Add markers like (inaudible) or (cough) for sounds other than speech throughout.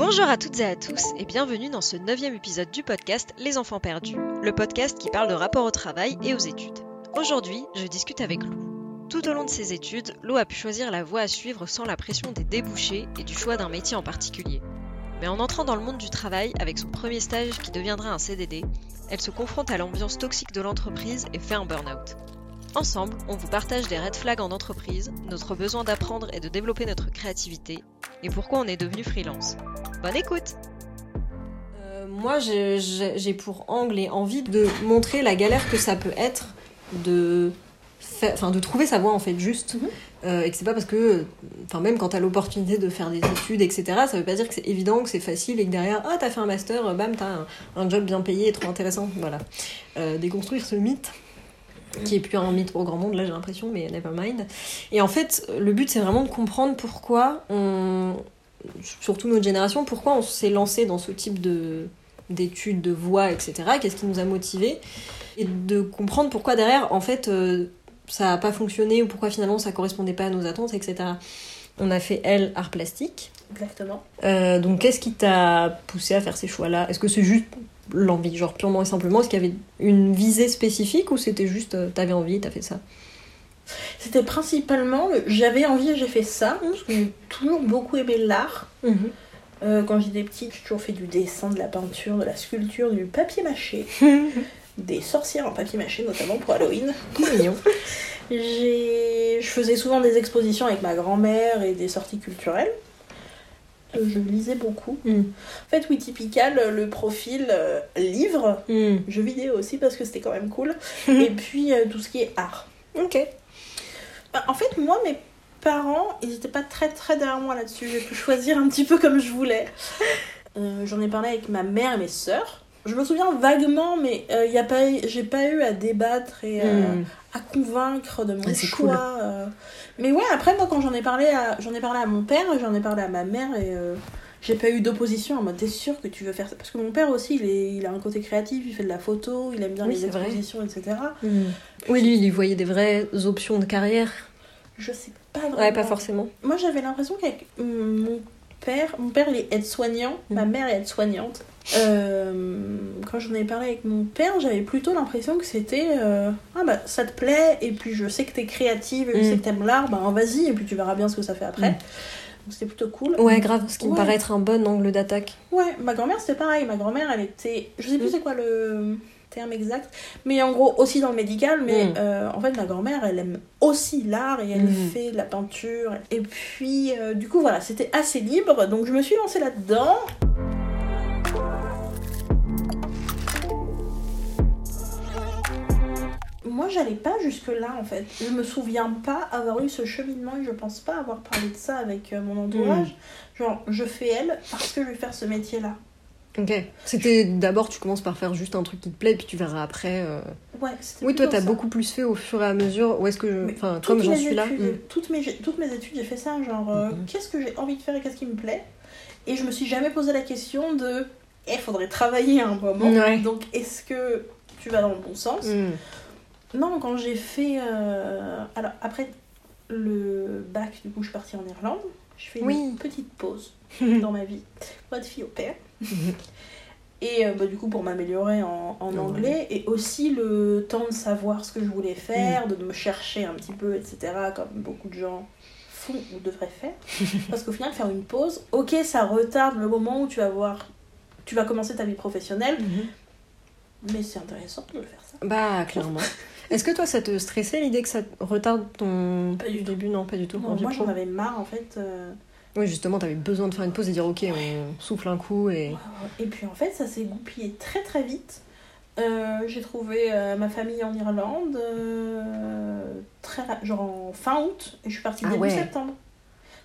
Bonjour à toutes et à tous et bienvenue dans ce neuvième épisode du podcast Les enfants perdus, le podcast qui parle de rapport au travail et aux études. Aujourd'hui, je discute avec Lou. Tout au long de ses études, Lou a pu choisir la voie à suivre sans la pression des débouchés et du choix d'un métier en particulier. Mais en entrant dans le monde du travail avec son premier stage qui deviendra un CDD, elle se confronte à l'ambiance toxique de l'entreprise et fait un burn-out. Ensemble, on vous partage des red flags en entreprise, notre besoin d'apprendre et de développer notre créativité, et pourquoi on est devenu freelance. Bonne écoute Euh, moi, j'ai- pour angle et envie de montrer la galère que ça peut être de, enfin, de trouver sa voie en fait juste. Euh, et que c'est pas parce que, enfin, même quand t'as l'opportunité de faire des études, etc., ça veut pas dire que c'est évident, que c'est facile et que derrière, ah, t'as fait un master, bam, t'as un, un job bien payé et trop intéressant. Voilà. Euh, déconstruire ce mythe qui est plus un mythe pour grand monde, là j'ai l'impression, mais never mind. Et en fait, le but c'est vraiment de comprendre pourquoi on, surtout notre génération, pourquoi on s'est lancé dans ce type de d'études, de voix, etc. Qu'est-ce qui nous a motivés Et de comprendre pourquoi derrière, en fait, euh, ça n'a pas fonctionné ou pourquoi finalement ça correspondait pas à nos attentes, etc. On a fait, elle, art plastique. Exactement. Euh, donc qu'est-ce qui t'a poussé à faire ces choix-là? Est-ce que c'est juste l'envie, genre purement et simplement Est-ce qu'il y avait une visée spécifique ou c'était juste euh, t'avais envie t'as fait ça? C'était principalement le j'avais envie et j'ai fait ça, parce que j'ai toujours beaucoup aimé l'art. Euh, quand j'étais petite, j'ai toujours fait du dessin, de la peinture, de la sculpture, du papier mâché, (laughs) des sorcières en papier mâché, notamment pour Halloween. Mignon. Je faisais souvent des expositions avec ma grand-mère et des sorties culturelles. Euh, Je lisais beaucoup. Mm. En fait, oui, typical, le profil euh, livre, Hmm. jeux vidéo aussi parce que c'était quand même cool, (laughs) et puis euh, tout ce qui est art. Ok. Bah, En fait, moi, mes parents, ils étaient pas très très derrière moi là-dessus. J'ai pu choisir un petit peu comme je voulais. Euh, J'en ai parlé avec ma mère et mes sœurs. Je me souviens vaguement, mais euh, y a pas, eu- j'ai pas eu à débattre et euh, Hmm. à convaincre de mon Ah, choix. euh. Mais ouais, après moi, quand j'en ai parlé à, j'en ai parlé à mon père, j'en ai parlé à ma mère et j'ai pas eu d'opposition en mode t'es sûr que tu veux faire ça? Parce que mon père aussi, il, est, il a un côté créatif, il fait de la photo, il aime bien Oui, les vrai. expositions, etc. Hmm. Oui, lui, il y voyait des vraies options de carrière. Je sais pas vraiment. Ouais, pas forcément. Moi, j'avais l'impression qu'avec mon père, mon père il est aide-soignant, ma mère est aide-soignante. Euh, quand j'en ai parlé avec mon père, j'avais plutôt l'impression que c'était euh, ah bah ça te plaît et puis je sais que t'es créative et je Mm. sais que t'aimes l'art, bah vas-y et puis tu verras bien ce que ça fait après. Donc c'était plutôt cool. Ouais, grave, ce qui me paraît être un bon angle d'attaque. Ouais, ma grand-mère c'était pareil. Ma grand-mère elle était, je sais plus Mm. c'est quoi le terme exact, mais en gros aussi dans le médical. Mais Mm. euh, en fait ma grand-mère elle aime aussi l'art et elle Mm. fait de la peinture. Et puis euh, du coup voilà, c'était assez libre, donc je me suis lancée là-dedans. Moi, j'allais pas jusque-là en fait. Je me souviens pas avoir eu ce cheminement et je pense pas avoir parlé de ça avec euh, mon entourage. Genre, je fais elle parce que je vais faire ce métier-là. Ok. C'était d'abord, tu commences par faire juste un truc qui te plaît, puis tu verras après. euh. Ouais, Oui, toi, t'as beaucoup plus fait au fur et à mesure. Où est-ce que je. Mais Enfin, comme j'en suis là. hmm. toutes, mes, toutes mes études, j'ai fait ça, genre, euh, Mhm. qu'est-ce que j'ai envie de faire et qu'est-ce qui me plaît? Et je me suis jamais posé la question de, il faudrait travailler à un moment, Ouais. donc est-ce que tu vas dans le bon sens? Hmm. Non, quand j'ai fait... euh, Alors, après le bac, du coup, je suis partie en Irlande. Je fais Oui. une petite pause (laughs) dans ma vie pour être fille au père. (laughs) Et euh, bah, du coup, pour m'améliorer en, anglais, et aussi le temps de savoir ce que je voulais faire, de me chercher un petit peu, etc., comme beaucoup de gens font ou devraient faire. (laughs) Parce qu'au final, faire une pause, ok, ça retarde le moment où tu vas voir, tu vas commencer ta vie professionnelle, Mhm. mais c'est intéressant de le faire ça. Bah, clairement. Est-ce que toi, ça te stressait l'idée que ça retarde ton Pas du tout. début Non, pas du tout. Non, moi, j'en avais marre, en fait. euh, Oui, justement, t'avais besoin de faire une pause et dire ok, on souffle un coup et. Et puis en fait, ça s'est goupillé très très vite. Euh, j'ai trouvé euh, ma famille en Irlande, très, genre en fin août, et je suis partie Ah début ouais. septembre.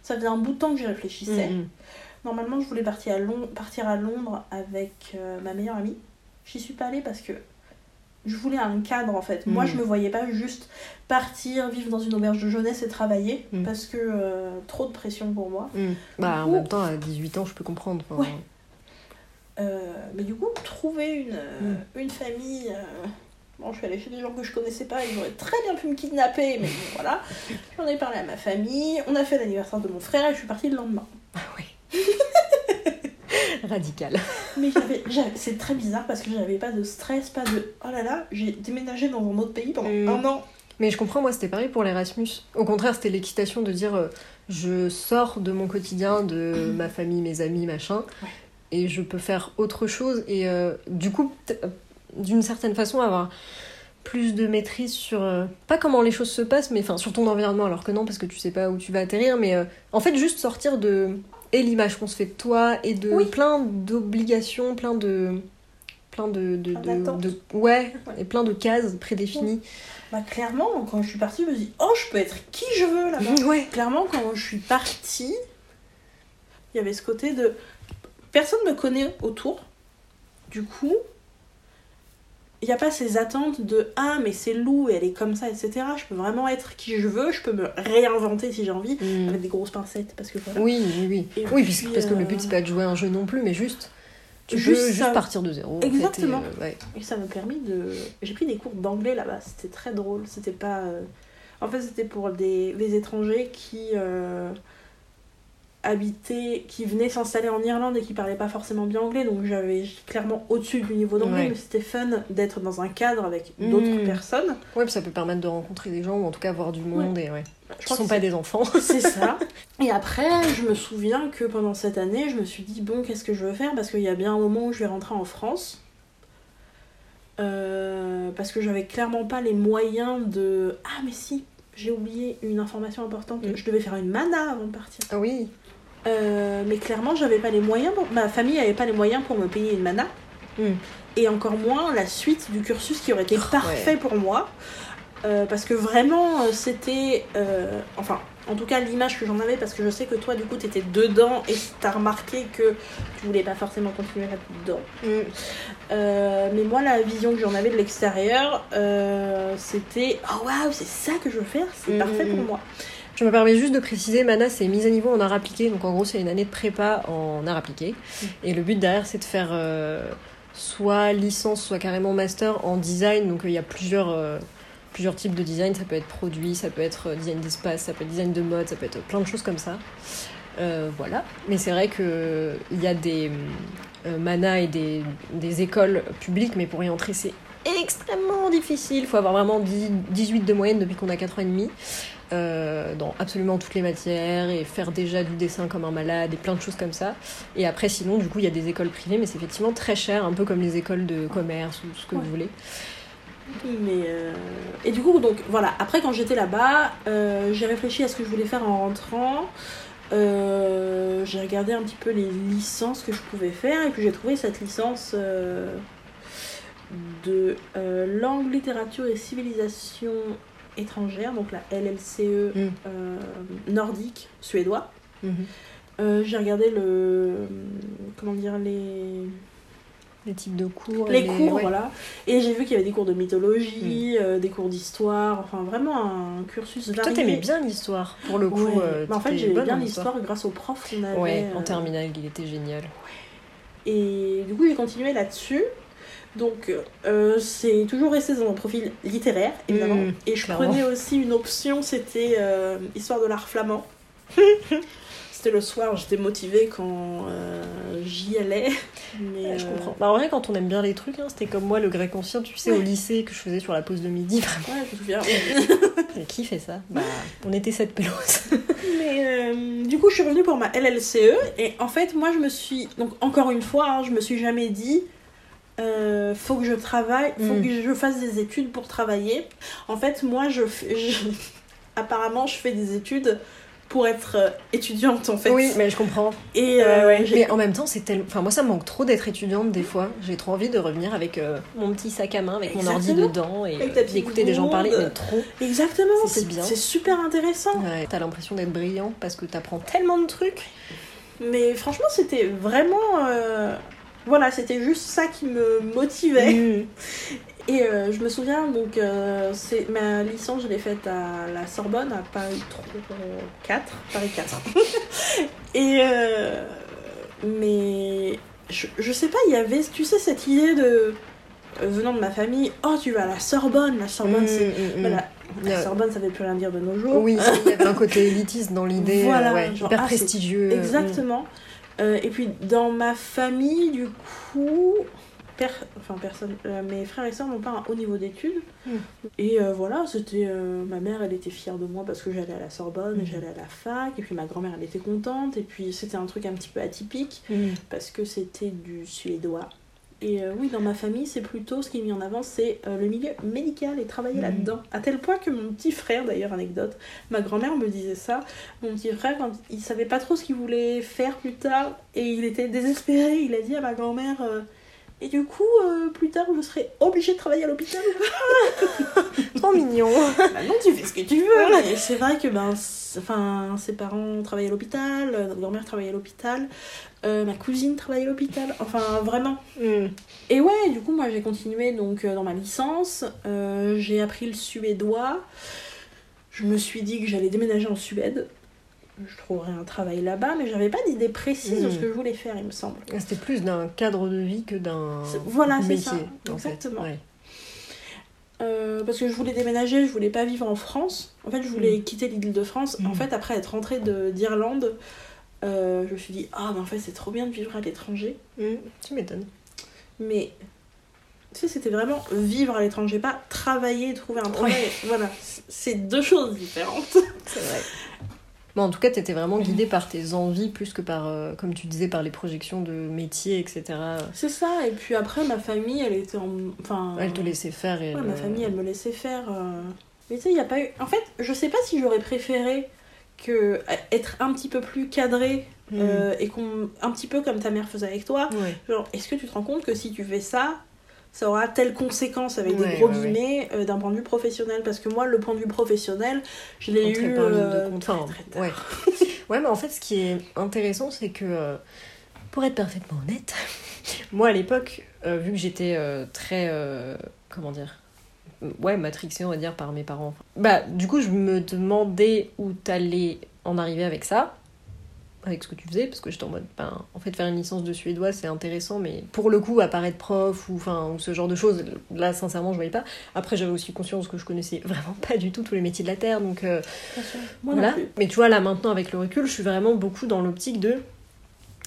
Ça faisait un bout de temps que j'y réfléchissais. Hmm, hmm. Normalement, je voulais partir à, partir à Londres avec ma meilleure amie. J'y suis pas allée parce que je voulais un cadre en fait. Moi, Mm. je me voyais pas juste partir, vivre dans une auberge de jeunesse et travailler Mm. parce que euh, trop de pression pour moi. Hmm. Bah, en même temps, à 18 ans, je peux comprendre. enfin, Ouais. Euh, mais du coup, trouver une, une famille. euh, Bon, je suis allée chez des gens que je connaissais pas, ils auraient très bien pu me kidnapper, mais bon, voilà. J'en ai parlé à ma famille, on a fait l'anniversaire de mon frère et je suis partie le lendemain. Ah oui. (laughs) (laughs) Radical. Mais c'est très bizarre parce que j'avais pas de stress, pas de oh là là, j'ai déménagé dans un autre pays pendant Mm. un an. Mais je comprends, moi c'était pareil pour l'Erasmus. Au contraire, c'était l'excitation de dire euh, je sors de mon quotidien, de (clears throat) ma famille, mes amis, machin, Ouais. et je peux faire autre chose. Et euh, du coup, euh, d'une certaine façon, avoir plus de maîtrise sur euh, pas comment les choses se passent, mais enfin sur ton environnement, alors que non, parce que tu sais pas où tu vas atterrir, mais euh, en fait, juste sortir de. Et l'image qu'on se fait de toi, et de Oui. plein d'obligations, plein de. plein de. de, Plein de- d'attentes. de- ouais, (laughs) Ouais. et plein de cases prédéfinies. Bah clairement, quand je suis partie, je me dis oh je peux être qui je veux là-bas. (laughs) Ouais. Clairement, quand je suis partie, il y avait ce côté de personne me connaît autour. Du coup, il n'y a pas ces attentes de ah mais c'est Lou et elle est comme ça, etc. Je peux vraiment être qui je veux, je peux me réinventer si j'ai envie, Mm. avec des grosses pincettes parce que voilà. Oui, oui, oui. Et oui, puis, parce que le but, euh, c'est pas de jouer à un jeu non plus, mais juste. Tu Juste peux juste ça. partir de zéro. en fait, et, Exactement. euh, ouais. Et ça m'a permis de. J'ai pris des cours d'anglais là-bas, c'était très drôle. C'était pas. euh, En fait, c'était pour des... les étrangers qui habitaient, qui venaient s'installer en Irlande et qui parlaient pas forcément bien anglais. Donc j'avais clairement au-dessus du niveau d'anglais, Ouais. mais c'était fun d'être dans un cadre avec d'autres Mm. personnes. Ouais, puis ça peut permettre de rencontrer des gens, ou en tout cas voir du monde, et ouais. Je crois sont pas des enfants. (laughs) C'est ça. (laughs) Et après, je me souviens que pendant cette année, je me suis dit, bon, qu'est-ce que je veux faire? Parce qu'il y a bien un moment où je vais rentrer en France. Euh, parce que j'avais clairement pas les moyens de... Ah, mais si, j'ai oublié une information importante. Mm. Je devais faire une mana avant de partir. Ah oui. Euh, mais clairement, j'avais pas les moyens. Pour... Ma famille avait pas les moyens pour me payer une mana. Mm. Et encore moins la suite du cursus qui aurait été parfait ouais. pour moi. Euh, parce que vraiment, euh, c'était. euh, enfin, en tout cas, l'image que j'en avais, parce que je sais que toi, du coup, t'étais dedans et t'as remarqué que tu voulais pas forcément continuer là-dedans. Mm. Euh, mais moi, la vision que j'en avais de l'extérieur, c'était Oh waouh, c'est ça que je veux faire, c'est Mm, parfait pour moi. Je me permets juste de préciser, Mana, c'est mise à niveau en art appliqué. Donc en gros, c'est une année de prépa en art appliqué. Mm. Et le but derrière, c'est de faire euh, soit licence, soit carrément master en design. Donc euh, il y a plusieurs, euh, plusieurs types de design. Ça peut être produit, ça peut être design d'espace, ça peut être design de mode, ça peut être plein de choses comme ça. Euh, voilà. Mais c'est vrai que il y a des euh, Mana et des, des écoles publiques, mais pour y entrer, c'est extrêmement difficile. Il faut avoir vraiment 10 18 de moyenne depuis qu'on a 4 ans et demi. Euh, dans absolument toutes les matières et faire déjà du dessin comme un malade et plein de choses comme ça. Et après, sinon, du coup, il y a des écoles privées, mais c'est effectivement très cher, un peu comme les écoles de commerce ou ce que Ouais. vous voulez. Mais euh, Et du coup, donc voilà, après quand j'étais là-bas, euh, j'ai réfléchi à ce que je voulais faire en rentrant. Euh, j'ai regardé un petit peu les licences que je pouvais faire et puis j'ai trouvé cette licence de langue, littérature et civilisation étrangère, donc la LLCE Mm. euh, nordique, suédois. Mhm. Euh, j'ai regardé le. Comment dire Les. Les types de cours. les cours, ouais. voilà. Et j'ai vu qu'il y avait des cours de mythologie, Mm. euh, des cours d'histoire, enfin vraiment un cursus Toi, varié. t'aimais bien l'histoire, pour le coup. Ouais. Bah, en fait, j'aimais bien en l'histoire grâce au prof qu'on avait. Ouais, en euh, terminale, il était génial. Et du coup, j'ai continué là-dessus. Donc, euh, c'est toujours resté dans mon profil littéraire, évidemment. Mm, et je clairement. prenais aussi une option, c'était euh, histoire de l'art flamand. (laughs) c'était le soir, j'étais motivée quand euh, j'y allais. Mais, je comprends. Bah, en vrai, quand on aime bien les trucs, hein, c'était comme moi le grec ancien, tu sais, au lycée que je faisais sur la pause de midi. Vraiment, Ouais, je me souviens. (laughs) Qui fait ça? Bah, on était sept pélos. (laughs) Mais du coup, je suis revenue pour ma LLCE et en fait, moi, je me suis donc encore une fois, hein, je me suis jamais dit euh, faut que je travaille, faut Mm. que je fasse des études pour travailler. En fait, moi, je, fais- je- (laughs) apparemment, je fais des études pour être euh, étudiante en fait. Oui, mais je comprends. Et euh, Mais en même temps, c'est tellement. Enfin, moi, ça me manque trop d'être étudiante des fois. J'ai trop envie de revenir avec euh, mon petit sac à main, avec mon ordi dedans et euh, d'écouter des gens parler. Mais trop. exactement, C'est bien. c'est super intéressant. Ouais, T'as l'impression d'être brillant parce que t'apprends tellement de trucs. Mais franchement, c'était vraiment voilà, c'était juste ça qui me motivait. Mm. (laughs) Et euh, je me souviens, donc, euh, c'est ma licence, je l'ai faite à la Sorbonne, à Paris 4, Paris 4. (laughs) Et, euh, mais, je, je sais pas, il y avait, tu sais, cette idée de, venant de ma famille, oh, tu vas à la Sorbonne, la Sorbonne, c'est... Mm, mm, mm. Voilà, la. Sorbonne, ça veut plus rien dire de nos jours. Oui, (laughs) il y avait un côté élitiste dans l'idée, Voilà, ouais, genre, hyper ah, c'est- prestigieux. Exactement. Euh, et puis dans ma famille, du coup, per- enfin personne, euh, mes frères et sœurs n'ont pas un haut niveau d'études. Mm. Et euh, voilà, c'était ma mère, elle était fière de moi parce que j'allais à la Sorbonne, et Mm. j'allais à la fac. Et puis ma grand-mère, elle était contente. Et puis c'était un truc un petit peu atypique parce que c'était du suédois. Et euh, oui, dans ma famille, c'est plutôt ce qui est mis en avant, c'est euh, le milieu médical et travailler Mhm. là-dedans. À tel point que mon petit frère, d'ailleurs, anecdote, ma grand-mère me disait ça. Mon petit frère, quand il savait pas trop ce qu'il voulait faire plus tard, et il était désespéré, il a dit à ma grand-mère euh, Et du coup, plus tard, je serai obligée de travailler à l'hôpital (laughs) Trop mignon. (laughs) Bah non, tu fais ce que tu veux. C'est vrai que ben, enfin, ses parents travaillaient à l'hôpital, notre grand-mère travaillait à l'hôpital, euh, ma cousine travaillait à l'hôpital. Enfin, vraiment. Mm. Et ouais, du coup, moi j'ai continué donc euh, dans ma licence. Euh, j'ai appris le suédois. Je me suis dit que j'allais déménager en Suède. Je trouverais un travail là-bas, mais j'avais pas d'idée précise de ce que je voulais faire, il me semble. C'était plus d'un cadre de vie que d'un C'est- voilà, c'est métier. ça, en fait. exactement. Ouais. Euh, parce que je voulais déménager, je voulais pas vivre en France. En fait, je voulais Mm. quitter l'île de France. En fait, après être rentrée de- d'Irlande, euh, je me suis dit, ah, mais en fait, c'est trop bien de vivre à l'étranger. Mm. Tu m'étonnes. Mais tu sais, c'était vraiment vivre à l'étranger, pas travailler, trouver un travail. (laughs) Voilà, c'est deux choses différentes. (laughs) C'est vrai. Bon, en tout cas, t'étais vraiment guidée par tes envies plus que par, euh, comme tu disais, par les projections de métier, etc. C'est ça, et puis après, ma famille, elle était en. Enfin. Elle te laissait faire et Ouais, elle, ma euh, famille, elle me laissait faire. euh. Mais tu sais, il n'y a pas eu. En fait, je sais pas si j'aurais préféré que être un petit peu plus cadré mm. euh, et qu'on. Un petit peu comme ta mère faisait avec toi. Ouais. Genre, est-ce que tu te rends compte que si tu fais ça, ça aura telle conséquence avec Ouais, des gros ouais, guillemets euh, d'un point de vue professionnel? Parce que moi, le point de vue professionnel, je l'ai eu par de euh, compte. très, Enfin, très tard. ouais. (laughs) ouais, mais en fait, ce qui est intéressant, c'est que, euh, pour être parfaitement honnête, (laughs) moi à l'époque, euh, vu que j'étais euh, très. euh, comment dire Ouais, matrixée, on va dire, par mes parents. Bah, du coup, je me demandais où t'allais en arriver avec ça, avec ce que tu faisais, parce que j'étais en mode, ben, en fait, faire une licence de suédois, c'est intéressant, mais pour le coup, apparaître prof ou, enfin, ou ce genre de choses, là, sincèrement, je voyais pas. Après, j'avais aussi conscience que je connaissais (laughs) vraiment pas du tout tous les métiers de la Terre, donc. euh, voilà. Mais tu vois, là maintenant, avec le recul, je suis vraiment beaucoup dans l'optique de.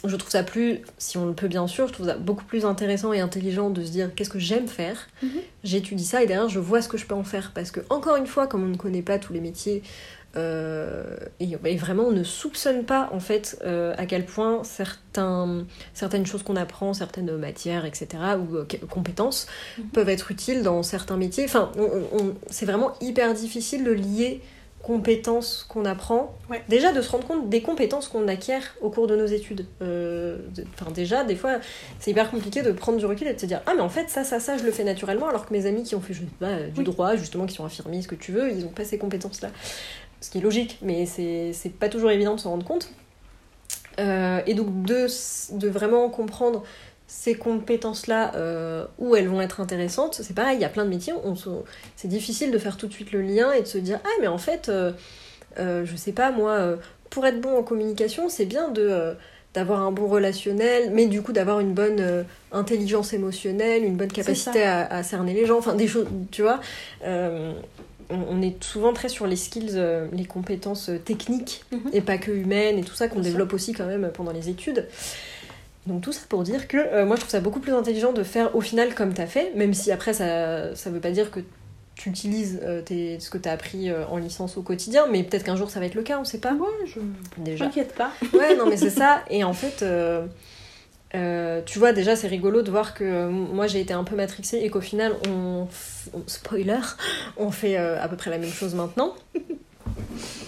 Je trouve ça plus, si on le peut bien sûr, je trouve ça beaucoup plus intéressant et intelligent de se dire qu'est-ce que j'aime faire. Mhm. J'étudie ça et derrière je vois ce que je peux en faire. Parce que, encore une fois, comme on ne connaît pas tous les métiers, euh, et, et vraiment on ne soupçonne pas en fait euh, à quel point certains, certaines choses qu'on apprend, certaines matières, etc., ou euh, compétences Mhm. peuvent être utiles dans certains métiers. Enfin, c'est vraiment hyper difficile de lier compétences qu'on apprend. Ouais. Déjà de se rendre compte des compétences qu'on acquiert au cours de nos études. Euh, Enfin déjà, des fois, c'est hyper compliqué de prendre du recul et de se dire ah mais en fait ça ça ça je le fais naturellement alors que mes amis qui ont fait je sais pas, du Oui. droit justement qui sont infirmiers ce que tu veux ils ont pas ces compétences là. Ce qui est logique mais c'est pas toujours évident de s'en rendre compte. Euh, et donc de, de vraiment comprendre ces compétences-là, euh, où elles vont être intéressantes, c'est pareil, il y a plein de métiers, on se- c'est difficile de faire tout de suite le lien et de se dire, ah mais en fait, euh, euh, je sais pas moi, euh, pour être bon en communication, c'est bien de... euh, d'avoir un bon relationnel, mais du coup d'avoir une bonne euh, intelligence émotionnelle, une bonne capacité à, à cerner les gens, enfin des choses, tu vois. euh, on, on est souvent très sur les skills, euh, les compétences techniques Mhm. et pas que humaines et tout ça qu'on développe aussi quand même pendant les études. Donc tout ça pour dire que euh, moi je trouve ça beaucoup plus intelligent de faire au final comme t'as fait, même si après ça ça veut pas dire que tu utilises euh, tes- ce que t'as appris euh, en licence au quotidien, mais peut-être qu'un jour ça va être le cas, on sait pas. Ouais, je Déjà. m'inquiète pas. (laughs) Ouais, non, mais c'est ça. Et en fait, tu vois, déjà, c'est rigolo de voir que moi j'ai été un peu matrixée et qu'au final, on, f- spoiler, on fait à peu près la même chose maintenant. (laughs)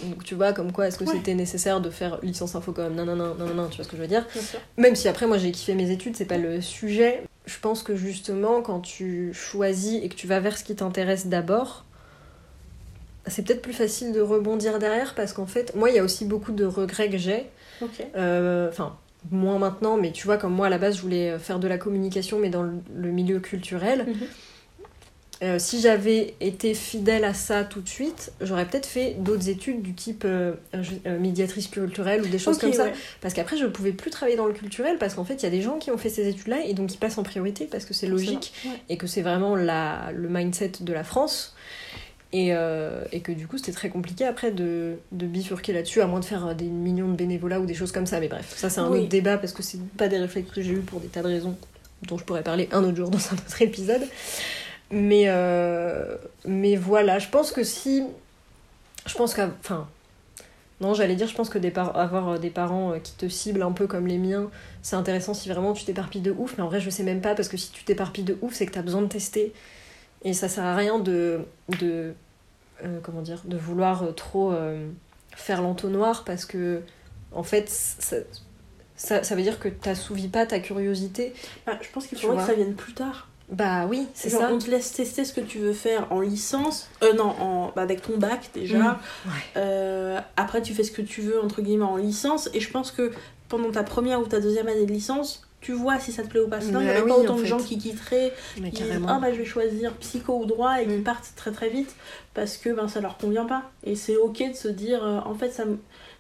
Donc tu vois, comme quoi, est-ce que Ouais. c'était nécessaire de faire licence info comme non, non, non, non, non, tu vois ce que je veux dire? Même si après, moi j'ai kiffé mes études, c'est pas le sujet. Je pense que justement, quand tu choisis et que tu vas vers ce qui t'intéresse d'abord, c'est peut-être plus facile de rebondir derrière parce qu'en fait, moi il y a aussi beaucoup de regrets que j'ai. Euh, Enfin, moins maintenant, mais tu vois, comme moi à la base, je voulais faire de la communication, mais dans le, le milieu culturel. Mhm. Euh, si j'avais été fidèle à ça tout de suite, j'aurais peut-être fait d'autres études du type euh, euh, médiatrice culturelle ou des choses comme ça. ouais. Parce qu'après, je pouvais plus travailler dans le culturel parce qu'en fait, il y a des gens qui ont fait ces études-là et donc ils passent en priorité parce que c'est logique. Ouais. et que c'est vraiment la, le mindset de la France. Et, et que du coup, c'était très compliqué après de, de bifurquer là-dessus, à moins de faire des millions de bénévolats ou des choses comme ça. Mais bref, ça, c'est un Oui. autre débat parce que c'est pas des réflexes que j'ai eu pour des tas de raisons dont je pourrais parler un autre jour dans un autre épisode. Mais, euh, mais voilà, je pense que si. Je pense qu'à. Enfin. Non, j'allais dire, je pense que des par- avoir des parents euh, qui te ciblent un peu comme les miens, c'est intéressant si vraiment tu t'éparpilles de ouf. Mais en vrai, je sais même pas, parce que si tu t'éparpilles de ouf, c'est que t'as besoin de tester. Et ça sert à rien de. de euh, comment dire De vouloir euh, trop euh, faire l'entonnoir, parce que. En fait, ça, ça, ça veut dire que t'assouvis pas ta curiosité. Bah, je pense qu'il faudrait que ça vienne plus tard. Bah oui, c'est ça. On te laisse tester ce que tu veux faire en licence. Euh, non, en, bah, avec ton bac déjà. Mm. Ouais. Euh, après, tu fais ce que tu veux, entre guillemets, en licence. Et je pense que pendant ta première ou ta deuxième année de licence, tu vois si ça te plaît ou pas. Sinon, il n'y Bah aurait oui, pas autant de gens qui quitteraient, Mais qui disent carrément. Ah bah je vais choisir psycho ou droit et qui Mm. partent très très vite parce que ben, ça leur convient pas. Et c'est ok de se dire euh, En fait, ça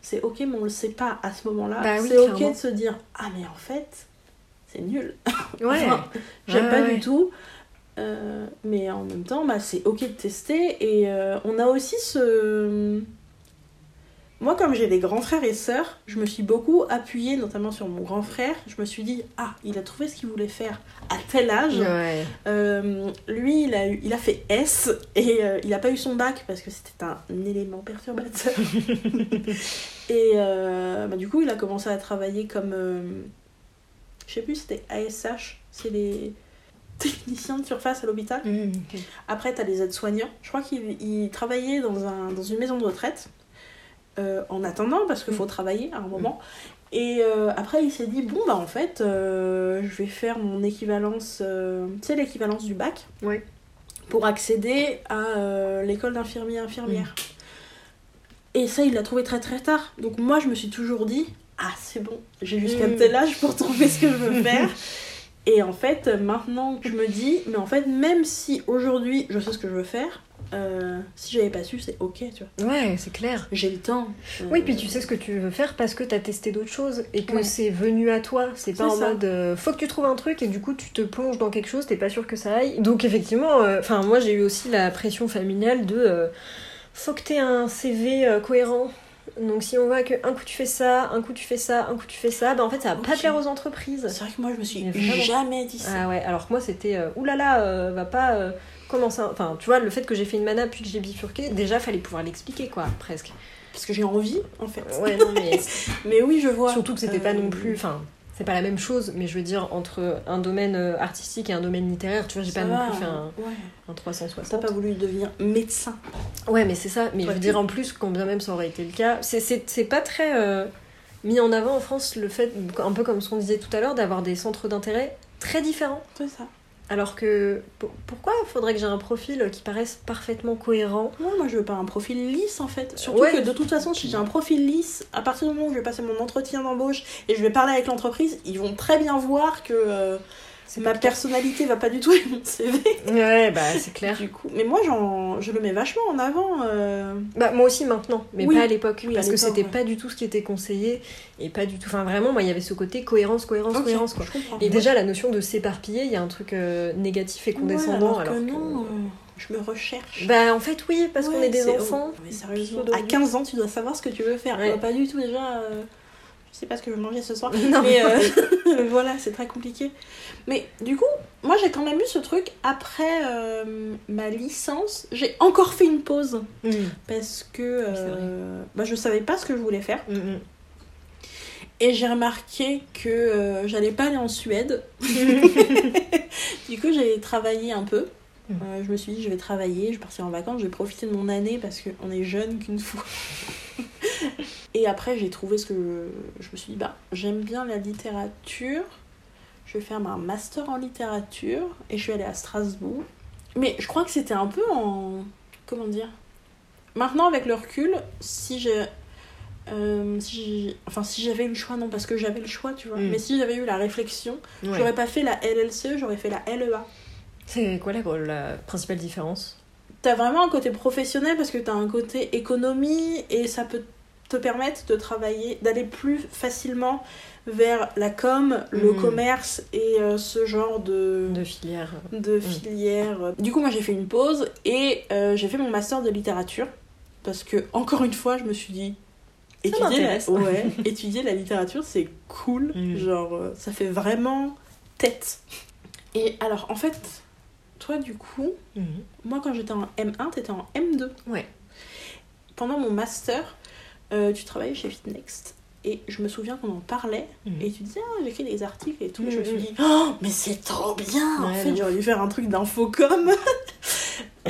c'est ok, mais on le sait pas à ce moment-là. Bah oui, c'est ok de se dire Ah, mais en fait, c'est nul. Ouais. (laughs) Enfin, J'aime Ouais, pas ouais. du tout. Euh, mais en même temps, bah, c'est ok de tester. Et euh, on a aussi ce. Moi, comme j'ai des grands frères et sœurs, je me suis beaucoup appuyée, notamment sur mon grand frère. Je me suis dit, ah, il a trouvé ce qu'il voulait faire à tel âge. Ouais. Euh, lui, il a, eu, il a fait S et euh, il n'a pas eu son bac parce que c'était un élément perturbateur. (laughs) et euh, bah, du coup, il a commencé à travailler comme. Je sais plus, c'était ASH, c'est les techniciens de surface à l'hôpital. Mm. Après, t'as les aides-soignants. Je crois qu'il il travaillait dans, un, dans une maison de retraite euh, en attendant parce qu'il faut travailler à un moment. Et euh, après, il s'est dit bon, bah en fait, euh, je vais faire mon équivalence, tu sais, l'équivalence du bac pour accéder à l'école d'infirmier infirmière. Et ça, il l'a trouvé très très tard. Donc moi, je me suis toujours dit ah, c'est bon, j'ai jusqu'à Mm. tel âge pour trouver ce que je veux faire. (laughs) Et en fait, maintenant, je me dis, mais en fait, même si aujourd'hui je sais ce que je veux faire, euh, si j'avais pas su, c'est ok, tu vois. Ouais, c'est clair. J'ai le temps. Euh, Oui, puis tu sais ce que tu veux faire parce que t'as testé d'autres choses et que Ouais. c'est venu à toi. C'est pas en ça. mode euh, faut que tu trouves un truc et du coup tu te plonges dans quelque chose, t'es pas sûr que ça aille. Donc effectivement, euh, enfin moi j'ai eu aussi la pression familiale de euh, faut que t'aies un CV euh, cohérent. Donc si on voit que un coup tu fais ça, un coup tu fais ça, un coup tu fais ça, bah en fait ça va pas plaire aux entreprises. C'est vrai que moi, je me suis jamais dit ça. Ah ouais, alors que moi c'était euh, oulala, euh, va pas euh, commencer. Enfin, tu vois, le fait que j'ai fait une mana puis que j'ai bifurqué, déjà fallait pouvoir l'expliquer quoi, presque. Parce que j'ai envie, en fait. Ouais, non, mais (laughs) Mais oui, je vois. Surtout que c'était pas Euh, non plus. Enfin, c'est pas la même chose, mais je veux dire, entre un domaine euh, artistique et un domaine littéraire, tu vois, j'ai pas non plus fait un, Ouais. un T'as 360. pas voulu devenir médecin. Ouais, mais c'est ça. Mais je veux dire, en plus, quand bien même ça aurait été le cas, c'est- c'est c'est pas très euh, mis en avant en France le fait, un peu comme ce qu'on disait tout à l'heure, d'avoir des centres d'intérêt très différents. C'est ça. Alors que pour- pourquoi faudrait que j'ai un profil qui paraisse parfaitement cohérent? Ouais, moi je veux pas un profil lisse en fait. Surtout Ouais. que de toute façon, si j'ai un profil lisse, à partir du moment où je vais passer mon entretien d'embauche et je vais parler avec l'entreprise, ils vont très bien voir que euh, ma le cas. personnalité va pas du tout avec mon CV. Ouais, bah c'est clair. Du coup, mais moi j'en, je le mets vachement en avant. euh. Bah, moi aussi maintenant, mais Oui. pas à l'époque, Oui, à parce que c'était ouais. pas du tout ce qui était conseillé, et pas du tout. Enfin, vraiment, moi, il y avait ce côté cohérence, cohérence, cohérence, quoi. Et déjà, la notion de s'éparpiller, il y a un truc euh, négatif et Ouais, condescendant, alors, alors, que non, euh, je me recherche. Bah, en fait, oui, parce qu'on Ouais, est des c'est- enfants. Mais sérieusement, à 15 ans, tu dois savoir ce que tu veux faire. Ouais. Pas du tout déjà. euh, Je sais pas ce que je vais manger ce soir. (laughs) Non, Mais euh, (laughs) voilà, c'est très compliqué. Mais du coup, moi j'ai quand même eu ce truc après euh, ma licence. J'ai encore fait une pause Mm, parce que euh, bah, je savais pas ce que je voulais faire. mm, mm. Et j'ai remarqué que euh, j'allais pas aller en Suède. (laughs) du coup, j'ai travaillé un peu. Euh, je me suis dit, je vais travailler, je vais partir en vacances, je vais profiter de mon année parce qu'on est jeune qu'une fois. (laughs) et après, j'ai trouvé ce que je, je me suis dit, bah, j'aime bien la littérature. Je vais faire un master en littérature et je suis allée à Strasbourg. Mais je crois que c'était un peu en. Comment dire? Maintenant, avec le recul, si j'ai. euh, si enfin, si j'avais eu le choix, non, parce que j'avais le choix, tu vois. Mm. Mais si j'avais eu la réflexion, Ouais. j'aurais pas fait la LLCE, j'aurais fait la LEA. C'est quoi la, la principale différence? T'as vraiment un côté professionnel parce que t'as un côté économie et ça peut te permettent de travailler, d'aller plus facilement vers la com, le Mhm. commerce et euh, ce genre de, De filière. de filière. Du coup, moi j'ai fait une pause et euh, j'ai fait mon master de littérature parce que, encore une fois, je me suis dit. Étudier la, (laughs) ouais, étudier la littérature, c'est cool. Mhm. Genre, euh, ça fait vraiment tête. Et alors, en fait, toi, du coup, moi, quand j'étais en M1, t'étais en M2. Ouais. Pendant mon master, euh, tu travaillais chez Fitnext. Et je me souviens qu'on en parlait. Mhm. Et tu disais, ah, j'écris des articles et tout. Je me Mhm. suis dit, oh, mais c'est trop bien En fait, j'aurais dû faire un truc d'infocom. (laughs)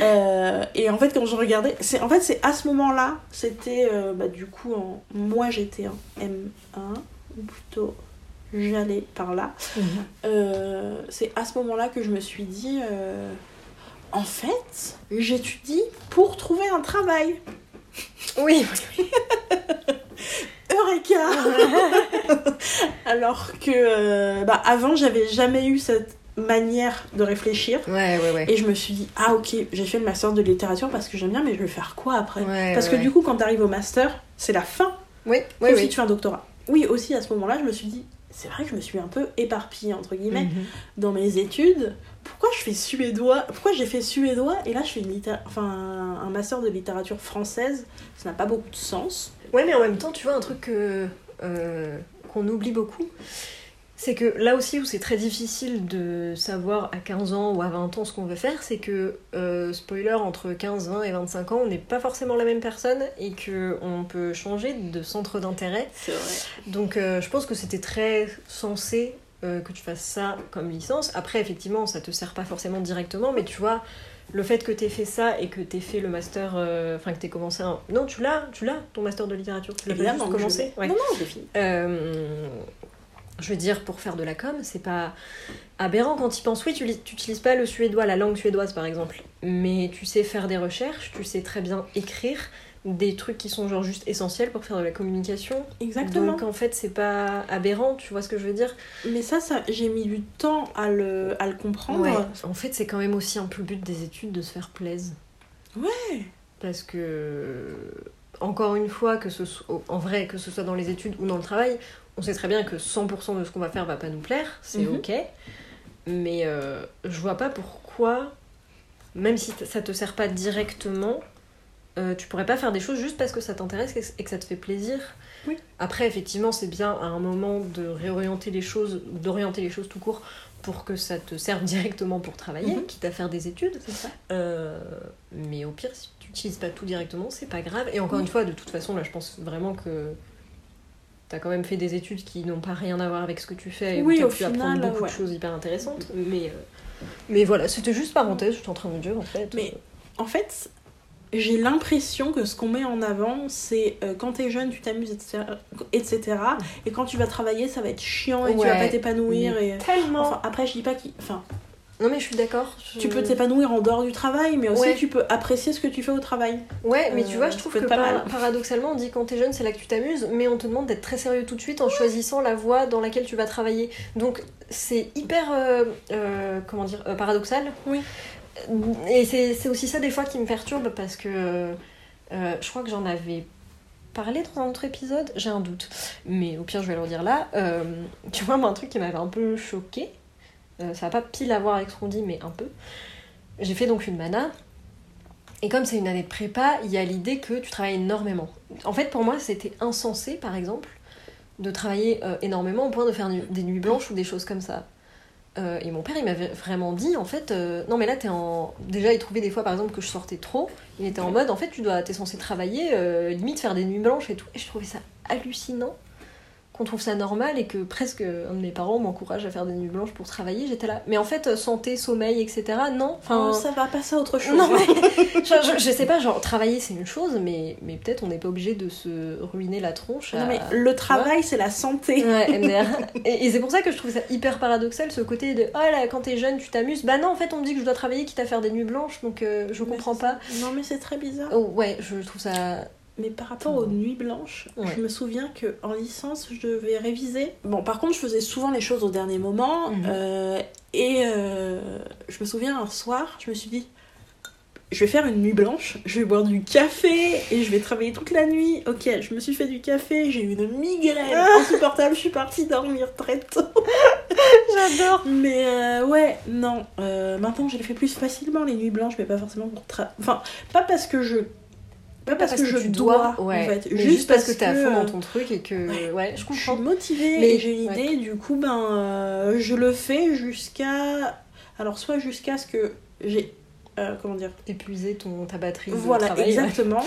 Euh, et en fait, quand je regardais, c'est en fait, c'est à ce moment-là, c'était euh, bah, du coup, en, moi j'étais en M1, ou plutôt j'allais par là. Mhm. Euh, c'est à ce moment-là que je me suis dit, en fait, j'étudie pour trouver un travail. Oui. (laughs) Eureka (laughs) Alors que euh, bah, avant, j'avais jamais eu cette manière de réfléchir. Ouais, ouais, ouais. Et je me suis dit, ah ok, j'ai fait le master de littérature parce que j'aime bien, mais je vais faire quoi après? Parce que du coup, quand t'arrives au master, c'est la fin. Oui, oui, si tu fais un doctorat. Oui, aussi à ce moment-là, je me suis dit, c'est vrai que je me suis un peu éparpillée, entre guillemets, Mhm. dans mes études. Pourquoi je fais suédois Pourquoi j'ai fait suédois et là je fais une litté- enfin, un master de littérature française Ça n'a pas beaucoup de sens. Ouais, mais en même temps, tu vois, un truc que, euh, qu'on oublie beaucoup, c'est que là aussi où c'est très difficile de savoir à 15 ans ou à 20 ans ce qu'on veut faire, c'est que, euh, spoiler, entre 15, 20 et 25 ans, on n'est pas forcément la même personne et que on peut changer de centre d'intérêt. C'est vrai. Donc euh, je pense que c'était très sensé euh, que tu fasses ça comme licence. Après, effectivement, ça te sert pas forcément directement, mais tu vois, le fait que t'aies fait ça et que t'aies fait le master, euh, enfin que t'aies commencé un... Non, tu l'as, tu l'as, ton master de littérature, tu l'as pas juste je commencé. Ouais. Non, non, fini. Euh, je veux dire, pour faire de la com, c'est pas aberrant quand tu penses. Oui, tu n'utilises pas le suédois, la langue suédoise par exemple, mais tu sais faire des recherches, tu sais très bien écrire des trucs qui sont genre juste essentiels pour faire de la communication. Exactement. Donc en fait, c'est pas aberrant, tu vois ce que je veux dire Mais ça, ça j'ai mis du temps à le, à le comprendre. Ouais. En fait, c'est quand même aussi un peu le but des études de se faire plaisir. Ouais. Parce que, encore une fois, que ce soit, en vrai, que ce soit dans les études ou dans le travail, on sait très bien que 100% de ce qu'on va faire va pas nous plaire, c'est Mhm. ok. Mais euh, je vois pas pourquoi, même si ça te sert pas directement, euh, tu pourrais pas faire des choses juste parce que ça t'intéresse et que- ça te fait plaisir. Oui. Après, effectivement, c'est bien à un moment de réorienter les choses, d'orienter les choses tout court pour que ça te serve (laughs) directement pour travailler, Mhm. quitte à faire des études. Ça. Euh, mais au pire, si tu n'utilises pas tout directement, c'est pas grave. Et encore Oui. une fois, de toute façon, là, je pense vraiment que t'as quand même fait des études qui n'ont pas rien à voir avec ce que tu fais. Et Oui, où au pu apprendre final, beaucoup ouais. de choses hyper intéressantes. Mais, euh, mais voilà, c'était juste parenthèse, je suis en train de dire, en fait. Mais- euh, En fait, j'ai l'impression que ce qu'on met en avant, c'est euh, quand t'es jeune, tu t'amuses, etc., etc. Et quand tu vas travailler, ça va être chiant et tu vas Ouais. pas t'épanouir. Et... tellement. Enfin, après, je dis pas qu'il. Enfin, non, mais je suis d'accord. je- tu peux t'épanouir en dehors du travail, mais aussi Ouais. tu peux apprécier ce que tu fais au travail. Ouais, mais Euh, tu vois, je trouve que pas par- paradoxalement, on dit quand t'es jeune, c'est là que tu t'amuses, mais on te demande d'être très sérieux tout de suite en choisissant la voie dans laquelle tu vas travailler. Donc c'est hyper, euh, euh, comment dire, euh, paradoxal. Oui. Et c'est aussi ça des fois qui me perturbe parce que euh, je crois que j'en avais parlé dans un autre épisode, j'ai un doute, mais au pire je vais le redire là. Euh, tu vois, moi un truc qui m'avait un peu choqué, euh, ça n'a pas pile à voir avec dit, mais un peu. J'ai fait donc une mana. Et comme c'est une année de prépa, il y a l'idée que tu travailles énormément. En fait, pour moi, c'était insensé, par exemple, de travailler énormément au point de faire des nuits blanches ou des choses comme ça. Euh, et mon père, il m'avait vraiment dit, en fait, euh, non mais là, t'es en... Déjà, il trouvait des fois, par exemple, que je sortais trop. Il était en mode, en fait, tu dois, t'es censé travailler, euh, limite faire des nuits blanches et tout. Et je trouvais ça hallucinant qu'on trouve ça normal et que presque un de mes parents m'encourage à faire des nuits blanches pour travailler. J'étais là. Mais en fait, euh, santé, sommeil, etc., non. Enfin, Oh, ça va passer à autre chose. non, mais (laughs) genre, je, je sais pas, genre travailler c'est une chose, mais, mais peut-être on n'est pas obligé de se ruiner la tronche. Non, à- mais le travail, c'est la santé. Ouais. (laughs) Et, et c'est pour ça que je trouve ça hyper paradoxal ce côté de oh là, quand t'es jeune, tu t'amuses. Bah non, en fait, on me dit que je dois travailler quitte à faire des nuits blanches, donc euh, je Mais comprends pas. Non, mais c'est très bizarre. Oh, ouais, je trouve ça. Mais par rapport aux nuits blanches, Ouais. je me souviens que en licence, je devais réviser. Bon, par contre, je faisais souvent les choses au dernier moment. Mhm. euh, et euh, je me souviens un soir, je me suis dit je vais faire une nuit blanche, je vais boire du café et je vais travailler toute la nuit. Ok, je me suis fait du café, j'ai eu une migraine (laughs) insupportable, je suis partie dormir très tôt. (laughs) J'adore. Mais euh, ouais, non. euh, maintenant, je les fais plus facilement les nuits blanches, mais pas forcément pour tra- Enfin, pas parce que je. Pas parce, que, je tu dois, ouais. en fait. Mais juste, parce, que t'es à fond euh, dans ton truc et que. Ouais, je je suis comprends. motivée Mais- et j'ai une ouais. idée, du coup, ben, euh, je le fais jusqu'à. Alors, soit jusqu'à ce que j'ai. euh, comment dire Épuiser ton, ta batterie. de Voilà, travail, ouais. exactement.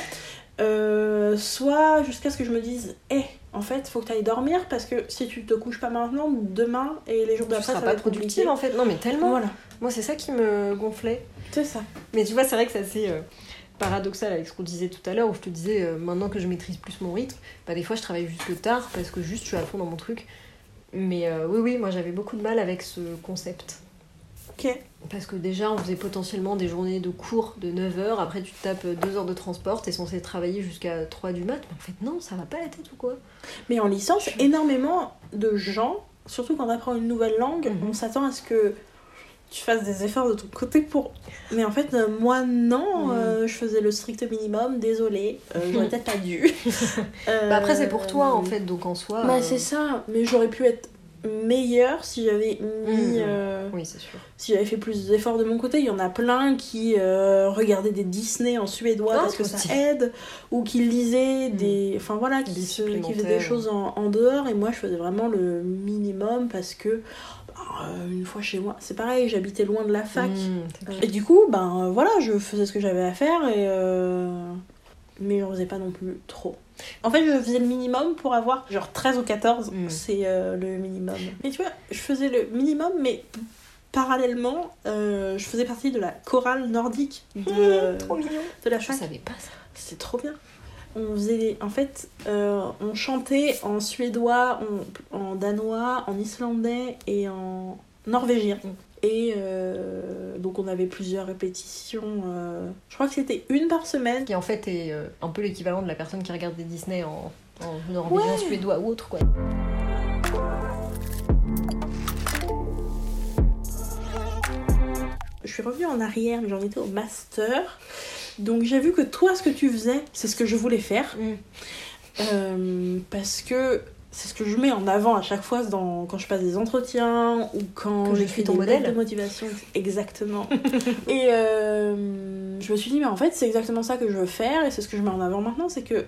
Euh, soit jusqu'à ce que je me dise, hé, en fait, faut que tu ailles dormir parce que si tu te couches pas maintenant, demain et les jours d'après, ça va pas être productive compliqué. en fait. Non, mais tellement. Voilà, Moi, c'est ça qui me gonflait. c'est ça. Mais tu vois, c'est vrai que c'est assez euh, paradoxal avec ce qu'on disait tout à l'heure, où je te disais, euh, maintenant que je maîtrise plus mon rythme, bah, des fois je travaille jusque tard parce que juste je suis à fond dans mon truc. Mais euh, oui, oui, moi j'avais beaucoup de mal avec ce concept. Ok. Parce que déjà, on faisait potentiellement des journées de cours de 9h, après tu te tapes 2 heures de transport, t'es censé travailler jusqu'à 3 du mat, mais en fait non, ça va pas la tête ou quoi? Mais en licence, énormément de gens, surtout quand tu apprends une nouvelle langue, Mhm. on s'attend à ce que tu fasses des efforts de ton côté pour. Mais en fait, euh, moi, non, Mhm. euh, je faisais le strict minimum, désolée, euh, j'aurais (laughs) peut-être pas dû. (laughs) Bah après c'est pour toi en Euh, fait, donc en soi... Bah, euh, c'est ça, mais j'aurais pu être meilleure si j'avais mis. Euh, Oui, c'est sûr. si j'avais fait plus d'efforts de mon côté. Il y en a plein qui euh, regardaient des Disney en suédois Ah, parce que ça aide, ou qui lisaient Mm. des. Enfin voilà, qui, se- qui faisaient des choses en, en dehors. Et moi, je faisais vraiment le minimum parce que, euh, une fois chez moi, c'est pareil, j'habitais loin de la fac. Mmh, clair. Et du coup, ben euh, voilà, je faisais ce que j'avais à faire et. euh, Mais j'en faisais pas non plus trop. En fait, je faisais le minimum pour avoir genre 13 ou 14, Mm. c'est euh, le minimum. Mais tu vois, je faisais le minimum, mais parallèlement, euh, je faisais partie de la chorale nordique de, Trop mignon. de la Je fac. savais pas ça. C'était trop bien. On faisait, en fait, euh, on chantait en suédois, en, en danois, en islandais et en norvégien. Mm. Et euh, donc on avait plusieurs répétitions. euh, je crois que c'était une par semaine. Qui en fait est un peu l'équivalent de la personne qui regarde des Disney en, en norvégien, Ouais. suédois ou autre quoi. Je suis revenue en arrière, mais j'en étais au master. Donc j'ai vu que toi, ce que tu faisais, c'est ce que je voulais faire. Euh, parce que c'est ce que je mets en avant à chaque fois dans, quand je passe des entretiens ou quand j'écris ton des modèle. de motivation. Exactement. (laughs) et euh, je me suis dit, mais en fait, c'est exactement ça que je veux faire et c'est ce que je mets en avant maintenant c'est que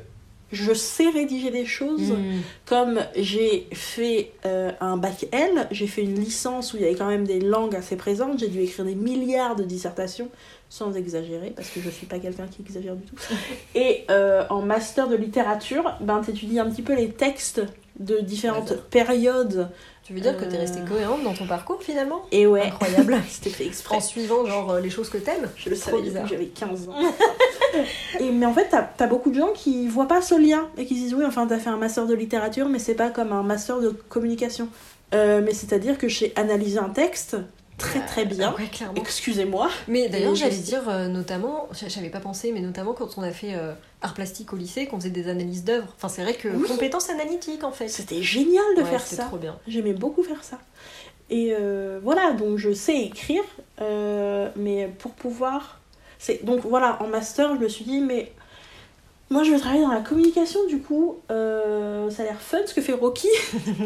je sais rédiger des choses. Mmh. Comme j'ai fait euh, un bac L, j'ai fait une licence où il y avait quand même des langues assez présentes, j'ai dû écrire des milliards de dissertations, sans exagérer, parce que je suis pas quelqu'un qui exagère du tout. (laughs) Et euh, en master de littérature, ben, tu étudies un petit peu les textes de différentes D'accord. Tu veux dire que t'es restée Euh. cohérente dans ton parcours finalement? Et ouais, Incroyable. (laughs) c'était fait exprès. En suivant genre euh, les choses que t'aimes Je le savais depuis bizarre. que j'avais 15 ans. (laughs) et, mais en fait, t'as as beaucoup de gens qui voient pas ce lien et qui se disent oui, enfin, t'as fait un master de littérature, mais c'est pas comme un master de communication. Euh, mais c'est-à-dire que j'ai analysé un texte très très bien. Ouais. Excusez-moi. Mais d'ailleurs, j'allais dire euh, notamment, j'avais pas pensé, mais notamment quand on a fait euh, art plastique au lycée, qu'on faisait des analyses d'œuvres. Enfin, c'est vrai que Oui. compétences analytiques en fait. C'était génial de Ouais, faire ça. trop bien. J'aimais beaucoup faire ça. Et euh, voilà, donc je sais écrire, mais pour pouvoir. c'est Donc voilà, en master, je me suis dit, mais moi je veux travailler dans la communication, du coup, euh, ça a l'air fun ce que fait Rocky.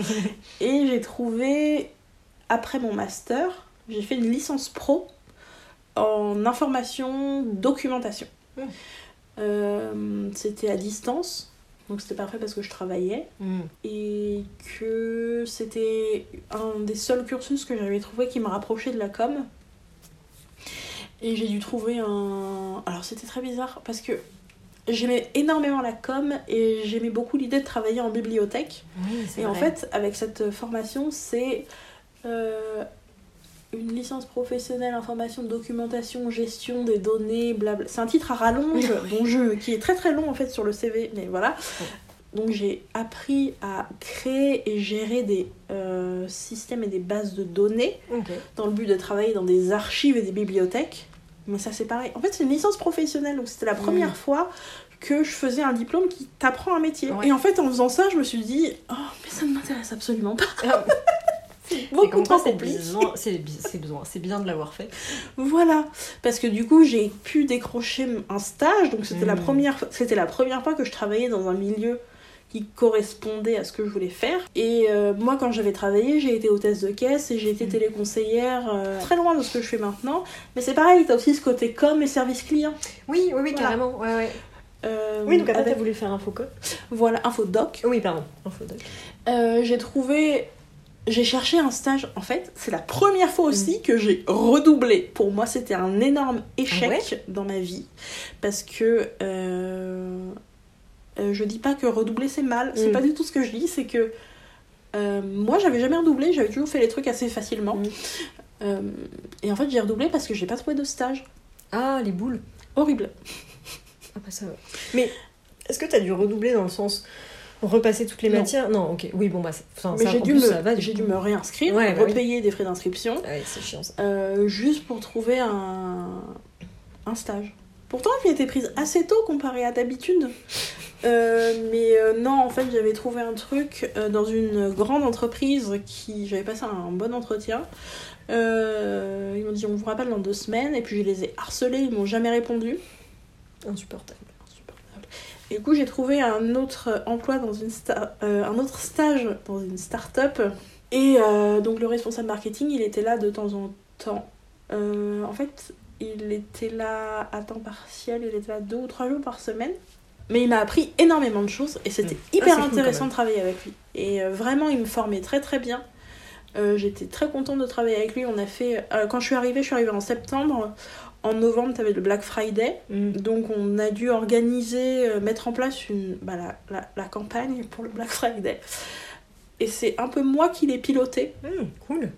(laughs) Et j'ai trouvé, après mon master, j'ai fait une licence pro en information documentation. Mm. Euh, c'était à distance, donc c'était parfait parce que je travaillais Mmh. et que c'était un des seuls cursus que j'avais trouvé qui me rapprochait de la com. Et j'ai dû trouver un... Alors c'était très bizarre parce que j'aimais énormément la com et j'aimais beaucoup l'idée de travailler en bibliothèque. Oui, Et en fait, avec cette formation, c'est euh, une licence professionnelle information, documentation, gestion des données, blabla. C'est un titre à rallonge dont je, qui est très très long en fait sur le CV, mais voilà. Donc j'ai appris à créer et gérer des euh, systèmes et des bases de données dans le but de travailler dans des archives et des bibliothèques. Mais ça c'est pareil. En fait c'est une licence professionnelle, donc c'était la première fois que je faisais un diplôme qui t'apprend un métier. Ouais. Et en fait en faisant ça je me suis dit, oh mais ça ne m'intéresse absolument pas. (laughs) beaucoup trop c'est besoin, c'est bien de l'avoir fait. Voilà, parce que du coup j'ai pu décrocher un stage, donc c'était la Mm. première, c'était la première fois que je travaillais dans un milieu qui correspondait à ce que je voulais faire. Et euh, moi quand j'avais travaillé, j'ai été hôtesse de caisse et j'ai été Mm. téléconseillère, euh, très loin de ce que je fais maintenant. Mais c'est pareil, t'as aussi ce côté com et service client. Oui, oui, oui, Voilà. carrément. Ouais, ouais. Euh, Oui, donc après, avec- t'as voulu faire Infocop voilà, infodoc. Oui, pardon, Infodoc. J'ai trouvé. J'ai cherché un stage. En fait, c'est la première fois aussi que j'ai redoublé. Pour moi, c'était un énorme échec Mm. Ah ouais dans ma vie. Parce que. euh, euh, je dis pas que redoubler c'est mal. C'est Mm. pas du tout ce que je dis. C'est que. euh, moi, j'avais jamais redoublé. J'avais toujours fait les trucs assez facilement. Mm. Euh, et en fait, j'ai redoublé parce que j'ai pas trouvé de stage. Ah, les boules. Horrible. Ah, bah ça va. Mais est-ce que t'as dû redoubler dans le sens repasser toutes les Non. matières Non, ok. Oui, bon, bah, enfin, Mais ça, j'ai dû, me, ça va, du j'ai coup. dû me réinscrire, Ouais, bah oui. repayer des frais d'inscription. Ah ouais, c'est chiant ça. Euh, juste pour trouver un, un stage. Pourtant, j'ai été prise assez tôt comparé à d'habitude. Euh, mais euh, non, en fait, j'avais trouvé un truc euh, dans une grande entreprise qui. J'avais passé un bon entretien. Ils m'ont dit on vous rappelle dans deux semaines. Et puis je les ai harcelés, ils m'ont jamais répondu. Insupportable. Et du coup, j'ai trouvé un autre emploi dans une sta- euh, un autre stage dans une start-up. Et euh, donc, le responsable marketing, il était là de temps en temps. Euh, en fait, il était là à temps partiel, il était là deux ou trois jours par semaine. Mais il m'a appris énormément de choses et c'était Mm. Ah, hyper intéressant de travailler avec lui. Et euh, vraiment, il me formait très très bien. Euh, J'étais très contente de travailler avec lui. On a fait. euh, quand je suis arrivée, je suis arrivée en septembre. En novembre, tu avais le Black Friday. Mm. Donc on a dû organiser, euh, mettre en place une, bah, la, la- la campagne pour le Black Friday. Et c'est un peu moi qui l'ai piloté, Mm, cool.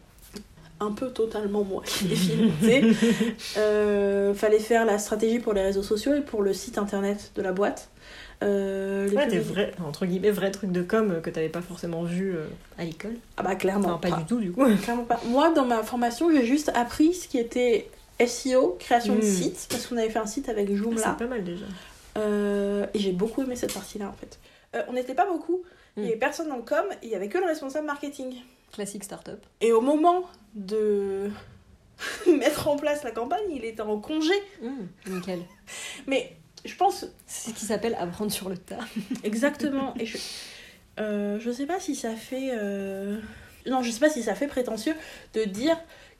un peu totalement moi qui l'ai piloté. (laughs) Euh, fallait faire la stratégie pour les réseaux sociaux et pour le site internet de la boîte. Euh, les Ouais, des vrais, entre guillemets, vrais trucs de com que t'avais pas forcément vu euh, à l'école. Ah bah clairement Enfin, pas pas. du tout, du coup. Clairement pas. Moi, dans ma formation, j'ai juste appris ce qui était SEO, création de Mm. site, parce qu'on avait fait un site avec Ah, Joomla. C'est pas mal déjà. Euh, et j'ai beaucoup aimé cette partie-là en fait. Euh, on n'était pas beaucoup, il y Mm. avait personne dans le com, il y avait que le responsable marketing. Classique start-up. Et au moment de (laughs) mettre en place la campagne, il était en congé. Mm, nickel. (laughs) Mais je pense C'est ce qui s'appelle apprendre sur le tas. (laughs) exactement. et je, euh, je sais pas si ça fait. euh, Non, je sais pas si ça fait prétentieux de dire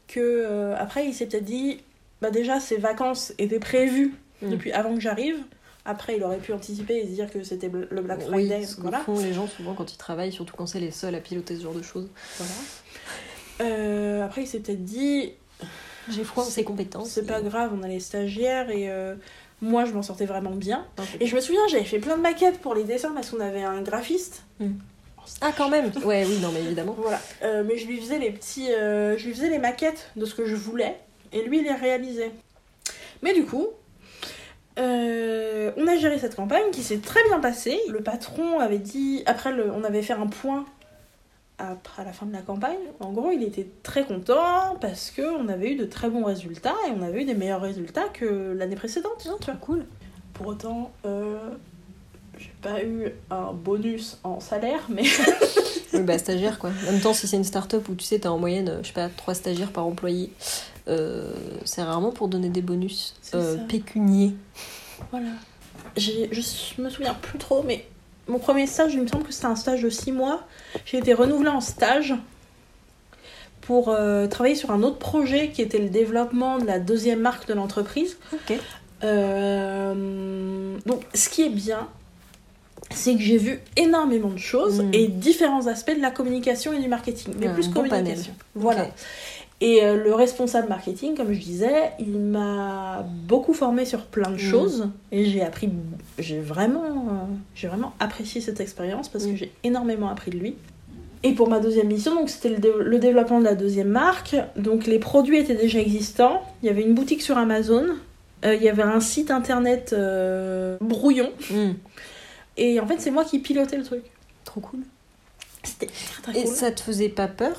que après il s'est peut-être dit bah déjà ses vacances étaient prévues Mm. depuis avant que j'arrive. Après, il aurait pu anticiper et se dire que c'était le Black Oui, Friday. ce que voilà. font les gens souvent quand ils travaillent, surtout quand c'est les seuls à piloter ce genre de choses. Voilà. Euh, après, il s'est peut-être dit J'ai froid en ses compétences. c'est pas grave, on a les stagiaires et euh, moi je m'en sortais vraiment bien. Et je me souviens, j'avais fait plein de maquettes pour les dessins parce qu'on avait un graphiste. Mm. Ah, quand même Ouais, oui, non, mais évidemment. Voilà. Euh, mais je lui faisais les petits. euh, je lui faisais les maquettes de ce que je voulais et lui il les réalisait. Mais du coup. euh, on a géré cette campagne qui s'est très bien passée. Le patron avait dit, après le, on avait fait un point après à la fin de la campagne. En gros, il était très content parce que on avait eu de très bons résultats et on avait eu des meilleurs résultats que l'année précédente. tu vois. Cool. Pour autant, euh, j'ai pas eu un bonus en salaire, mais (laughs) Oui, bah, stagiaire, quoi. En même temps, si c'est une start-up où tu sais, t'as en moyenne, euh, je sais pas, 3 stagiaires par employé, euh, c'est rarement pour donner des bonus euh, pécuniers. Voilà. Je me souviens plus trop, mais mon premier stage, il me semble que c'était un stage de 6 mois. J'ai été renouvelée en stage pour euh, travailler sur un autre projet qui était le développement de la deuxième marque de l'entreprise. Ok. Donc, ce qui est bien, c'est que j'ai vu énormément de choses Mm. et différents aspects de la communication et du marketing, mais plus communication. Voilà. Et euh, le responsable marketing, comme je disais, il m'a beaucoup formé sur plein de Mm. choses et j'ai appris, j'ai vraiment, euh, j'ai vraiment apprécié cette expérience parce que Mm. j'ai énormément appris de lui. Et pour ma deuxième mission, donc c'était le, dé- le développement de la deuxième marque. Donc les produits étaient déjà existants. Il y avait une boutique sur Amazon. Euh, il y avait un site internet brouillon. Et en fait, c'est moi qui pilotais le truc. Trop cool. C'était très très Et cool. ça te faisait pas peur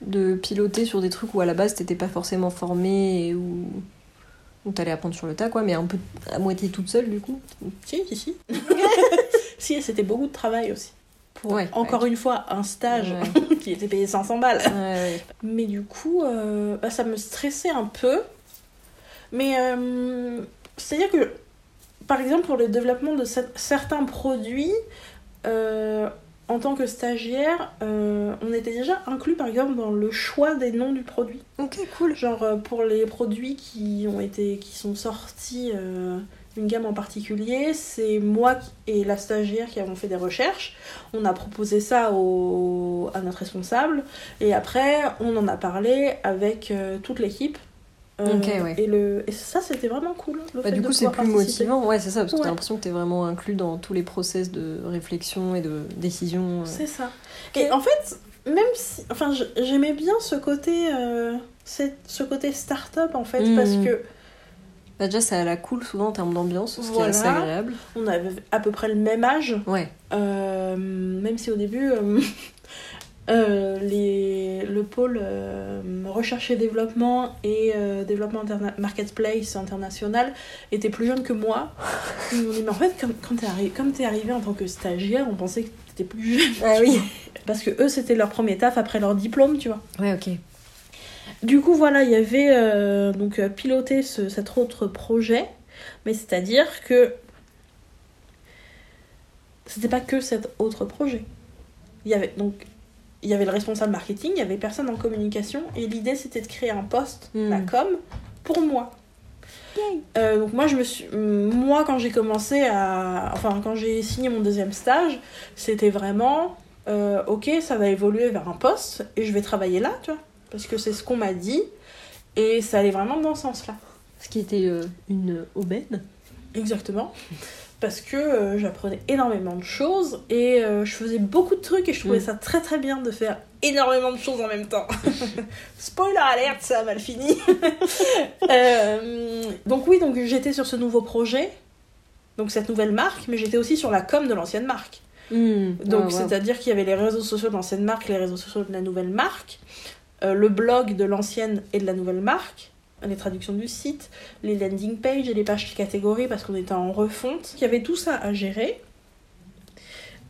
de piloter sur des trucs où à la base t'étais pas forcément formée et où, où t'allais apprendre sur le tas, quoi, mais un peu à moitié toute seule du coup? Si, si, si. (laughs) si, c'était beaucoup de travail aussi. pour Ouais, encore une fois un stage (laughs) qui était payé 500 balles. Mais du coup, euh, bah, ça me stressait un peu. Mais euh, c'est-à-dire que, par exemple, pour le développement de cer- certains produits, euh, en tant que stagiaire, euh, on était déjà inclus, par exemple, dans le choix des noms du produit. Ok, cool. Genre euh, pour les produits qui ont été qui sont sortis euh, d'une gamme en particulier, c'est moi et la stagiaire qui avons fait des recherches. On a proposé ça au, à notre responsable et après on en a parlé avec toute l'équipe. Euh, ouais. et, le, et ça c'était vraiment cool. le Bah, fait du coup, c'est plus participer. motivant. Ouais, c'est ça, parce que Ouais. t'as l'impression que t'es vraiment inclus dans tous les process de réflexion et de décision. euh. C'est ça. Et en fait, même si. Enfin, j'aimais bien ce côté. euh, ce côté start-up en fait, parce que Bah, déjà, ça a la cool souvent en termes d'ambiance, ce qui est assez agréable. on avait à peu près le même âge. Ouais. Euh, même si au début, euh, euh, les, le pôle euh, recherche et développement et euh, développement interna- marketplace international était plus jeune que moi. (laughs) Ils m'ont dit, mais en fait, quand, quand t'es arri- comme t'es arrivé en tant que stagiaire, on pensait que t'étais plus jeune. Ah oui. (laughs) Parce que eux, c'était leur premier taf après leur diplôme, tu vois. Ouais, ok. Du coup, voilà, il y avait donc piloté ce, cet autre projet, mais c'est-à-dire que c'était pas que cet autre projet. Il y avait donc il y avait le responsable marketing, il y avait personne en communication, et l'idée c'était de créer un poste, Hmm. la com, pour moi. Euh, donc moi je me suis moi quand j'ai commencé à enfin quand j'ai signé mon deuxième stage c'était vraiment euh, ok ça va évoluer vers un poste et je vais travailler là tu vois parce que c'est ce qu'on m'a dit et ça allait vraiment dans ce sens là Ce qui était euh, une aubaine. exactement parce que euh, j'apprenais énormément de choses et euh, je faisais beaucoup de trucs et je trouvais Mm. ça très très bien de faire énormément de choses en même temps. (laughs) Spoiler alerte, ça a mal fini. (laughs) Euh, donc oui, donc j'étais sur ce nouveau projet, donc cette nouvelle marque, mais j'étais aussi sur la com de l'ancienne marque. Hmm. Donc wow. c'est-à-dire qu'il y avait les réseaux sociaux de l'ancienne marque, les réseaux sociaux de la nouvelle marque, le blog de l'ancienne et de la nouvelle marque, les traductions du site, les landing pages et les pages catégories parce qu'on était en refonte. Il y avait tout ça à gérer.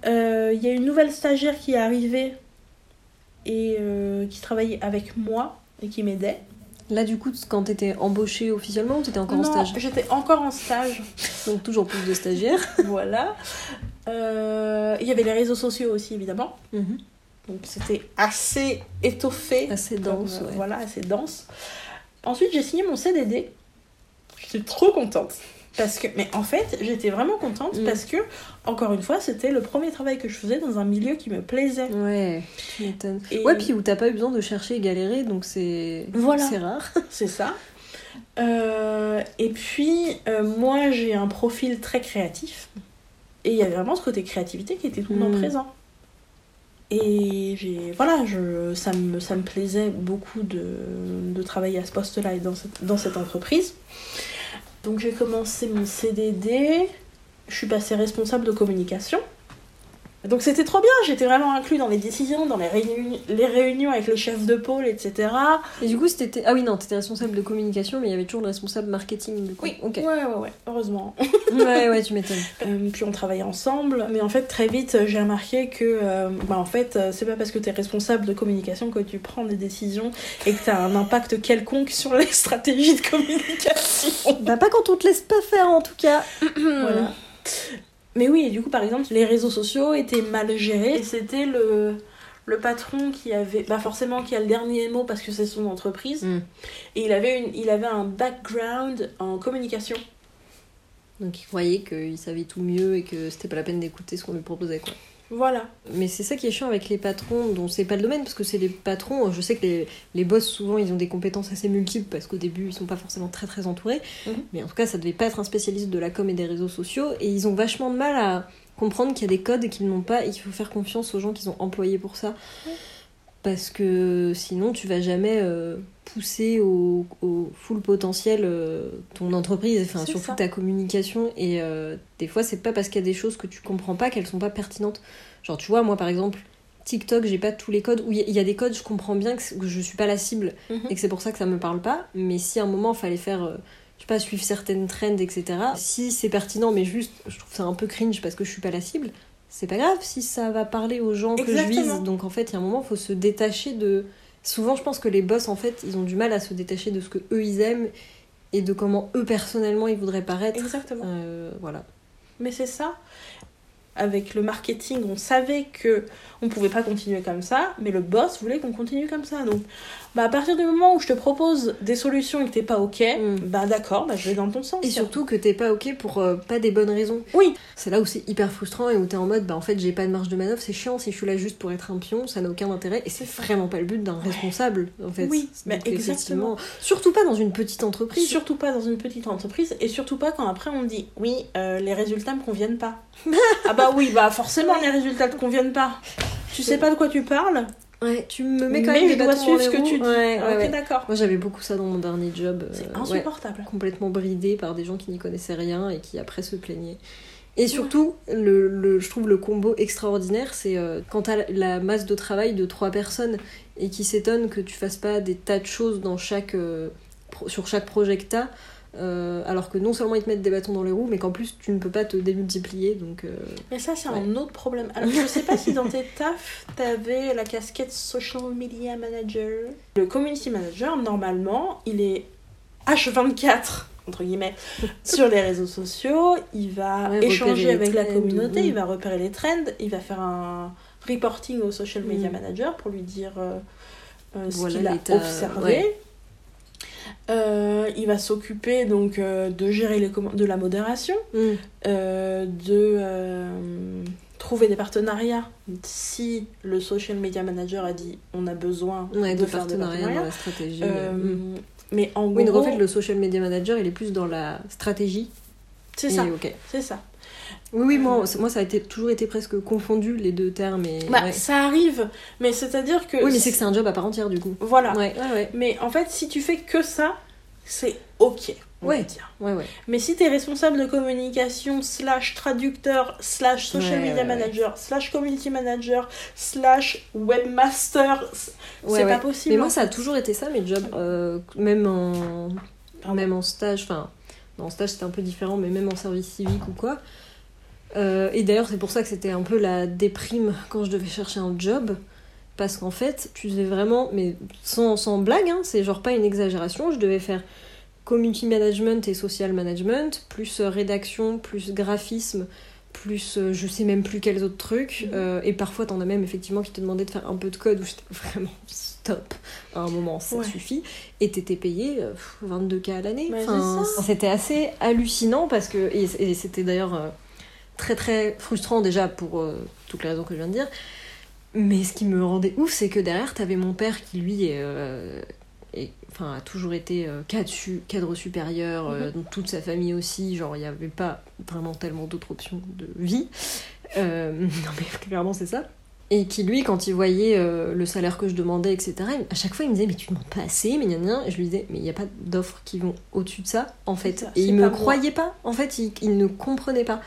Euh, Il y a une nouvelle stagiaire qui est arrivée et euh, qui travaillait avec moi et qui m'aidait. Là, du coup, quand t'étais embauché officiellement ou t'étais encore en stage j'étais encore en stage. Donc, toujours plus de stagiaires. (laughs) voilà. Euh, Il y avait les réseaux sociaux aussi, évidemment. Mhm. Donc c'était assez étoffé. Assez dense, Comme, ouais. Voilà, assez dense. Ensuite, j'ai signé mon CDD. J'étais trop contente. Parce que, mais en fait, j'étais vraiment contente Mm. parce que, encore une fois, c'était le premier travail que je faisais dans un milieu qui me plaisait. Ouais, tu m'étonnes. Et Ouais, puis où t'as pas eu besoin de chercher et galérer, donc c'est Voilà. c'est rare. (laughs) c'est ça. Euh, et puis, euh, moi, j'ai un profil très créatif. Et il y avait vraiment ce côté créativité qui était tout le temps Mm. présent. Et voilà, je, ça, me, ça plaisait beaucoup de, de travailler à ce poste-là et dans cette, dans cette entreprise. Donc j'ai commencé mon CDD, je suis passée responsable de communication. Donc c'était trop bien, j'étais vraiment inclus dans les décisions, dans les réunions, les réunions avec les chefs de pôle, etc. Et du coup, c'était. Ah oui, non, t'étais responsable de communication, mais il y avait toujours le responsable marketing, du coup. ok. Ouais, ouais, ouais, heureusement. Ouais, ouais, tu m'étonnes. (laughs) Euh, puis on travaillait ensemble, mais en fait très vite j'ai remarqué que euh, bah, en fait c'est pas parce que tu es responsable de communication que tu prends des décisions et que tu as un impact quelconque sur les (laughs) stratégies de communication. Bah, pas quand on te laisse pas faire, en tout cas. voilà. (clears throat) Mais oui, et du coup par exemple les réseaux sociaux étaient mal gérés et c'était le le patron qui avait bah forcément qui a le dernier mot parce que c'est son entreprise Mm. et il avait une il avait un background en communication. Donc, il croyait qu'il savait tout mieux et que c'était pas la peine d'écouter ce qu'on lui proposait, quoi. Voilà. Mais c'est ça qui est chiant avec les patrons dont c'est pas le domaine, parce que c'est les patrons, je sais que les, les boss souvent ils ont des compétences assez multiples parce qu'au début ils sont pas forcément très très entourés, Mhm. mais en tout cas ça devait pas être un spécialiste de la com et des réseaux sociaux, et ils ont vachement de mal à comprendre qu'il y a des codes qu'ils n'ont pas et qu'il faut faire confiance aux gens qu'ils ont employés pour ça. Parce que sinon tu vas jamais euh, pousser au, au full potentiel euh, ton entreprise, enfin surtout ça. ta communication. Et euh, des fois, c'est pas parce qu'il y a des choses que tu comprends pas qu'elles sont pas pertinentes. Genre, tu vois, moi par exemple, TikTok, j'ai pas tous les codes. Où il y a- des codes, je comprends bien que, je suis pas la cible Mhm. et que c'est pour ça que ça me parle pas. Mais si à un moment, fallait faire. je sais pas, suivre certaines trends, etc. Si c'est pertinent, mais juste, je trouve ça un peu cringe parce que je suis pas la cible, c'est pas grave si ça va parler aux gens que je vise. Donc en fait, il y a un moment, il faut se détacher de. Souvent, je pense que les boss, en fait, ils ont du mal à se détacher de ce que eux ils aiment et de comment eux personnellement ils voudraient paraître. Exactement. Euh, voilà. Mais c'est ça. Avec le marketing, on savait que on pouvait pas continuer comme ça, mais le boss voulait qu'on continue comme ça. Donc, bah, à partir du moment où je te propose des solutions et que t'es pas ok, Mm. bah d'accord, bah, je vais dans ton sens. Et surtout que t'es pas ok pour euh, pas des bonnes raisons. Oui. C'est là où c'est hyper frustrant et où t'es en mode, bah en fait j'ai pas de marge de manœuvre, c'est chiant si je suis là juste pour être un pion, ça n'a aucun intérêt et c'est vraiment pas le but d'un responsable en fait. Oui, mais exactement. surtout pas dans une petite entreprise. Surtout pas dans une petite entreprise et surtout pas quand après on me dit oui, euh, les résultats me conviennent pas. Ah bah oui, bah forcément les résultats te conviennent pas. Tu sais pas de quoi tu parles, Ouais, tu me mets quand mais même je des dois suivre ce que tu dis. Ouais, ouais, ok, ouais. d'accord. Moi j'avais beaucoup ça dans mon dernier job. euh, C'est insupportable. complètement bridé par des gens qui n'y connaissaient rien et qui après se plaignaient. Et surtout, le, le- je trouve le combo extraordinaire, c'est euh, quand t'as la masse de travail de trois personnes et qui s'étonnent que tu fasses pas des tas de choses dans chaque, euh, pro- sur chaque projet que t'as, euh, alors que non seulement ils te mettent des bâtons dans les roues, mais qu'en plus tu ne peux pas te démultiplier. Donc, euh, Mais ça, c'est Ouais. un autre problème. Alors, je sais pas si dans tes tafs, t'avais la casquette social media manager. Le community manager, normalement, il est H24, entre guillemets, (laughs) sur les réseaux sociaux. Il va Ouais, échanger avec la communauté, mm. il va repérer les trends, il va faire un reporting au social media Mm. manager pour lui dire euh, ce Voilà qu'il a observé. ouais. Euh, il va s'occuper donc euh, de gérer les de la modération mm. euh, de trouver des partenariats. Si le social media manager a dit on a besoin ouais, de, de faire des partenariat dans partenariats. la stratégie. Mm. Mais en Oui, donc gros, en fait, le social media manager, il est plus dans la stratégie. c'est ça, ok. c'est ça. Oui, oui, moi, moi ça a été, toujours été presque confondu, les deux termes. Et, Bah, ouais. ça arrive, mais c'est-à-dire que Oui, mais c'est que c'est un job à part entière, du coup. voilà. Ouais, ouais, ouais. Mais en fait, si tu fais que ça, c'est ok. On Ouais. va dire. ouais, ouais. Mais si tu es responsable de communication, slash traducteur, slash social media manager, slash community manager, slash webmaster, c'est pas possible. Mais moi, hein. ça a toujours été ça, mes jobs. euh, même, en... Pardon. même en stage, enfin, en stage c'était un peu différent, mais même en service civique ou quoi. Euh, et d'ailleurs, c'est pour ça que c'était un peu la déprime quand je devais chercher un job. Parce qu'en fait, tu devais vraiment, mais sans, sans blague, hein, c'est genre pas une exagération, je devais faire community management et social management, plus euh, rédaction, plus graphisme, plus euh, je sais même plus quels autres trucs. Mhm. Euh, et parfois, t'en as même effectivement qui te demandaient de faire un peu de code où j'étais (laughs) vraiment stop. À un moment, ça Ouais. suffit. Et t'étais payé euh, pff, 22K à l'année. Enfin, ça. c'était assez hallucinant parce que. Et, c'était d'ailleurs très très frustrant déjà pour euh, toutes les raisons que je viens de dire. Mais ce qui me rendait ouf, c'est que derrière, t'avais mon père qui, lui, est, euh, est- enfin, a toujours été euh, cadre, cadre supérieur, euh, Mhm. dans toute sa famille aussi. Genre, il n'y avait pas vraiment tellement d'autres options de vie. Euh, (laughs) non, mais clairement, c'est ça. Et qui, lui, quand il voyait le salaire que je demandais, etc., à chaque fois, il me disait Mais tu demandes pas assez, mais gna gna. Et je lui disais Mais il n'y a pas d'offres qui vont au-dessus de ça, en fait. Ça, Et il pas me moi. croyait pas. En fait, il, il ne comprenait pas.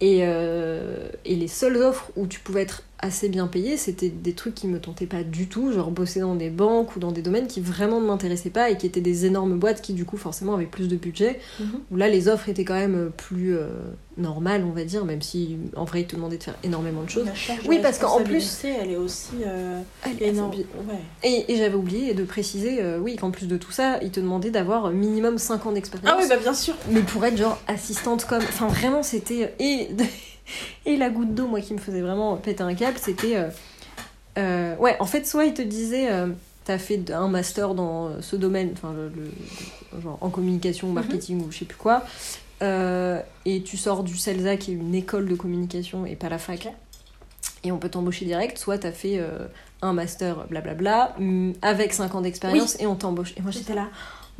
Et, euh, et les seules offres où tu pouvais être assez bien payé, c'était des trucs qui me tentaient pas du tout, genre bosser dans des banques ou dans des domaines qui vraiment ne m'intéressaient pas et qui étaient des énormes boîtes qui du coup forcément avaient plus de budget, Mhm. où là les offres étaient quand même plus euh, normales on va dire, même si en vrai ils te demandaient de faire énormément de choses. De Oui, parce qu'en plus- elle est aussi euh, Elle est énorme. Ouais. Et, et j'avais oublié de préciser, euh, oui, qu'en plus de tout ça, ils te demandaient d'avoir minimum 5 ans d'expérience. Ah oui, bah bien sûr. mais pour être genre assistante comme enfin vraiment c'était et et la goutte d'eau moi qui me faisait vraiment péter un câble c'était euh, euh, ouais en fait soit il te disait euh, t'as fait un master dans ce domaine enfin le, le- genre en communication marketing ou je sais plus quoi et tu sors du CELSA qui est une école de communication et pas la fac et on peut t'embaucher direct soit t'as fait un master blablabla hum, avec 5 ans d'expérience et on t'embauche. Et moi j'étais là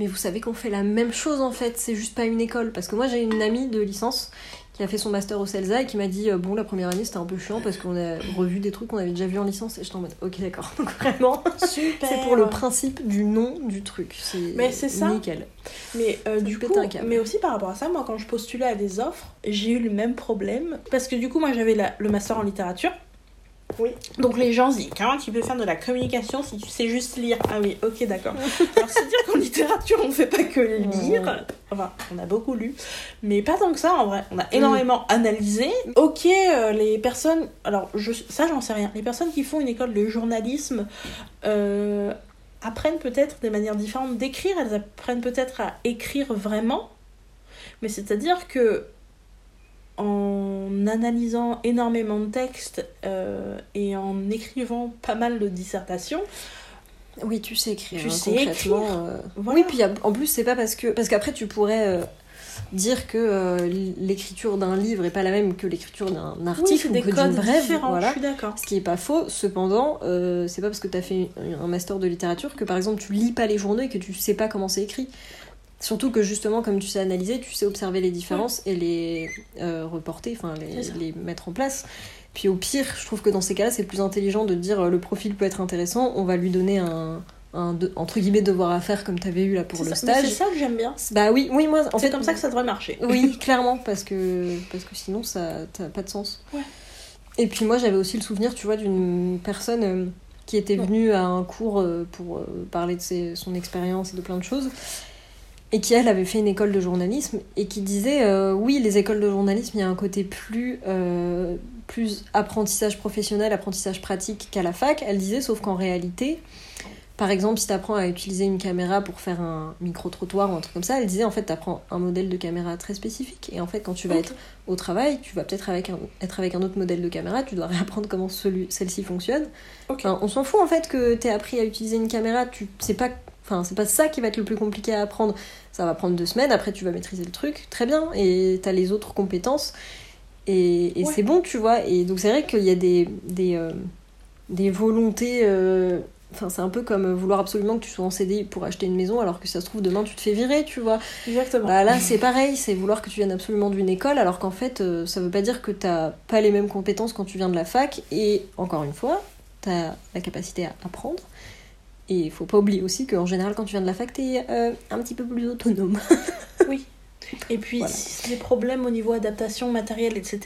mais vous savez qu'on fait la même chose en fait, c'est juste pas une école. Parce que moi j'ai une amie de licence qui a fait son master au CELSA et qui m'a dit euh, Bon, la première année c'était un peu chiant parce qu'on a revu des trucs qu'on avait déjà vu en licence et j'étais en mode Ok, d'accord. (laughs) Donc vraiment, Super. c'est pour le principe du nom du truc. Mais c'est ça. Nickel. Mais euh, du coup, mais aussi par rapport à ça, moi quand je postulais à des offres, j'ai eu le même problème. Parce que du coup, moi j'avais le master en littérature. Oui. Donc les gens se disent comment tu peux faire de la communication si tu sais juste lire? Ah oui, ok, d'accord. (laughs) Alors c'est dire qu'en littérature on ne fait pas que lire. Enfin, on a beaucoup lu, mais pas tant que ça en vrai. On a énormément analysé. Ok, euh, les personnes, alors je, ça j'en sais rien. Les personnes qui font une école de journalisme euh, apprennent peut-être des manières différentes d'écrire. Elles apprennent peut-être à écrire vraiment, mais c'est-à-dire que en analysant énormément de textes euh, et en écrivant pas mal de dissertations. Oui, tu sais écrire. Tu hein, sais concrètement, écrire. euh. Voilà. Oui, puis en plus, c'est pas parce que. Parce qu'après, tu pourrais euh, dire que euh, l'écriture d'un livre est pas la même que l'écriture d'un Oui, article c'est ou d'une brève. différents, Voilà. je suis d'accord. Ce qui est pas faux, cependant, euh, c'est pas parce que tu as fait un master de littérature que par exemple tu lis pas les journaux et que tu sais pas comment c'est écrit. Surtout que justement, comme tu sais analyser, tu sais observer les différences et les euh, reporter, enfin les, mettre en place. Puis au pire, je trouve que dans ces cas-là, c'est plus intelligent de dire euh, le profil peut être intéressant, on va lui donner un, un de- entre guillemets devoir à faire comme tu avais eu là pour le ça- stage. C'est ça que j'aime bien. Bah oui, oui, moi en C'est fait comme ça que ça devrait marcher. oui, (laughs) clairement, parce que, parce que sinon ça n'a pas de sens. Ouais. Et puis moi j'avais aussi le souvenir, tu vois, d'une personne euh, qui était Ouais. venue à un cours pour parler de ses- son expérience et de plein de choses, et qui elle avait fait une école de journalisme, et qui disait, euh, oui, les écoles de journalisme, il y a un côté plus, euh, plus apprentissage professionnel, apprentissage pratique qu'à la fac, elle disait, sauf qu'en réalité... Par exemple, si tu apprends à utiliser une caméra pour faire un micro-trottoir ou un truc comme ça, elle disait en fait tu apprends un modèle de caméra très spécifique. Et en fait quand tu vas être au travail, tu vas peut-être avec un, être avec un autre modèle de caméra, tu dois réapprendre comment celui, celle-ci fonctionne. Enfin, on s'en fout en fait que tu appris à utiliser une caméra, tu c'est pas enfin c'est pas ça qui va être le plus compliqué à apprendre. Ça va prendre deux semaines, après tu vas maîtriser le truc, très bien et tu as les autres compétences et, et Ouais. c'est bon, tu vois. Et donc c'est vrai qu'il y a des des, euh, des volontés euh, Enfin, c'est un peu comme vouloir absolument que tu sois en CDI pour acheter une maison alors que ça se trouve demain tu te fais virer, tu vois. Exactement. Bah là, c'est pareil, c'est vouloir que tu viennes absolument d'une école alors qu'en fait, euh, ça veut pas dire que t'as pas les mêmes compétences quand tu viens de la fac et encore une fois, t'as la capacité à apprendre. Et il faut pas oublier aussi qu'en général, quand tu viens de la fac, t'es euh, un petit peu plus autonome. (laughs) Et puis, Voilà. si c'est des problèmes au niveau adaptation, matériel, etc.,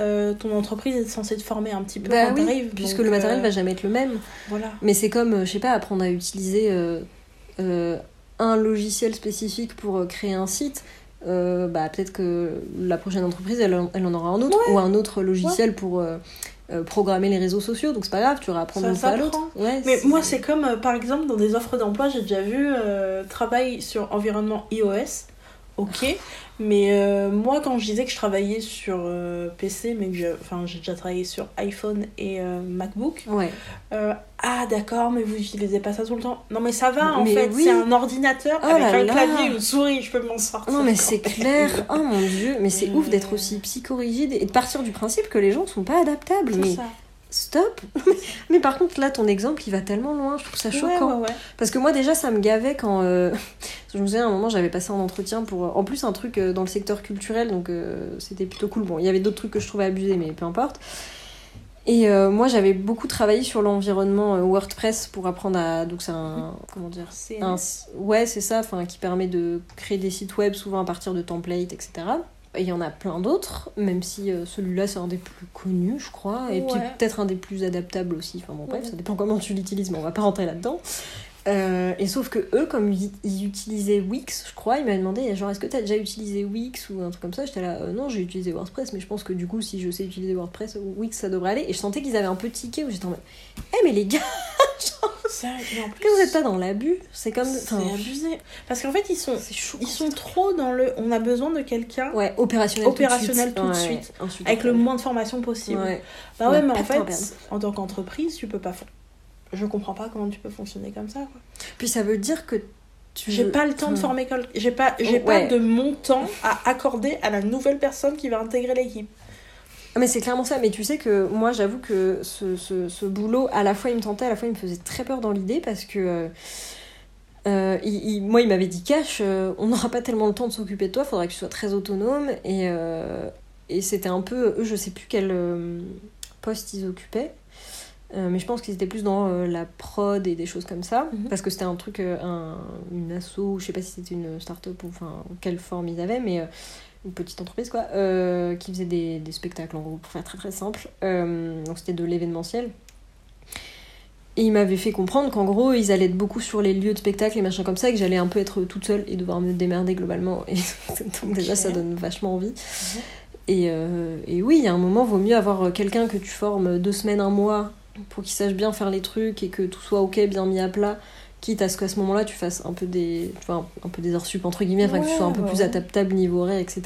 euh, ton entreprise est censée te former un petit peu bah quand oui, puisque donc, le matériel euh, va jamais être le même. Voilà. Mais c'est comme, euh, je sais pas, apprendre à utiliser euh, un logiciel spécifique pour créer un site. Bah, peut-être que la prochaine entreprise, elle, elle en aura un autre, ou un autre logiciel pour euh, programmer les réseaux sociaux. Donc c'est pas grave, tu vas apprendre Ça à l'autre. Ouais, Mais moi, c'est comme, euh, par exemple, dans des offres d'emploi, j'ai déjà vu euh, travail sur environnement iOS. Ok, mais euh, moi, quand je disais que je travaillais sur euh, PC, mais que enfin, j'ai déjà travaillé sur iPhone et euh, MacBook, Ouais. ah d'accord, mais vous utilisez pas ça tout le temps. Non, mais ça va en Mais fait, oui. c'est un ordinateur Oh avec là un là. clavier et une souris, je peux m'en sortir. Non mais c'est (laughs) clair, oh mon dieu, mais c'est ouf d'être aussi psychorigide et de partir du principe que les gens sont pas adaptables. Mais ça. Stop (laughs) Mais par contre là ton exemple il va tellement loin, je trouve ça choquant. ouais, ouais. Parce que moi déjà ça me gavait quand... euh, (laughs) Je me souviens à un moment j'avais passé un entretien pour... euh, En plus un truc euh, dans le secteur culturel donc euh, c'était plutôt cool. Bon il y avait d'autres trucs que je trouvais abusés mais peu importe. Et euh, moi j'avais beaucoup travaillé sur l'environnement WordPress pour apprendre à... Donc c'est un... Comment dire C'est un- ouais, c'est ça, enfin, qui permet de créer des sites web souvent à partir de templates, etc. Il y en a plein d'autres, même si euh, celui-là c'est un des plus connus, je crois, et puis peut-être un des plus adaptables aussi. Enfin bon, bref, Ouais. ça dépend comment tu l'utilises, mais on va pas rentrer là-dedans. Euh, et sauf que eux, comme ils, ils utilisaient Wix, je crois, ils m'avaient demandé genre est-ce que t'as déjà utilisé Wix ou un truc comme ça? J'étais là, euh, non, j'ai utilisé WordPress, mais je pense que du coup, si je sais utiliser WordPress, Wix ça devrait aller. Et je sentais qu'ils avaient un peu tiqué où j'étais en mode, eh mais les gars, Mais en vous êtes pas dans l'abus C'est comme. C'est abusé. Parce qu'en fait, ils sont, ils sont trop dans le. On a besoin de quelqu'un Ouais, opérationnel, Opérationnel tout de Ouais, suite. ensuite, avec le moins de formation possible. Ouais. Bah ouais, mais en fait, en tant qu'entreprise, tu peux pas. Je comprends pas comment tu peux fonctionner comme ça. Quoi. Puis ça veut dire que. J'ai pas le temps de former quelqu'un. J'ai pas, j'ai Oh, ouais. pas de mon temps à accorder à la nouvelle personne qui va intégrer l'équipe. Ah, mais c'est clairement ça. Mais tu sais que moi, j'avoue que ce, ce, ce boulot, à la fois, il me tentait, à la fois, il me faisait très peur dans l'idée parce que. euh, euh, il- il- moi, il m'avait dit cash, euh, on n'aura pas tellement le temps de s'occuper de toi, faudra que tu sois très autonome. Et, euh, et c'était un peu. Eux, je sais plus quel poste ils occupaient. Mais je pense qu'ils étaient plus dans la prod et des choses comme ça. Mhm. Parce que c'était un truc, un, une asso, je sais pas si c'était une start-up ou enfin, quelle forme ils avaient, mais. Euh, une petite entreprise quoi, euh, qui faisait des, des spectacles en gros, pour faire très très simple. Euh, donc c'était de l'événementiel. Et il m'avait fait comprendre qu'en gros, ils allaient être beaucoup sur les lieux de spectacle et machin comme ça, et que j'allais un peu être toute seule et devoir me démerder globalement. (laughs) Et donc déjà, ça donne vachement envie. Et, euh, et oui, il y a un moment, vaut mieux avoir quelqu'un que tu formes deux semaines, un mois, pour qu'il sache bien faire les trucs et que tout soit ok, bien mis à plat, quitte à ce qu'à ce moment-là, tu fasses un peu des, tu vois, un peu des heures sup, entre guillemets, enfin, que tu sois un peu ouais, plus adaptable niveau horaire, etc.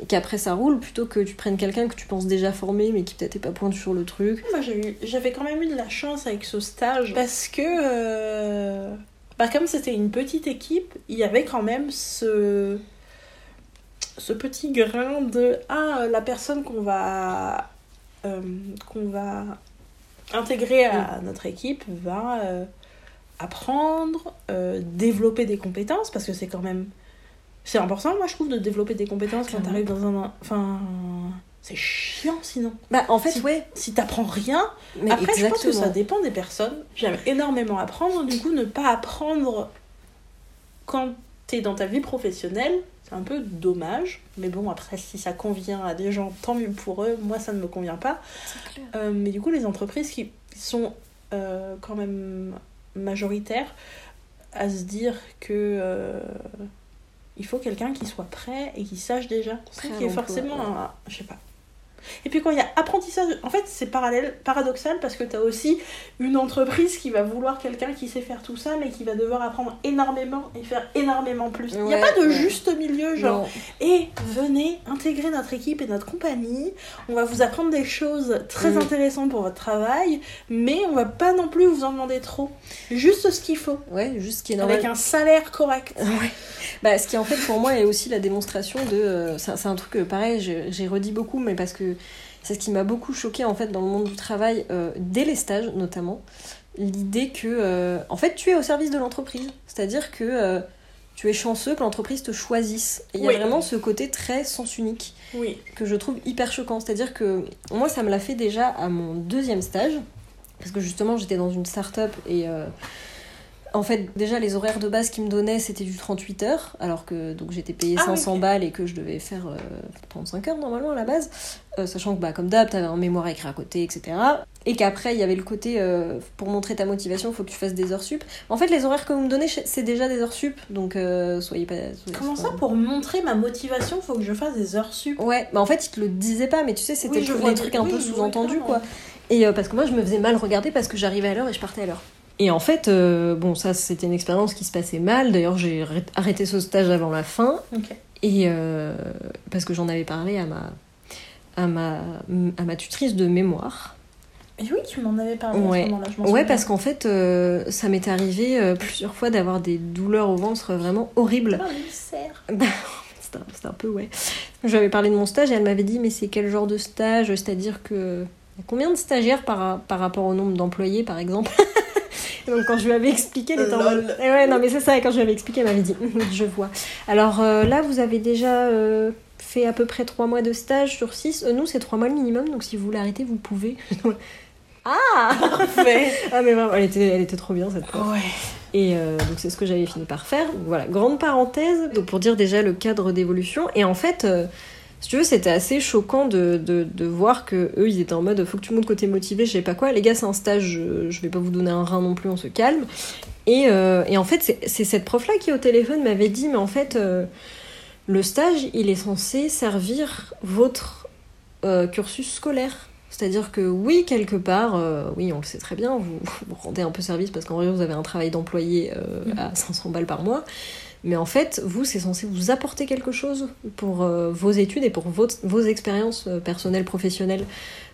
Et qu'après ça roule, plutôt que tu prennes quelqu'un que tu penses déjà formé, mais qui peut-être est pas pointu sur le truc. Moi, j'avais quand même eu de la chance avec ce stage parce que, euh, bah, comme c'était une petite équipe, il y avait quand même ce, ce petit grain de ah la personne qu'on va euh, qu'on va intégrer à notre équipe va euh, apprendre, euh, développer des compétences parce que c'est quand même c'est important moi je trouve de développer des compétences quand t'arrives dans un enfin c'est chiant sinon Bah, en fait, Si- ouais, si t'apprends rien mais après, je pense que ça dépend des personnes. J'aime énormément apprendre, du coup, ne pas apprendre quand t'es dans ta vie professionnelle, c'est un peu dommage. Mais bon, après, si ça convient à des gens, tant mieux pour eux. Moi, ça ne me convient pas. Clair. Euh, mais du coup, les entreprises qui sont euh, quand même majoritaires à se dire que euh, il faut quelqu'un qui soit prêt et qui sache déjà. Prêt ait l'emploi, forcément ouais. un. Je sais pas. Et puis quand il y a apprentissage, en fait c'est parallèle, paradoxal parce que tu as aussi une entreprise qui va vouloir quelqu'un qui sait faire tout ça mais qui va devoir apprendre énormément et faire énormément plus. Il n'y a Ouais, pas de ouais. juste milieu genre Non. et venez intégrer notre équipe et notre compagnie. On va vous apprendre des choses très Mm. intéressantes pour votre travail, mais on va pas non plus vous en demander trop. Juste ce qu'il faut, Ouais, juste ce qui est normal. avec un salaire correct. (laughs) Ouais. Bah, ce qui en fait pour moi est aussi la démonstration de. euh, c'est un truc que pareil, j'ai redit beaucoup, mais parce que c'est ce qui m'a beaucoup choqué en fait dans le monde du travail, euh, dès les stages notamment. L'idée que, euh, en fait, tu es au service de l'entreprise. C'est-à-dire que euh, tu es chanceux que l'entreprise te choisisse. Il y a vraiment ce côté très sens unique Oui. que je trouve hyper choquant. C'est-à-dire que moi, ça me l'a fait déjà à mon deuxième stage. Parce que justement, j'étais dans une start-up et. Euh, en fait, déjà, les horaires de base qu'ils me donnaient, c'était du 38 heures, alors que donc j'étais payée Ah, 500 ok. balles et que je devais faire euh, 35 heures normalement à la base. Euh, sachant que, bah, comme d'hab, t'avais un mémoire à écrire à côté, etc. Et qu'après, il y avait le côté, euh, pour montrer ta motivation, il faut que tu fasses des heures sup. En fait, les horaires que vous me donnez, c'est déjà des heures sup, donc euh, soyez pas. soyez- Comment ça pour montrer ma motivation, faut que je fasse des heures sup? Ouais, bah en fait, ils te le disaient pas, mais tu sais, c'était Oui, trucs un Oui, peu sous-entendus, quoi. Et euh, parce que moi, je me faisais mal regarder parce que j'arrivais à l'heure et je partais à l'heure. Et en fait, euh, bon, ça, c'était une expérience qui se passait mal. D'ailleurs, j'ai arrêt- arrêté ce stage avant la fin. Et euh, parce que j'en avais parlé à ma, à, ma, à ma tutrice de mémoire. Et oui, tu m'en avais parlé à Ouais. ce moment-là, Ouais, parce qu'en fait, euh, ça m'est arrivé plusieurs fois d'avoir des douleurs au ventre vraiment horribles. Ah, ulcère. C'était (laughs) un, peu, ouais. Je lui avais parlé de mon stage et elle m'avait dit, mais c'est quel genre de stage? C'est-à-dire que. il y a Combien de stagiaires par, par rapport au nombre d'employés, par exemple? (laughs) Donc, quand je lui avais expliqué, elle était en mode. Eh ouais, non, mais c'est ça, et quand je lui avais expliqué, elle m'avait dit, (laughs) je vois. Alors euh, là, vous avez déjà euh, fait à peu près 3 mois de stage sur 6. nous, c'est 3 mois le minimum, donc si vous voulez arrêter, vous pouvez. (laughs) ah Parfait. (laughs) Ah, mais vraiment, elle était, elle était trop bien, cette prof. Ouais. Et euh, donc c'est ce que j'avais fini par faire. Donc, voilà, grande parenthèse donc, pour dire déjà le cadre d'évolution. Et en fait, euh, si tu veux, c'était assez choquant de, de, de voir que eux, ils étaient en mode faut que tu montes côté motivé, je sais pas quoi. Les gars, c'est un stage, je, je vais pas vous donner un rein non plus, on se calme. Et, euh, et en fait, c'est cette prof-là qui au téléphone m'avait dit, mais en fait, euh, le stage, il est censé servir votre euh, cursus scolaire. C'est-à-dire que oui, quelque part, oui, on le sait très bien, vous, (laughs) vous rendez un peu service parce qu'en vrai, vous avez un travail d'employé Mhm. à 500 balles par mois. Mais en fait, vous, c'est censé vous apporter quelque chose pour euh, vos études et pour vos, vos expériences euh, personnelles, professionnelles.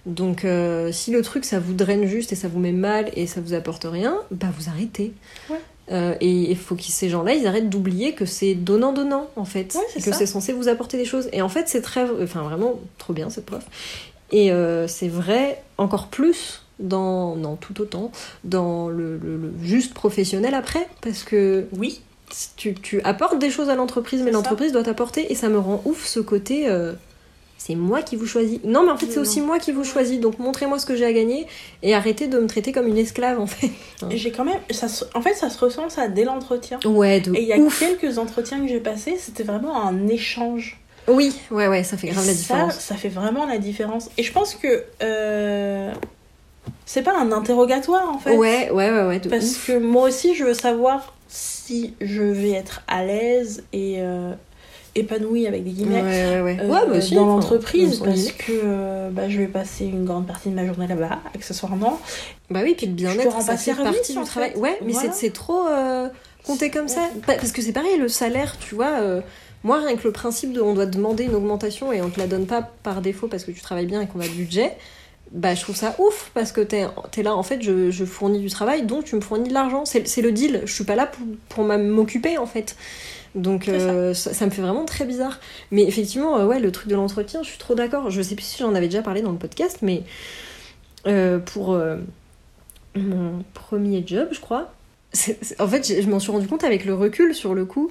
Donc, euh, si le truc, ça vous draine juste et ça vous met mal et ça vous apporte rien, bah vous arrêtez. Ouais. Et il faut que ces gens-là, ils arrêtent d'oublier que c'est donnant-donnant, en fait. Ouais, et que c'est censé vous apporter des choses. Et en fait, c'est très... Enfin, vraiment, trop bien, cette prof. Et c'est vrai encore plus dans... Non, tout autant, dans le, le- le juste professionnel après. Parce que Oui. Tu, tu apportes des choses à l'entreprise, mais l'entreprise doit t'apporter. Et ça me rend ouf, ce côté... euh, c'est moi qui vous choisis. Non, mais en fait, c'est aussi moi qui vous choisis. Donc, montrez-moi ce que j'ai à gagner et arrêtez de me traiter comme une esclave, en fait. J'ai quand même. Ça se- En fait, ça se ressent ça dès l'entretien. Ouais, de Et il y a ouf. quelques entretiens que j'ai passés, c'était vraiment un échange. Oui, ouais, ouais, ça fait grave Et la ça, différence. Ça fait vraiment la différence. Et je pense que euh, c'est pas un interrogatoire en fait. Ouais, ouais, ouais, ouais. Parce ouf. que moi aussi, je veux savoir si je vais être à l'aise et euh, épanouie avec des guillemets. ouais, ouais. euh, ouais, bah dans l'entreprise parce que euh, bah, je vais passer une grande partie de ma journée là-bas accessoirement Bah oui, puis le bien-être, ça fait service, partie en du travail. fait. Ouais, mais Voilà. c'est- trop euh, compté comme ça. Pa- Parce que c'est pareil, le salaire, tu vois. euh, moi, rien que le principe de on doit demander une augmentation et on te la donne pas par défaut parce que tu travailles bien et qu'on a le budget, bah je trouve ça ouf parce que t'es es là, en fait, je, je fournis du travail, donc tu me fournis de l'argent. C'est le deal. Je suis pas là pour, m'occuper, en fait. Donc ça. euh, ça. ça me fait vraiment très bizarre. Mais effectivement, euh, ouais, le truc de l'entretien, je suis trop d'accord. Je sais plus si j'en avais déjà parlé dans le podcast, mais euh, pour mon premier job, je crois. en fait, je m'en suis rendu compte avec le recul sur le coup.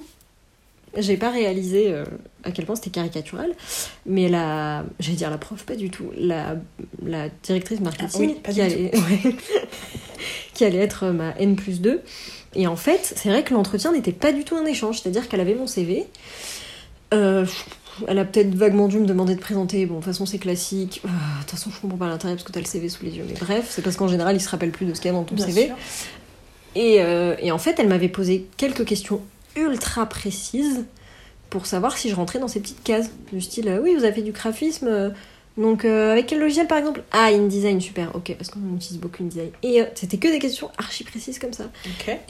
J'ai pas réalisé euh, à quel point c'était caricatural, mais la, j'allais dire la prof, pas du tout, la, la directrice marketing Ah oui, pas qui, du allait, (laughs) ouais, (laughs) qui allait être ma N plus 2. Et en fait, c'est vrai que l'entretien n'était pas du tout un échange, c'est-à-dire qu'elle avait mon CV. Euh, elle a peut-être vaguement dû me demander de présenter. Bon, de toute façon, c'est classique. Ah, De toute façon, je comprends pas l'intérêt parce que t'as le CV sous les yeux. Mais bref, c'est parce qu'en général, il se rappelle plus de ce qu'il y a dans ton Bien CV. euh, et en fait, elle m'avait posé quelques questions ultra précises pour savoir si je rentrais dans ces petites cases. Du style, euh, oui, vous avez fait du graphisme. euh, donc, euh, avec quel logiciel par exemple? Ah, InDesign, super, ok, parce qu'on utilise beaucoup InDesign. Et c'était que des questions archi précises comme ça.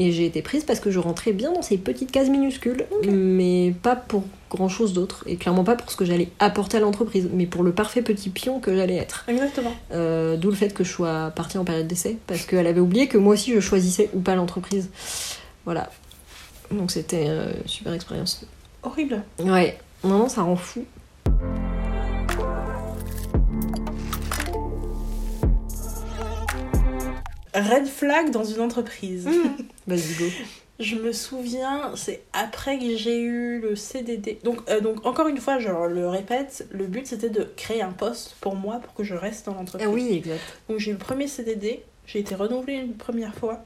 Et j'ai été prise parce que je rentrais bien dans ces petites cases minuscules, mais pas pour grand chose d'autre. Et clairement pas pour ce que j'allais apporter à l'entreprise, mais pour le parfait petit pion que j'allais être. Exactement. D'où le fait que je sois partie en période d'essai, parce qu'elle avait oublié que moi aussi je choisissais ou pas l'entreprise. Voilà. Donc c'était euh, une super expérience. Horrible. Ouais, non, non, ça rend fou. Red flag dans une entreprise. (laughs) Vas-y, go. Je me souviens, c'est après que j'ai eu le CDD. Donc, euh, donc encore une fois, je le répète, le but c'était de créer un poste pour moi pour que je reste dans l'entreprise. Ah oui, exact. Donc j'ai eu le premier CDD, j'ai été renouvelée une première fois,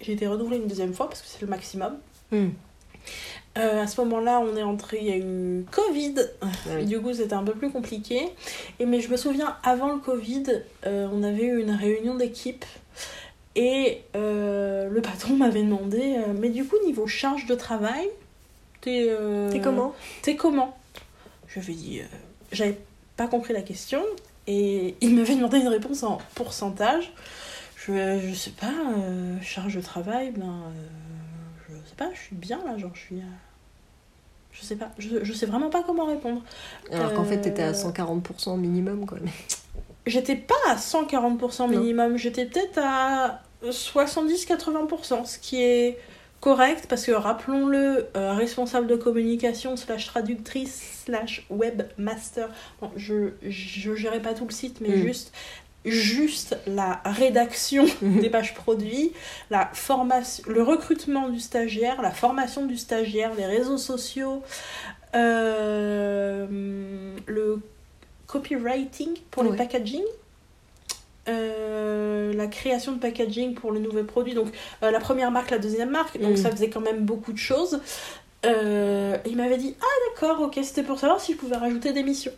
j'ai été renouvelée une deuxième fois parce que c'est le maximum. Hmm. Euh, à ce moment-là, on est entré, il y a eu Covid, Ah oui. du coup c'était un peu plus compliqué. Et mais je me souviens, avant le Covid, euh, on avait eu une réunion d'équipe et euh, le patron (laughs) m'avait demandé, mais du coup niveau charge de travail, t'es T'es comment? T'es comment? Je lui ai dit, j'avais pas compris la question et il m'avait demandé une réponse en pourcentage. Je, je sais pas, charge de travail, ben pas, je suis bien là, genre je suis. à- je sais pas, je, je sais vraiment pas comment répondre. Alors qu'en fait, t'étais à Euh, 140% minimum, quoi. (laughs) J'étais pas à 140% minimum, j'étais peut-être à 70-80%, ce qui est correct parce que rappelons-le, euh, responsable de communication slash traductrice slash webmaster, bon, je, je gérais pas tout le site mais Mm. juste juste la rédaction (laughs) des pages produits, la formation, le recrutement du stagiaire, la formation du stagiaire, les réseaux sociaux, euh, le copywriting pour Ouais. packaging, euh, la création de packaging pour le nouveau produit, donc euh, la première marque, la deuxième marque, donc Mm. ça faisait quand même beaucoup de choses. Il m'avait dit Ah d'accord, ok, c'était pour savoir si je pouvais rajouter des missions.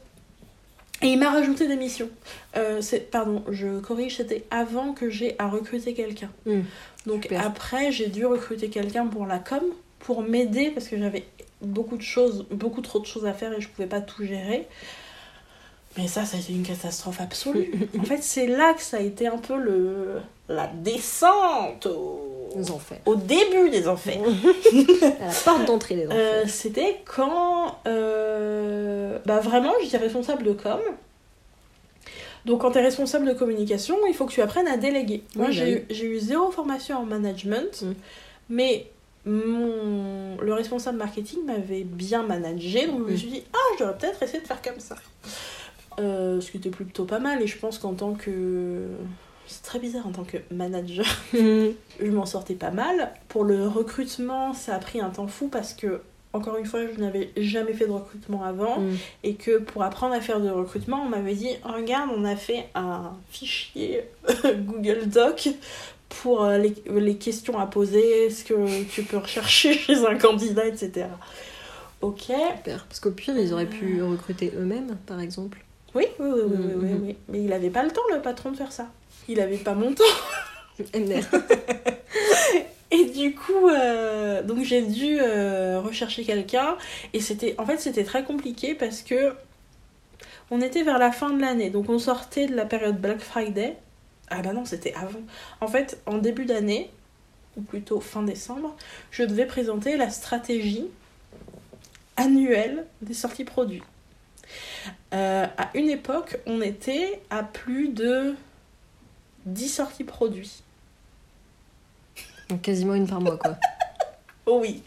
Et il m'a rajouté des missions. Euh, c'est, pardon, je corrige, c'était avant que j'ai à recruter quelqu'un. Mm. Donc Super. après, j'ai dû recruter quelqu'un pour la com, pour m'aider, parce que j'avais beaucoup de choses, beaucoup trop de choses à faire et je pouvais pas tout gérer. Mais ça, ça a été une catastrophe absolue. (laughs) en fait, c'est là que ça a été un peu le la descente au, Aux enfers. au début des enfers. (laughs) À la porte d'entrée des enfers. Euh, c'était quand euh, bah vraiment j'étais responsable de com donc quand tu es responsable de communication il faut que tu apprennes à déléguer moi j'ai bah eu- j'ai eu zéro formation en management Mm. mais mon, le responsable marketing m'avait bien managé donc je me suis dit ah j'aurais peut-être essayé de faire comme ça Euh, ce qui était plutôt pas mal et je pense qu'en tant que c'est très bizarre en tant que manager (laughs) Mm. je m'en sortais pas mal. Pour le recrutement, ça a pris un temps fou parce que, encore une fois, je n'avais jamais fait de recrutement avant Mm. et que pour apprendre à faire de recrutement, on m'avait dit Regarde, on a fait un fichier (laughs) Google Doc pour euh, les, les questions à poser, ce que tu peux rechercher (laughs) chez un candidat, etc. Ok. Super. Parce qu'au pire, ils auraient pu recruter eux-mêmes, par exemple. Oui, oui, oui, oui, oui, oui, Mhm. oui. Mais il avait pas le temps, le patron, de faire ça. Il avait pas mon temps. (laughs) (laughs) Et du coup, euh, donc j'ai dû euh, rechercher quelqu'un. Et c'était, en fait, c'était très compliqué parce que on était vers la fin de l'année. Donc on sortait de la période Black Friday. Ah bah non, c'était avant. En fait, en début d'année, ou plutôt fin décembre, je devais présenter la stratégie annuelle des sorties produits. Euh, à une époque, on était à plus de 10 sorties produits. Donc quasiment une par mois, quoi. (laughs) Oh oui.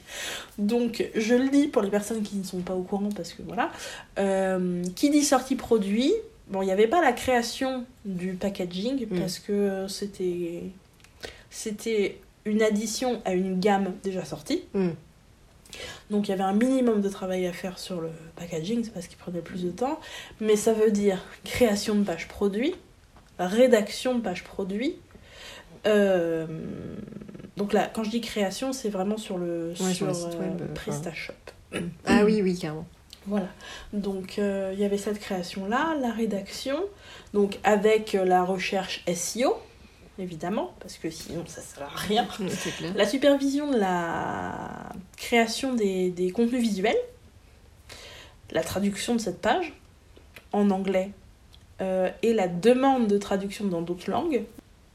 Donc, je le dis pour les personnes qui ne sont pas au courant, parce que voilà. Euh, qui dit sortie produit, bon, il n'y avait pas la création du packaging, Mm. parce que c'était. C'était une addition à une gamme déjà sortie. Mm. Donc, il y avait un minimum de travail à faire sur le packaging, c'est parce qu'il prenait plus de temps. Mais ça veut dire création de page produit, rédaction de page produit. euh, donc là, quand je dis création, c'est vraiment sur le, Ouais, sur sur, le site euh, web, euh, PrestaShop. Ah oui, oui, carrément. Voilà. Donc euh, il y avait cette création-là, la rédaction, donc avec la recherche SEO, évidemment, parce que sinon ça sert à rien. (laughs) Clair. La supervision de la création des, des contenus visuels, la traduction de cette page en anglais euh, et la demande de traduction dans d'autres langues,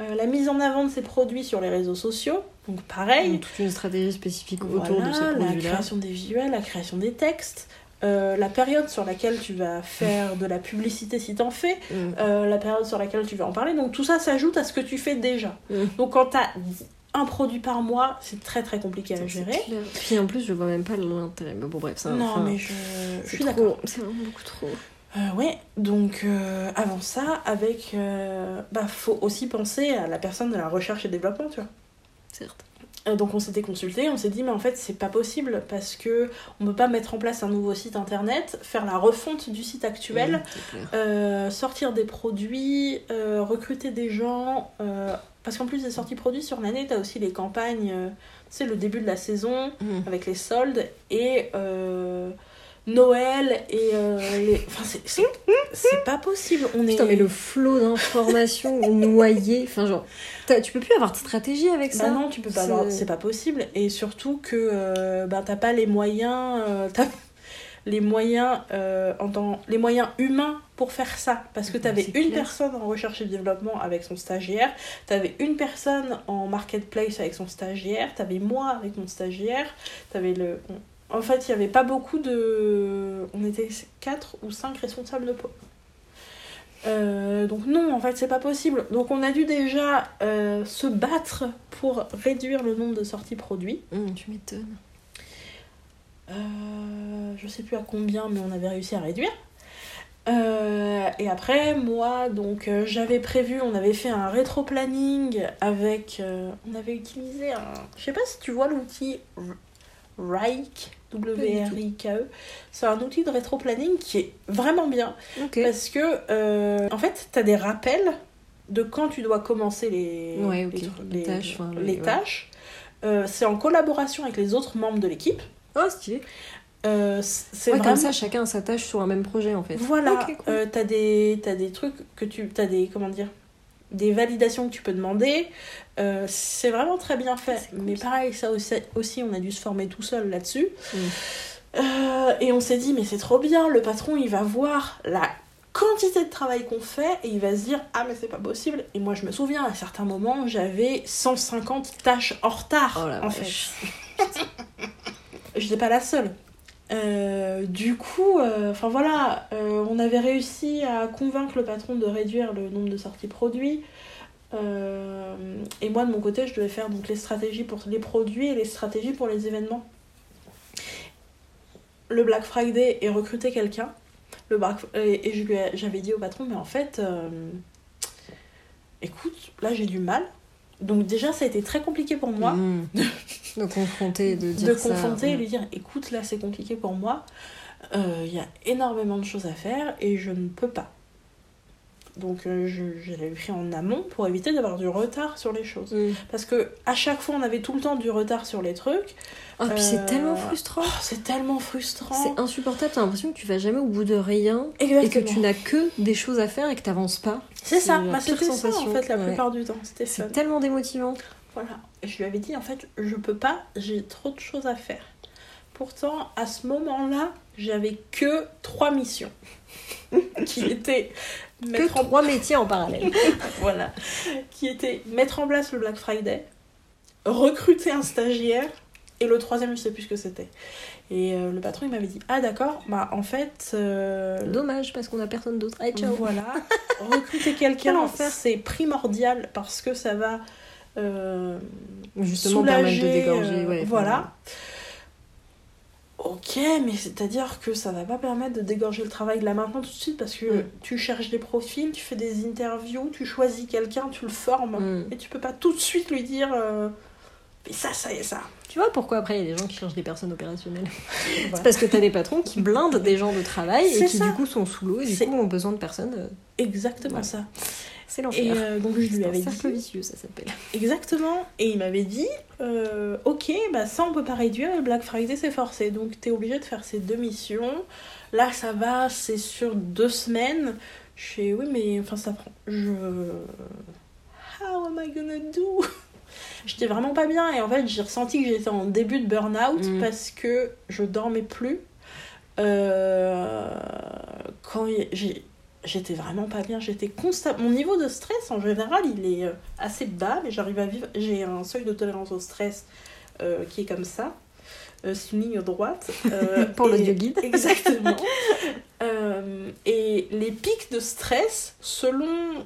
Euh, la mise en avant de ces produits sur les réseaux sociaux, donc pareil, Donc, toute une stratégie spécifique autour voilà, de ces la produits-là. création des visuels, la création des textes, euh, la période sur laquelle tu vas faire de la publicité si t'en fais, Mm. euh, la période sur laquelle tu vas en parler. Donc tout ça s'ajoute à ce que tu fais déjà. Mm. Donc quand t'as un produit par mois, c'est très très compliqué à gérer. clair. Puis en plus, je vois même pas l'intérêt. Mais bon, bref, ça. Non enfin, mais je, je suis d'accord. C'est vraiment beaucoup trop. Euh, ouais, donc euh, avant ça, avec, euh, bah faut aussi penser à la personne de la recherche et développement, tu vois. Certes. Euh, Donc on s'était consulté, on s'est dit mais en fait c'est pas possible parce que on peut pas mettre en place un nouveau site internet, faire la refonte du site actuel, c'est euh, sortir des produits, euh, recruter des gens. euh, parce qu'en plus des sorties produits sur l'année, t'as aussi les campagnes, tu sais le début de la saison Mm. avec les soldes et Noël et euh, les... Enfin c'est- pas possible. On est... Putain, mais le flot d'informations (laughs) noyées. Enfin, genre, tu peux plus avoir de stratégie avec ça. Bah non, tu peux pas C'est- avoir, c'est pas possible. Et surtout que euh, bah, t'as pas les moyens, euh, t'as (laughs) les moyens euh, en tant- les moyens humains pour faire ça. Parce que Bah, t'avais une clair. personne en recherche et développement avec son stagiaire, t'avais une personne en marketplace avec son stagiaire, t'avais moi avec mon stagiaire, t'avais le. En fait, il y avait pas beaucoup de. On était quatre ou cinq responsables de pôle. Euh, donc non, en fait, c'est pas possible. Donc on a dû déjà euh, se battre pour réduire le nombre de sorties produits. Mm, tu m'étonnes. Euh, je sais plus à combien, mais on avait réussi à réduire. Euh, et après, moi, donc euh, j'avais prévu, on avait fait un rétro-planning avec. on avait utilisé un. Je sais pas si tu vois l'outil Rike, W-R-I-K-E. C'est un outil de rétro-planning qui est vraiment bien. Parce que, euh, en fait, tu as des rappels de quand tu dois commencer les, Ouais, les, tâches, les ouais. Euh, c'est en collaboration avec les autres membres de l'équipe. Oh, stylé. Euh, c'est Ouais, vraiment... comme ça, chacun a sa tâche sur un même projet en fait. Voilà, Ok, cool. euh, t'as des, t'as des trucs que tu... T'as des... Comment dire Des validations que tu peux demander. Euh, c'est vraiment très bien fait. Mais pareil, ça aussi, on a dû se former tout seul là-dessus. Mm. Euh, et on s'est dit, mais c'est trop bien, le patron, il va voir la quantité de travail qu'on fait et il va se dire, ah mais c'est pas possible. Et moi, je me souviens, à certains moments, j'avais 150 tâches en retard, Oh en vache. fait. (laughs) J'étais pas la seule. Euh, du coup, euh, enfin voilà, euh, on avait réussi à convaincre le patron de réduire le nombre de sorties produits. Et moi de mon côté, je devais faire donc les stratégies pour les produits et les stratégies pour les événements. Le Black Friday et recruter quelqu'un. Le et, j'avais dit au patron, mais en fait, écoute, là j'ai du mal. Donc déjà, ça a été très compliqué pour moi Mm. de confronter, de dire de ça. confronter et lui dire écoute là c'est compliqué pour moi Euh, il y a énormément de choses à faire et je ne peux pas Donc euh, je, je l'avais pris en amont pour éviter d'avoir du retard sur les choses. Mm. Parce que à chaque fois, on avait tout le temps du retard sur les trucs. Ah, puis Euh, c'est tellement frustrant. Oh, c'est tellement frustrant. C'est insupportable, t'as l'impression que tu vas jamais au bout de rien et que tu n'as que des choses à faire et que t'avances pas. C'est ça, la bah, c'était ça en fait la Ouais. plupart du temps. C'était. C'est tellement démotivant. Voilà. Je lui avais dit, en fait, je peux pas, j'ai trop de choses à faire. Pourtant, à ce moment-là, j'avais que trois missions. (laughs) qui étaient Que mettre en... trois métiers en parallèle. (laughs) voilà. Qui étaient mettre en place le Black Friday, recruter un stagiaire, et le troisième, je sais plus ce que c'était. Et euh, le patron, il m'avait dit, ah d'accord, bah en fait... euh, Dommage parce qu'on a personne d'autre. Allez, ciao. Voilà. (laughs) Recruter Quel quelqu'un, enfer. c'est primordial parce que ça va... euh, Justement, soulager, permettre de dégorger. ouais, voilà. Ok, mais c'est-à-dire que ça va pas permettre de dégorger le travail de là maintenant tout de suite parce que Mm. tu cherches des profils, tu fais des interviews, tu choisis quelqu'un, tu le formes Mm. et tu peux pas tout de suite lui dire euh, mais ça, ça et ça. Tu vois pourquoi après il y a des gens qui cherchent des personnes opérationnelles? (laughs) C'est parce que t'as des patrons qui blindent des gens de travail et C'est qui ça. du coup sont sous l'eau et du coup ont besoin de personnes. euh, Exactement ça. C'est Et l'enfer. euh, donc je lui C'est un avais cercle dit vicieux, ça s'appelle. exactement et il m'avait dit euh, ok bah ça on peut pas réduire le Black Friday c'est forcé donc t'es obligé de faire ces deux missions. Là ça va c'est sur deux semaines. Je fais oui mais enfin ça prend je how am I gonna do? (laughs) J'étais vraiment pas bien et en fait j'ai ressenti que j'étais en début de burn-out Mm. parce que je dormais plus. Euh, quand j'ai j'étais vraiment pas bien j'étais constant mon niveau de stress en général il est euh, assez bas mais j'arrive à vivre j'ai un seuil de tolérance au stress euh, qui est comme ça Euh, c'est une ligne droite euh, (laughs) Pour et- l'audio (laughs) guide. exactement et les pics de stress selon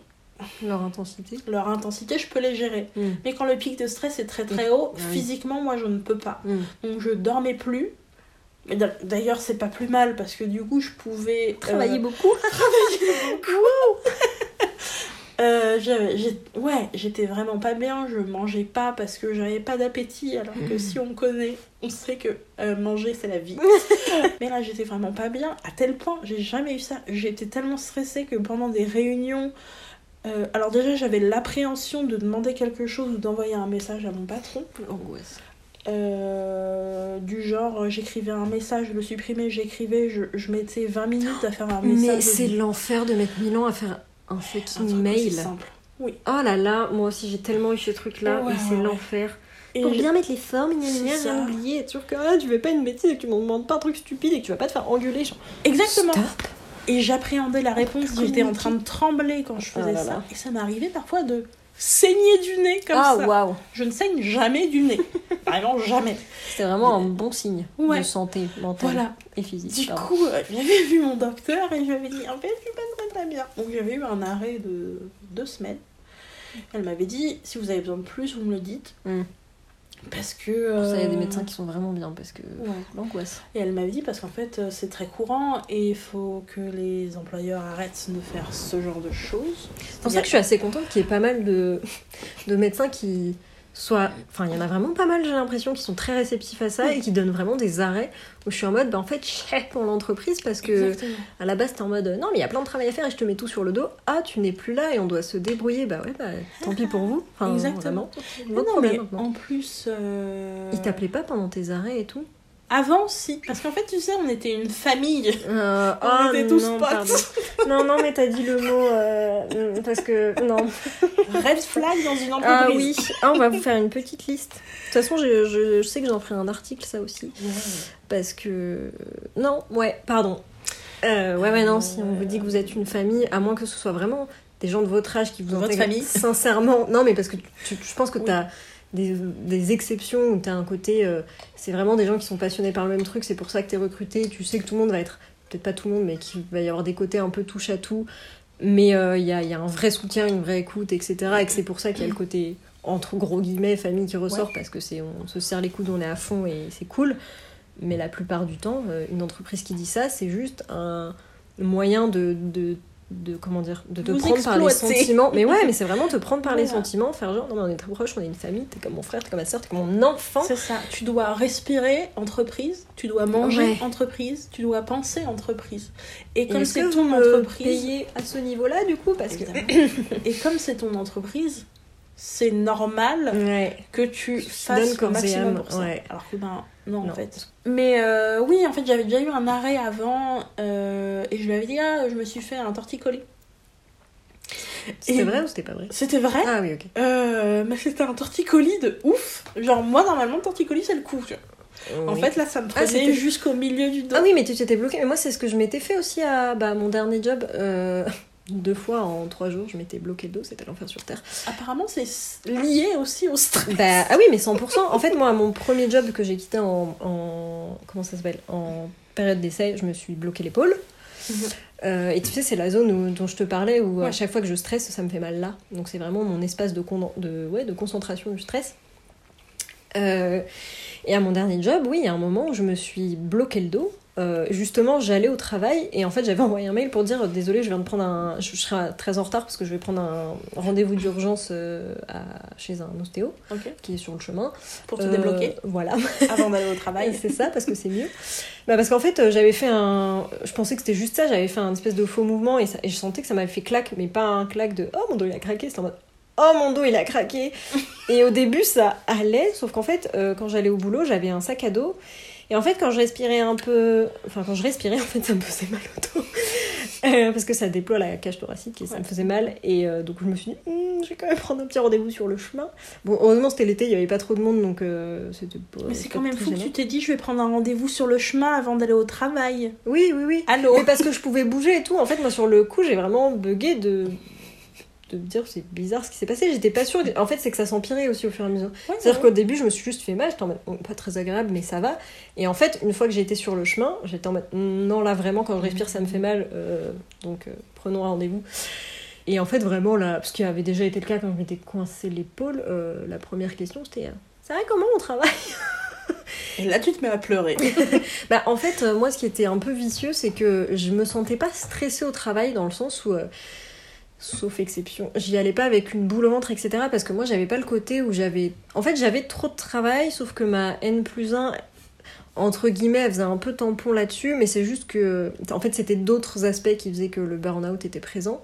Leur intensité. leur intensité je peux les gérer Mm. mais quand le pic de stress est très très haut Oui. physiquement moi je ne peux pas Mm. donc je dormais plus Mais D'ailleurs, c'est pas plus mal parce que du coup, je pouvais euh, Travailler (laughs) beaucoup. (laughs) Euh, j'avais- j'ai- ouais, j'étais vraiment pas bien, je mangeais pas parce que j'avais pas d'appétit, alors que si on connaît, on sait que euh, manger c'est la vie. (laughs) Mais là, j'étais vraiment pas bien, à tel point, j'ai jamais eu ça. J'étais tellement stressée que pendant des réunions, euh, alors déjà j'avais l'appréhension de demander quelque chose ou d'envoyer un message à mon patron. L'angoisse. Euh, du genre, j'écrivais un message, je le supprimais, j'écrivais, je, je mettais 20 minutes à faire un message. Mais c'est l'enfer de mettre mille ans à faire un fucking mail. simple. Oh là là, moi aussi j'ai tellement eu ce truc-là, Ouais, c'est ouais, l'enfer. Et Pour bien mettre les formes, gna gna, C'est rien oublier, être sûr que ah, tu fais pas une bêtise et que tu m'en demandes pas un truc stupide et que tu vas pas te faire engueuler. Genre, Exactement. Stop. Et j'appréhendais la réponse, j'étais en train de trembler quand je faisais Ah là ça. là. Et ça m'arrivait parfois de saigner du nez comme ah ça. Je ne saigne jamais du nez. (laughs) Vraiment jamais. c'était vraiment un bon signe Ouais. de santé mentale Voilà. et physique. Du pardon. coup, euh, j'avais vu mon docteur et je lui avais dit en fait, je suis pas très très bien. Donc j'avais eu un arrêt de deux semaines. Elle m'avait dit si vous avez besoin de plus, vous me le dites. Mm. Parce que. Pour ça, il y a des euh, médecins qui sont vraiment bien parce que Ouais. l'angoisse. Et elle m'avait dit parce qu'en fait euh, c'est très courant et il faut que les employeurs arrêtent de faire ce genre de choses. C'est pour ça que je suis assez contente qu'il y ait pas mal de, (laughs) de médecins qui soient. Enfin, il y en a vraiment pas mal, j'ai l'impression, qui sont très réceptifs à ça et qui donnent vraiment des arrêts où je suis en mode, bah en fait, chèque pour l'entreprise parce que Exactement. à la base, t'es en mode, non, mais il y a plein de travail à faire et je te mets tout sur le dos. Ah, tu n'es plus là et on doit se débrouiller. Bah ouais, bah tant pis pour vous. Enfin, Exactement. vraiment. Mais non, mais en plus. euh, Ils t'appelaient pas pendant tes arrêts et tout? Avant, si. Parce qu'en fait, tu sais, on était une famille. Euh, (laughs) On ah, était tous non, potes. Non, non, mais t'as dit le mot euh, parce que non. Red flag dans une Ah entreprise. oui, ah, on va vous faire une petite liste. De toute façon, je, je- je sais que j'en ferai un article, ça aussi. Parce que. Non, ouais, pardon. Euh, ouais, ouais, non, si on vous dit que vous êtes une famille, à moins que ce soit vraiment des gens de votre âge qui vous Votre intègrent famille. sincèrement. Non, mais parce que tu, je pense que Oui. t'as des, des exceptions où t'as un côté. euh, c'est vraiment des gens qui sont passionnés par le même truc, c'est pour ça que t'es recruté. Tu sais que tout le monde va être. Peut-être pas tout le monde, mais qu'il va y avoir des côtés un peu touche à tout. Mais euh, il y, a, il y a un vrai soutien, une vraie écoute, etc. Et que c'est pour ça qu'il y a le côté, entre gros guillemets, famille qui ressort, parce que c'est on se serre les coudes, on est à fond et c'est cool. Mais la plupart du temps, euh, une entreprise qui dit ça, c'est juste un moyen de, de de comment dire de te Vous prendre par les sentiments mais ouais mais c'est vraiment te prendre par les sentiments faire genre non mais on est très proches on est une famille t'es comme mon frère t'es comme ma soeur t'es comme mon enfant C'est ça. Tu dois respirer entreprise, tu dois manger Ouais. entreprise, tu dois penser entreprise. Et comme c'est ton entreprise, à ce niveau là du coup? Parce que Évidemment. et comme c'est ton entreprise, c'est normal ouais que tu fasses le maximum pour ça. ouais. Alors que ben non, Non. en fait. Mais euh, oui, en fait, j'avais déjà eu un arrêt avant euh, et je lui avais dit ah, je me suis fait un torticolis. c'était vrai ou c'était pas vrai? C'était vrai. ah oui ok Euh, mais c'était un torticolis de ouf. Genre moi normalement le torticolis c'est le vois. En fait là ça me Ah, prenait c'était- jusqu'au milieu du dos. Ah oui, mais tu t'étais bloqué. Mais moi, c'est ce que je m'étais fait aussi à bah, mon dernier job. Deux fois en trois jours, je m'étais bloqué le dos. C'était l'enfer sur Terre. Apparemment c'est lié aussi au stress. Bah, ah oui, mais 100%. En fait, moi, mon premier job que j'ai quitté en, en- Comment ça s'appelle En période d'essai, je me suis bloqué l'épaule. Mhm. Euh, et tu sais, c'est la zone où- dont je te parlais où à chaque fois que je stresse, ça me fait mal là. Donc c'est vraiment mon espace de, con- de, ouais, de concentration du stress. Euh, et à mon dernier job, oui, il y a un moment où je me suis bloqué le dos. Euh, justement, j'allais au travail et en fait, j'avais envoyé un mail pour dire désolé, je viens de prendre un. Je serai très en retard parce que je vais prendre un rendez-vous d'urgence euh, à- chez un ostéo qui est sur le chemin. Pour te Euh, débloquer Voilà. (laughs) avant d'aller au travail. (laughs) c'est ça, parce que c'est mieux. Bah, parce qu'en fait, euh, j'avais fait un. Je pensais que c'était juste ça, j'avais fait un espèce de faux mouvement et, ça- et je sentais que ça m'avait fait claque, mais pas un claque de oh mon dos il a craqué, c'était en mode oh mon dos il a craqué. (laughs) et au début ça allait, sauf qu'en fait, euh, quand j'allais au boulot, j'avais un sac à dos. Et en fait, quand je respirais un peu. Enfin, quand je respirais, (laughs) en fait, ça me faisait mal au dos. (laughs) Euh, parce que ça déploie la cage thoracique et ça Ouais. me faisait mal. Et euh, donc, je me suis dit, Hum, je vais quand même prendre un petit rendez-vous sur le chemin. Bon, heureusement, c'était l'été, il n'y avait pas trop de monde, donc euh, c'était pas. Mais c'est quand même fou que tu t'es dit je vais prendre un rendez-vous sur le chemin avant d'aller au travail. Oui, oui, oui. Allô Mais parce que je pouvais bouger et tout. En fait, moi, sur le coup, j'ai vraiment bugué de de me dire c'est bizarre ce qui s'est passé. J'étais pas sûre. En fait, c'est que ça s'empirait aussi au fur et à mesure. Ouais, C'est-à-dire ouais. qu'au début, je me suis juste fait mal. J'étais en mode bon, pas très agréable, mais ça va. Et en fait, une fois que j'ai été sur le chemin, j'étais en mode non, là vraiment, quand je respire, ça me fait mal. euh, donc, euh, prenons un rendez-vous. Et en fait, vraiment, là, parce qu'il avait déjà été le cas quand je m'étais coincé l'épaule, euh, la première question c'était ça va comment on travaille? Et là tu te mets à pleurer. (laughs) Bah, en fait, moi, ce qui était un peu vicieux, c'est que je me sentais pas stressée au travail dans le sens où, sauf exception, j'y allais pas avec une boule au ventre, etc. Parce que moi, j'avais pas le côté où j'avais. En fait, j'avais trop de travail, sauf que ma N plus 1, entre guillemets, elle faisait un peu tampon là-dessus, mais c'est juste que. En fait, c'était d'autres aspects qui faisaient que le burn-out était présent.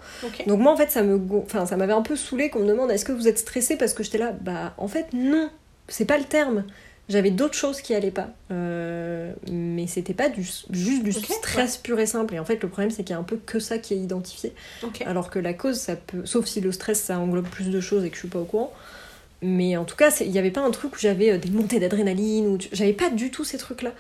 Donc moi en fait ça me enfin ça m'avait un peu saoulé qu'on me demande est-ce que vous êtes stressé parce que j'étais là? Bah en fait non c'est pas le terme j'avais d'autres choses qui allaient pas. Euh, mais c'était pas du, juste du stress pur et simple. Et en fait le problème c'est qu'il y a un peu que ça qui est identifié. Alors que la cause ça peut sauf si le stress ça englobe plus de choses et que je suis pas au courant. Mais en tout cas il y avait pas un truc où j'avais euh, des montées d'adrénaline ou j'avais pas du tout ces trucs là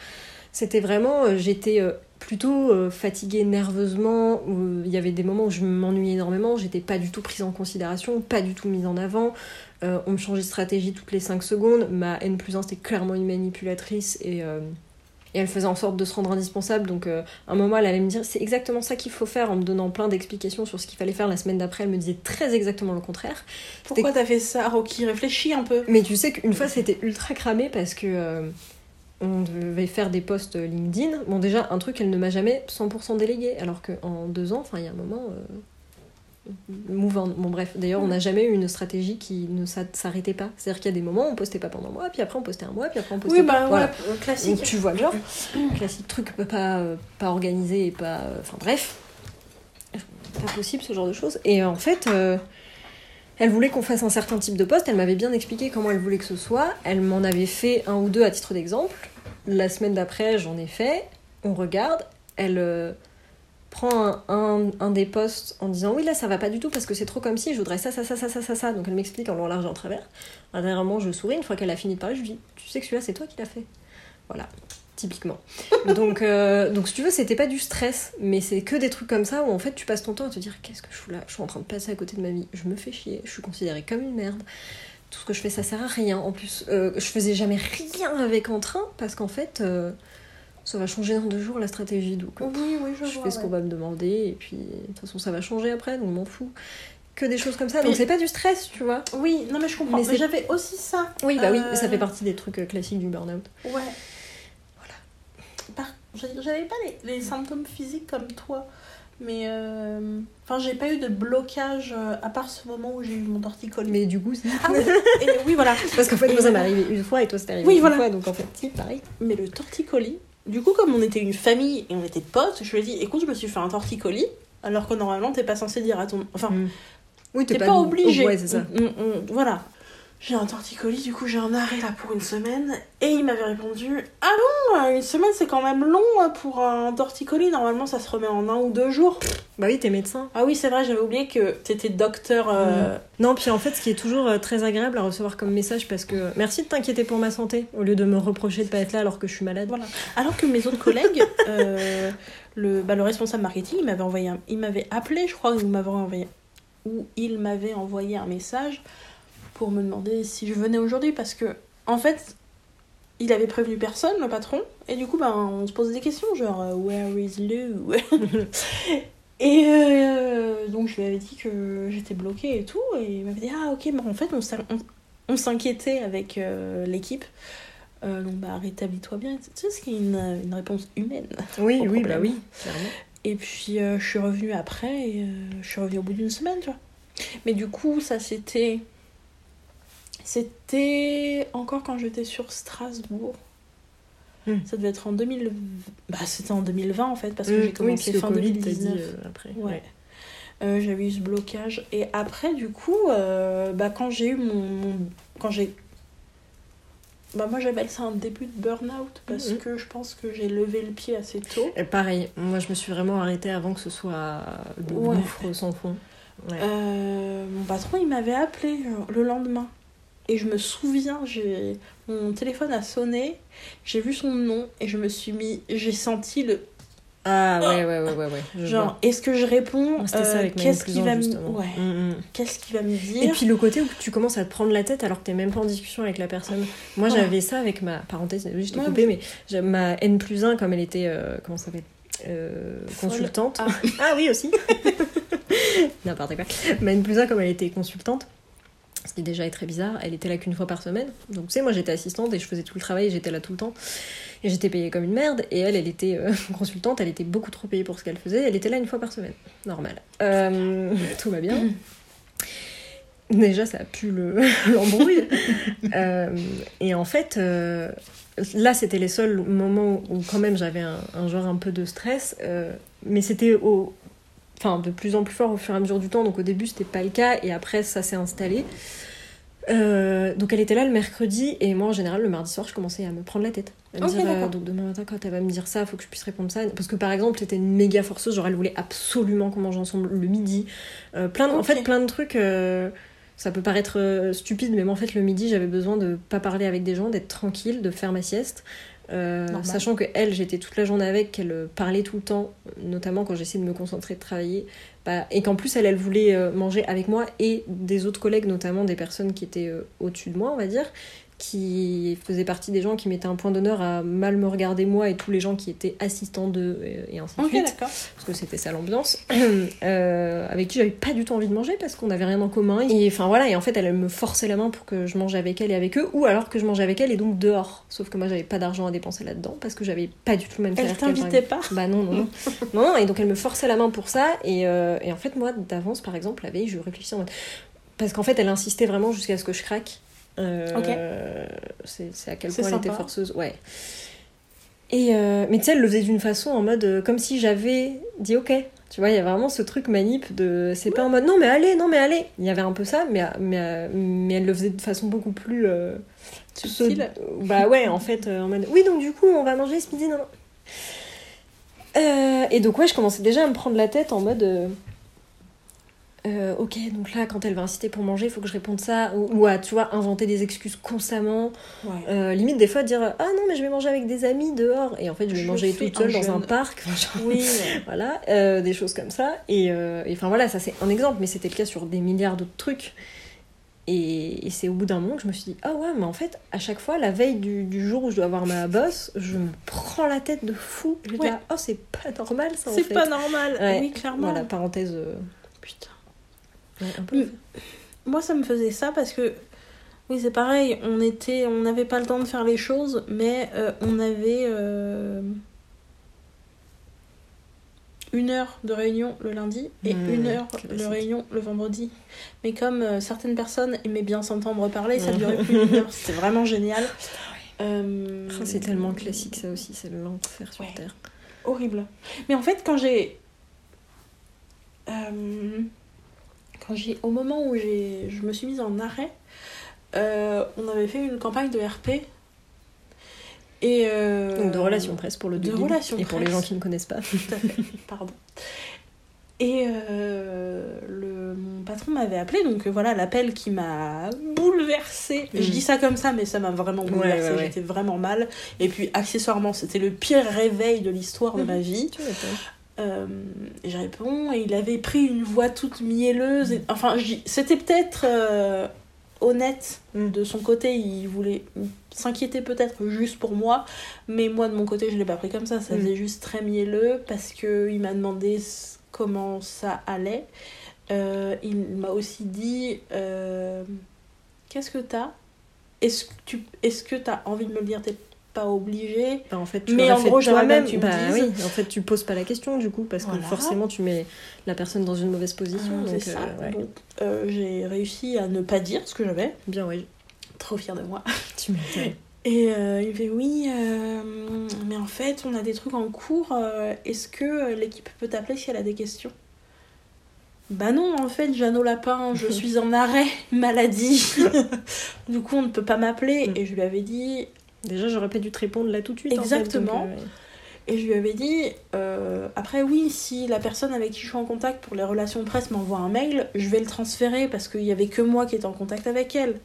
c'était vraiment euh, j'étais plutôt euh, fatiguée nerveusement où euh, il y avait des moments où je m'ennuyais énormément j'étais pas du tout prise en considération pas du tout mise en avant Euh, on me changeait de stratégie toutes les 5 secondes ma N plus 1 c'était clairement une manipulatrice et euh, et elle faisait en sorte de se rendre indispensable. Donc, euh, à un moment, elle allait me dire c'est exactement ça qu'il faut faire en me donnant plein d'explications sur ce qu'il fallait faire. La semaine d'après, elle me disait très exactement le contraire. Pourquoi t'as fait ça, Rocky? Réfléchis un peu. Mais tu sais qu'une fois, c'était ultra cramé parce que on devait faire des posts LinkedIn. Bon, déjà, un truc, elle ne m'a jamais 100% délégué. Alors qu'en deux ans, enfin, il y a un moment. euh, Move on. Bon, bref, d'ailleurs, on n'a jamais eu une stratégie qui ne s'a- s'arrêtait pas. C'est-à-dire qu'il y a des moments où on postait pas pendant un mois, puis après on postait un mois, puis après on postait Oui, bah voilà. ouais, euh, Donc classique. tu vois le genre. Classique truc pas, euh, pas organisé et pas. euh, Enfin bref. Pas possible ce genre de choses. Et en fait, euh, elle voulait qu'on fasse un certain type de poste. Elle m'avait bien expliqué comment elle voulait que ce soit. Elle m'en avait fait un ou deux à titre d'exemple. La semaine d'après, j'en ai fait. On regarde. Elle euh, prend un, des postes en disant oui là ça va pas du tout parce que c'est trop comme si je voudrais ça ça ça ça ça ça donc elle m'explique en long large et en travers je souris une fois qu'elle a fini de parler je lui dis tu sais que celui-là c'est toi qui l'as fait voilà typiquement (laughs) donc euh, donc si tu veux c'était pas du stress mais c'est que des trucs comme ça où en fait tu passes ton temps à te dire qu'est-ce que je fous là? Je suis en train de passer à côté de ma vie je me fais chier je suis considérée comme une merde tout ce que je fais ça sert à rien en plus euh, je faisais jamais rien avec en train parce qu'en fait euh, ça va changer dans deux jours la stratégie donc Oui, oui, je, je vois. fais ce ouais. qu'on va me demander et puis de toute façon ça va changer après donc je m'en fous que des choses comme ça Mais- donc c'est pas du stress tu vois Oui, non mais je comprends. Mais Mais, j'avais aussi ça. oui bah oui ça fait partie des trucs classiques du burn-out Ouais. Par... j'avais- pas les, les symptômes physiques comme toi. Mais euh, enfin, j'ai pas eu de blocage euh, à part ce moment où j'ai eu mon torticolis. Mais du coup, si. Ah oui, et oui, voilà. (laughs) Parce qu'en fait, moi, ça m'est arrivé une fois et toi, c'était arrivé oui, une voilà. fois. Donc en fait, si, pareil. Mais le torticolis, du coup, comme on était une famille et on était potes, je lui ai dit écoute, je me suis fait un torticolis, alors que normalement, t'es pas censé dire à ton. Enfin, Mm. Oui, t'es pas, obligé. Ouais, c'est ça. On- on- on- voilà. J'ai un torticolis, du coup, j'ai un arrêt là pour une semaine. Et il m'avait répondu Ah bon, une semaine c'est quand même long euh, pour un torticolis. Normalement, ça se remet en un ou deux jours. Bah oui, t'es médecin. Ah oui, c'est vrai, j'avais oublié que t'étais docteur. euh, Non, puis en fait, ce qui est toujours euh, très agréable à recevoir comme message, parce que merci de t'inquiéter pour ma santé, au lieu de me reprocher de pas être là alors que je suis malade. Voilà. Alors que mes autres collègues, (laughs) euh, le, bah, le responsable marketing, il m'avait envoyé, un- il m'avait appelé, je crois, ou il m'avait envoyé, ou il m'avait envoyé un message pour me demander si je venais aujourd'hui, parce que en fait, il avait prévenu personne, le patron, et du coup, ben, on se posait des questions, genre euh, Where is Lou (laughs) Et euh, donc je lui avais dit que j'étais bloquée et tout, et il m'avait dit Ah ok, mais en fait on s'in- on- on s'inquiétait avec euh, l'équipe. Euh, donc bah rétablis-toi bien. Tu sais ce qui est une, une réponse humaine. Oui, oui, problème. bah oui, clairement. Et puis je suis revenue après et je suis revenue au bout d'une semaine, tu vois. Mais du coup, ça c'était. C'était encore quand j'étais sur Strasbourg. Hmm. Ça devait être en 2000. Bah, c'était en 2020 en fait, parce que j'ai Mm, commencé fin Covid, t'as 2019. dit euh, après. Ouais. Euh, j'avais eu ce blocage. Et après, du coup, euh, bah, quand j'ai eu mon, mon- Quand j'ai. Bah, moi, j'appelle ça un début de burn-out parce Mhm. que je pense que j'ai levé le pied assez tôt. Et pareil, moi je me suis vraiment arrêtée avant que ce soit le Ouais. sans fond. Ouais. Euh, mon patron, il m'avait appelé le lendemain. Et je me souviens, j'ai mon téléphone a sonné, j'ai vu son nom et je me suis mis, j'ai senti le Ah ouais, ouais, ouais, ouais. ouais je genre, est-ce que je réponds euh, Qu'est-ce qu'il va me, ouais, Mm, mm. qu'est-ce qu'il va me dire Et puis le côté où tu commences à te prendre la tête alors que t'es même pas en discussion avec la personne. Moi Voilà. j'avais ça avec ma parenthèse, désolée, je t'ai Ouais, coupé, mais j'ai- ma N plus 1 comme elle était, euh, comment ça s'appelle Euh, consultante. Ah. (laughs) Ah oui aussi. (laughs) N'importe quoi. Ma N plus 1 comme elle était consultante. Ce qui déjà est très bizarre, elle était là qu'une fois par semaine. Donc tu sais, moi j'étais assistante et je faisais tout le travail j'étais là tout le temps. Et j'étais payée comme une merde. Et elle, elle était euh, (laughs) consultante, elle était beaucoup trop payée pour ce qu'elle faisait. Elle était là une fois par semaine. Normal. Euh, (laughs) tout va bien. (laughs) Déjà, ça a pu le- l'embrouille. Euh, et en fait, euh, là, c'était les seuls moments où, quand même, j'avais un, un genre un peu de stress. mais c'était au... Enfin, de plus en plus fort au fur et à mesure du temps. Donc au début, c'était pas le cas. Et après, ça s'est installé. Euh, donc elle était là le mercredi. Et moi, en général, le mardi soir, je commençais à me prendre la tête. À me Ok, dire, euh, donc demain matin, quand elle va me dire ça, faut que je puisse répondre ça. Parce que par exemple, c'était une méga forceuse. Genre, elle voulait absolument qu'on mange ensemble le midi. Euh, plein de- En fait, plein de trucs. ça peut paraître stupide, mais moi en fait le midi j'avais besoin de pas parler avec des gens, d'être tranquille, de faire ma sieste. Euh, sachant que elle, j'étais toute la journée avec, qu'elle euh, parlait tout le temps, notamment quand j'essayais de me concentrer, de travailler, bah, et qu'en plus elle, elle voulait euh, manger avec moi et des autres collègues, notamment des personnes qui étaient au-dessus de moi, on va dire, qui faisaient partie des gens qui mettaient un point d'honneur à mal me regarder moi et tous les gens qui étaient assistants d'eux et, et ainsi de suite parce que c'était ça l'ambiance, (clears throat) euh, avec qui j'avais pas du tout envie de manger parce qu'on n'avait rien en commun. Et enfin voilà, et en fait elle, elle me forçait la main pour que je mange avec elle et avec eux, ou alors que je mangeais avec elle et donc dehors. Sauf que moi j'avais pas d'argent à dépenser là-dedans parce que j'avais pas du tout le même Elle salaire par t'invitait pas bah non, non, non. (laughs) non, non, et donc elle me forçait la main pour ça. Et, euh, et en fait, moi, d'avance, par exemple, la veille, je réfléchissais en mode. Parce qu'en fait, elle insistait vraiment jusqu'à ce que je craque. Euh, c'est, c'est à quel point elle était forceuse. Ouais. Et euh, mais tu sais, elle le faisait d'une façon en mode euh, comme si j'avais dit ok. Tu vois, il y a vraiment ce truc manip de. C'est pas en mode non, mais allez, non, mais allez. Il y avait un peu ça, mais, mais, mais elle le faisait de façon beaucoup plus. euh, Subtile. Bah ouais, en fait, en mode oui, donc du coup, on va manger ce midi, non, non. Et donc ouais, je commençais déjà à me prendre la tête en mode euh, ok, donc là, quand elle va inciter pour manger, il faut que je réponde ça, ou, ou à, tu vois, inventer des excuses constamment. Ouais. Euh, limite, des fois, dire ah non, mais je vais manger avec des amis dehors, et en fait, je vais Je manger toute seule dans un parc. Enfin, genre, Oui, (laughs) voilà, euh, des choses comme ça. Et enfin voilà, ça c'est un exemple, mais c'était le cas sur des milliards d'autres trucs. Et, et c'est au bout d'un moment que je me suis dit, ah ouais, mais en fait, à chaque fois, la veille du, du jour où je dois avoir ma bosse, je me prends la tête de fou. Je dis, Ouais. ah, oh, c'est pas normal ça en C'est pas normal. Ouais. Oui, clairement. Voilà, parenthèse. Putain. Ouais, un peu. Moi, ça me faisait ça parce que, oui, c'est pareil, on était, on n'avait pas le temps de faire les choses, mais euh, on avait euh, une heure de réunion le lundi et Mmh, une heure de réunion le vendredi. Mais comme euh, certaines personnes aimaient bien s'entendre parler, ça durait plus d'une heure. (laughs) C'était vraiment génial. Euh, Ah, C'est tellement classique ça aussi, c'est l'enfer sur Ouais. Terre. horrible. Mais en fait, quand j'ai. euh, quand j'ai. Au moment où j'ai, je me suis mise en arrêt, euh, on avait fait une campagne de RP. Et. euh, Donc de relations presse pour le de relations Et pour les gens qui ne connaissent pas. Tout à fait, (laughs) pardon. Et euh, le, mon patron m'avait appelé, donc voilà l'appel qui m'a bouleversée. Mm. Je dis ça comme ça, mais ça m'a vraiment bouleversée. ouais, ouais. J'étais vraiment mal. Et puis accessoirement, c'était le pire réveil de l'histoire de ma vie. Euh, je réponds, et il avait pris une voix toute mielleuse. et- enfin, c'était peut-être euh, honnête de son côté. Il voulait s'inquiéter peut-être juste pour moi, mais moi de mon côté, je l'ai pas pris comme ça. Ça Mm. faisait juste très mielleux parce que il m'a demandé comment ça allait. Euh, il m'a aussi dit Qu'est-ce que t'as? Est-ce que tu que envie de me le dire T'es pas obligé. Bah, en fait, tu Mais en fait gros, j'aimerais que tu bah, dises. oui, en fait, tu poses pas la question du coup, parce que forcément, tu mets la personne dans une mauvaise position. Ah, donc, c'est ça. euh, ouais. Euh, j'ai réussi à ne pas dire ce que j'avais. Bien, oui. Trop fière de moi. (laughs) Tu m'étonnes. Et euh, il me fait oui, euh, mais en fait, on a des trucs en cours. euh, Est-ce que l'équipe peut t'appeler si elle a des questions? Bah non, en fait, Jeannot Lapin, je (laughs) suis en arrêt maladie. (laughs) du coup, on ne peut pas m'appeler. Et je lui avais dit, Déjà, j'aurais pas dû te répondre là tout de suite. en fait, Exactement. donc, euh. Et je lui avais dit, euh, après oui, si la personne avec qui je suis en contact pour les relations presse m'envoie un mail, je vais le transférer parce qu'il y avait que moi qui étais en contact avec elle.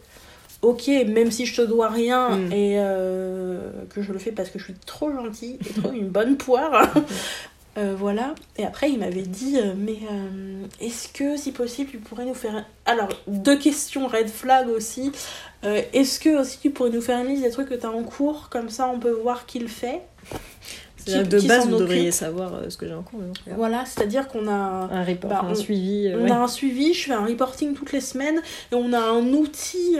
Ok, même si je te dois rien Mm. et euh, que je le fais parce que je suis trop gentille et trop une bonne poire. (laughs) Euh, voilà. Et après, il m'avait dit, euh, mais euh, est-ce que, si possible, tu pourrais nous faire... Alors, deux questions red flag aussi. Est-ce que aussi tu pourrais nous faire une liste des trucs que tu as en cours? Comme ça, on peut voir qui le fait. Qui- de qui base, vous devriez savoir ce que j'ai en cours. Voilà, c'est-à-dire qu'on a, Un report, Bah, un suivi. on ouais. a un suivi, je fais un reporting toutes les semaines et on a un outil.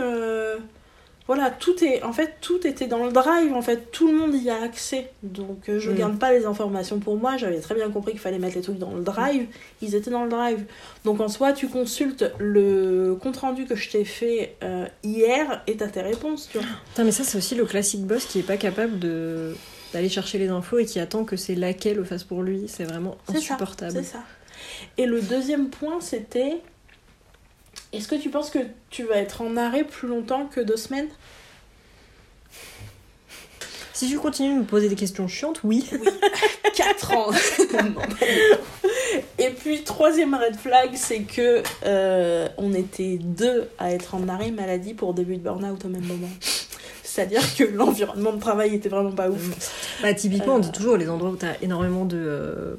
Voilà, tout est. En fait, tout était dans le drive, en fait, tout le monde y a accès. Donc, euh, je Mm. garde pas les informations pour moi, j'avais très bien compris qu'il fallait mettre les trucs dans le drive, ils étaient dans le drive. Donc, en soi, tu consultes le compte-rendu que je t'ai fait euh, hier et t'as tes réponses, tu vois. Putain, mais ça, c'est aussi le classique boss qui est pas capable de d'aller chercher les infos et qui attend que c'est laquelle le fasse pour lui. C'est vraiment insupportable. C'est ça. Et le deuxième point, c'était est-ce que tu penses que tu vas être en arrêt plus longtemps que deux semaines? Si tu continues de me poser des questions chiantes, oui. 4 (laughs) ans. (laughs) Et puis, troisième red flag, c'est que euh, on était deux à être en arrêt maladie pour début de burn-out au même moment. C'est-à-dire que l'environnement de travail était vraiment pas ouf. Bah, typiquement, on Euh. dit toujours les endroits où t'as énormément de euh,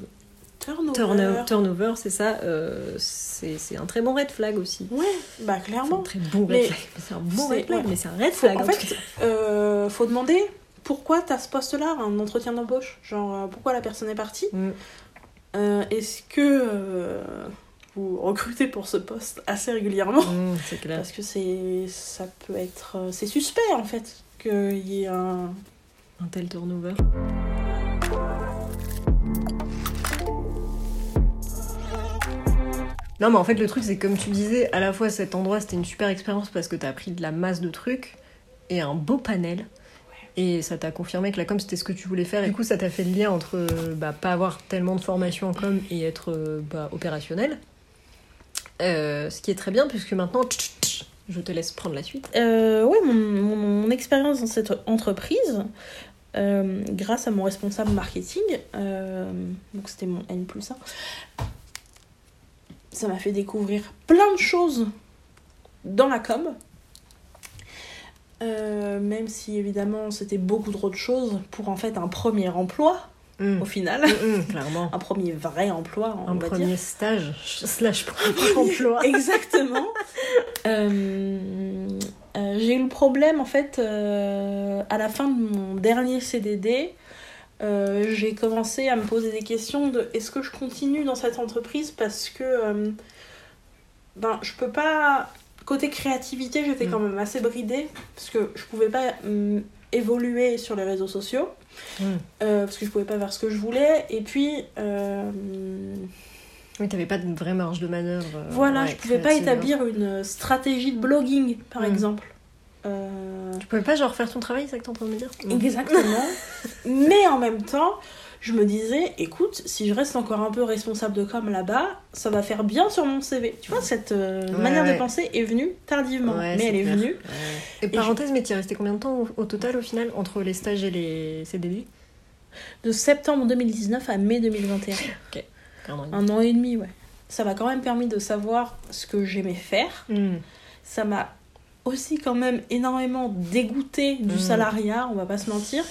Turnover. turno- turnover, c'est ça. euh, c'est un très bon red flag aussi. Ouais, bah C'est un clairement. très bon red flag. C'est un bon red flag, ouais. mais c'est un red flag. en en fait, tout cas. Euh, faut demander pourquoi t'as ce poste-là, un entretien d'embauche. Genre, euh, pourquoi la personne est partie Mm. Euh, Est-ce que vous recrutez pour ce poste assez régulièrement Mm, c'est clair. Parce que c'est ça peut être c'est suspect en fait qu'il y ait un Un tel turnover. Non, mais en fait, le truc, c'est que comme tu disais, à la fois cet endroit, c'était une super expérience parce que t'as appris de la masse de trucs et un beau panel. Et ça t'a confirmé que la com, c'était ce que tu voulais faire. Et du coup, ça t'a fait le lien entre euh, bah, pas avoir tellement de formation en com et être euh, bah, opérationnel. Euh, ce qui est très bien, puisque maintenant, je te laisse prendre la suite. Euh, ouais, mon, mon- mon expérience dans cette entreprise, euh, grâce à mon responsable marketing, donc c'était mon N plus 1, ça m'a fait découvrir plein de choses dans la com. Euh, même si évidemment c'était beaucoup trop de choses pour en fait un premier emploi Mm. au final, Mm, mm, clairement. (laughs) un premier vrai emploi on Un va premier dire. stage (laughs) slash premier emploi. (laughs) Exactement. Euh, euh, j'ai eu le problème en fait à la fin de mon dernier CDD. Euh, j'ai commencé à me poser des questions de est-ce que je continue dans cette entreprise parce que euh, ben je peux pas côté créativité j'étais Mm. quand même assez bridée parce que je pouvais pas hum, évoluer sur les réseaux sociaux. Mm. euh, parce que je pouvais pas faire ce que je voulais. Et puis, Oui, t'avais pas de vraie marge de manœuvre. voilà, ouais, je pouvais pas hein. établir une stratégie de blogging, par Mm. exemple. Euh, Tu pouvais pas genre faire ton travail, c'est ça que t'es en train de me dire? Exactement. (laughs) Mais en même temps, je me disais, écoute, si je reste encore un peu responsable de com là-bas, ça va faire bien sur mon CV. Tu vois, cette euh, Ouais, manière ouais. de penser est venue tardivement, Ouais, mais elle est venue. Et Et parenthèse, mais t'y es resté combien de temps au, au total au final entre les stages et les CDD De septembre 2019 à mai 2021. Un an et demi. Un an et demi, ouais. Ça m'a quand même permis de savoir ce que j'aimais faire. Mm. Ça m'a aussi quand même énormément dégoûté du Mm. salariat, on va pas se mentir.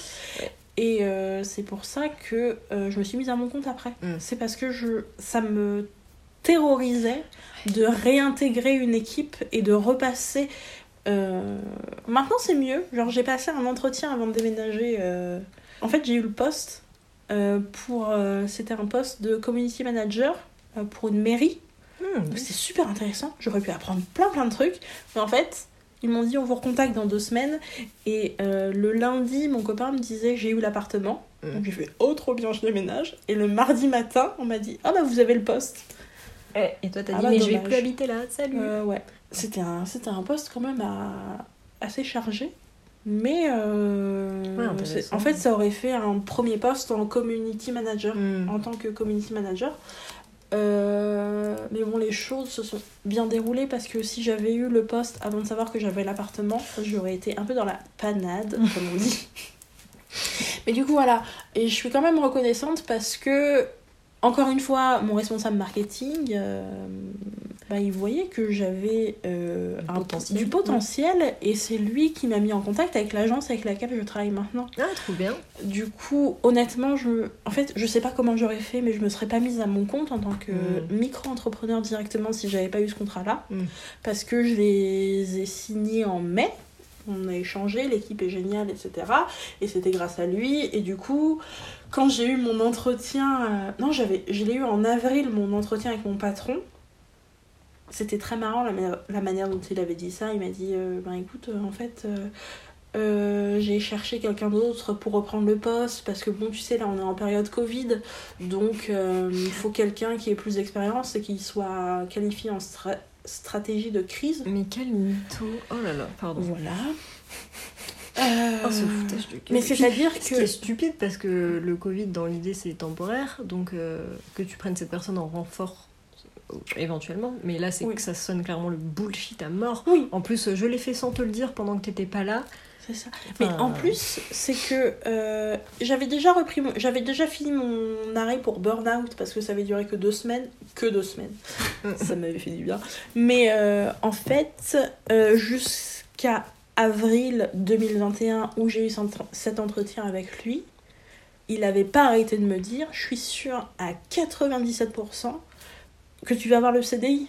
Et euh, c'est pour ça que euh, je me suis mise à mon compte après. Mm. C'est parce que je, ça me terrorisait de réintégrer une équipe et de repasser. euh, Maintenant c'est mieux. Genre j'ai passé un entretien avant de déménager. En fait j'ai eu le poste pour. C'était un poste de community manager pour une mairie. Mm. Donc, C'était super intéressant. J'aurais pu apprendre plein plein de trucs. Mais en fait, ils m'ont dit on vous recontacte dans deux semaines. Et euh, le lundi, mon copain me disait j'ai eu l'appartement. Mm. Donc j'ai fait oh trop bien, je déménage. Et le mardi matin, on m'a dit ah bah vous avez le poste. Et toi t'as Ah dit bah, mais je vais plus habiter là, salut Euh, ouais. C'était un, c'était un poste quand même à- assez chargé. Mais euh, Ouais, en fait, ça aurait fait un premier poste en community manager Mm. en tant que community manager. Euh, mais bon, les choses se sont bien déroulées parce que si j'avais eu le poste avant de savoir que j'avais l'appartement, j'aurais été un peu dans la panade, comme on dit. (laughs) Mais du coup, voilà. Et je suis quand même reconnaissante parce que, encore une fois, mon responsable marketing, euh, bah, il voyait que j'avais euh, Du un- potentiel. du potentiel et c'est lui qui m'a mis en contact avec l'agence avec laquelle je travaille maintenant. Ah, trop bien. Du coup, honnêtement, je, en fait, je sais pas comment j'aurais fait, mais je me serais pas mise à mon compte en tant que Mm. micro-entrepreneur directement si j'avais pas eu ce contrat-là. Mm. Parce que je les ai signés en mai. On a échangé, l'équipe est géniale, etc. Et c'était grâce à lui. Et du coup, quand j'ai eu mon entretien. euh, Non, j'avais, je l'ai eu en avril, mon entretien avec mon patron. C'était très marrant la, manière- la manière dont il avait dit ça. Il m'a dit euh, Ben écoute, euh, en fait. j'ai cherché quelqu'un d'autre pour reprendre le poste parce que bon tu sais là on est en période Covid donc il faut quelqu'un qui ait plus d'expérience et qui soit qualifié en stra- stratégie de crise Mais quel mytho. Oh là là, pardon. voilà Oh, ce Euh, foutage de gueule. mais c'est-à-dire Ce qui que est stupide parce que le Covid, dans l'idée, c'est temporaire. Donc, euh, que tu prennes cette personne en renfort, euh, éventuellement. Mais là, c'est Oui. que ça sonne clairement le bullshit à mort. oui En plus, je l'ai fait sans te le dire pendant que t'étais pas là. c'est ça mais en plus c'est que euh, j'avais déjà repris mon- j'avais déjà fini mon arrêt pour burn-out parce que ça avait duré que deux semaines que deux semaines (laughs) ça m'avait fait du bien. Mais euh, en fait, euh, jusqu'à avril 2021, où j'ai eu cet entretien avec lui, il n'avait pas arrêté de me dire Je suis sûre à 97% que tu vas avoir le CDI.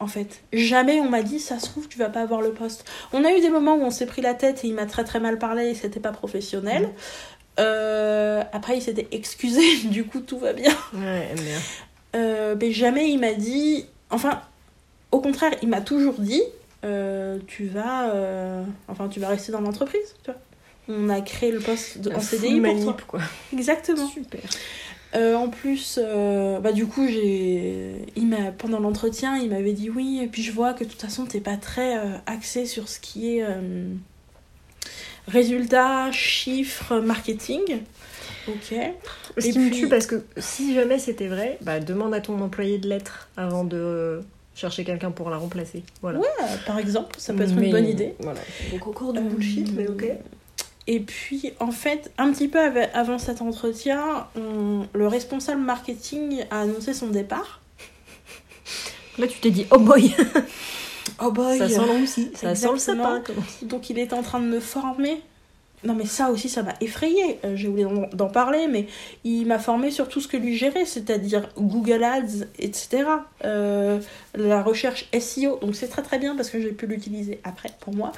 En fait, jamais on m'a dit ça se trouve tu vas pas avoir le poste. On a eu des moments où on s'est pris la tête et il m'a très très mal parlé et c'était pas professionnel. Euh, après il s'était excusé, (laughs) du coup tout va bien. Ouais, merde. Euh, mais jamais il m'a dit. Enfin, au contraire, il m'a toujours dit euh, tu vas, euh, enfin, tu vas rester dans l'entreprise. Tu vois. On a créé le poste de, en CDI full pour manip, toi. quoi. Exactement. Super. Euh, en plus, euh, bah du coup, j'ai, il m'a pendant l'entretien, il m'avait dit oui, et puis je vois que de toute façon, t'es pas très euh, axé sur ce qui est euh, résultats, chiffres, marketing. Ok. Ce Et qui me puis- tue parce que si jamais c'était vrai, bah demande à ton employé de l'être avant de euh, chercher quelqu'un pour la remplacer. Voilà. Ouais, par exemple, ça peut être Mais- une bonne idée. Voilà. Donc encore du Euh, bullshit, mais ok. Et puis, en fait, un petit peu av- avant cet entretien, on- le responsable marketing a annoncé son départ. Là, tu t'es dit, oh boy, Oh boy ça sent l'angoussi, ça sent le sapin. Donc, il est en train de me former. Non, mais ça aussi, ça m'a effrayé. Euh, J'ai oublié d'en- d'en parler, mais il m'a formé sur tout ce que lui gérait, c'est-à-dire Google Ads, etc. Euh, la recherche SEO. Donc, c'est très très bien parce que j'ai pu l'utiliser après pour moi.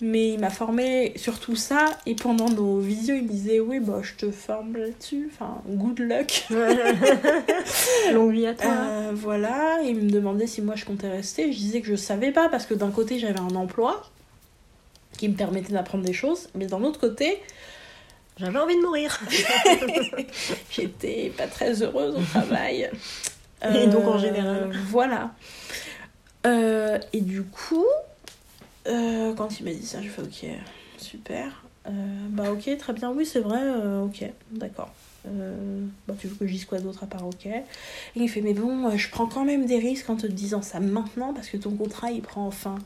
Mais il m'a formé sur tout ça. Et pendant nos visios, il me disait Oui, bah, je te forme là-dessus. Enfin, good luck. (laughs) Longue vie à toi. Euh, voilà, il me demandait si moi je comptais rester. Je disais que je savais pas parce que d'un côté j'avais un emploi qui me permettait d'apprendre des choses. Mais d'un autre côté, j'avais envie de mourir. (laughs) J'étais pas très heureuse au travail. (laughs) Et donc en général. Euh, voilà. Euh, et du coup, euh, quand il m'a dit ça, je fais ok, super. bah ok, très bien, oui c'est vrai, ok, d'accord. bah, tu veux que je dise quoi d'autre à part ok? Et il fait mais bon, je prends quand même des risques en te disant ça maintenant parce que ton contrat il prend fin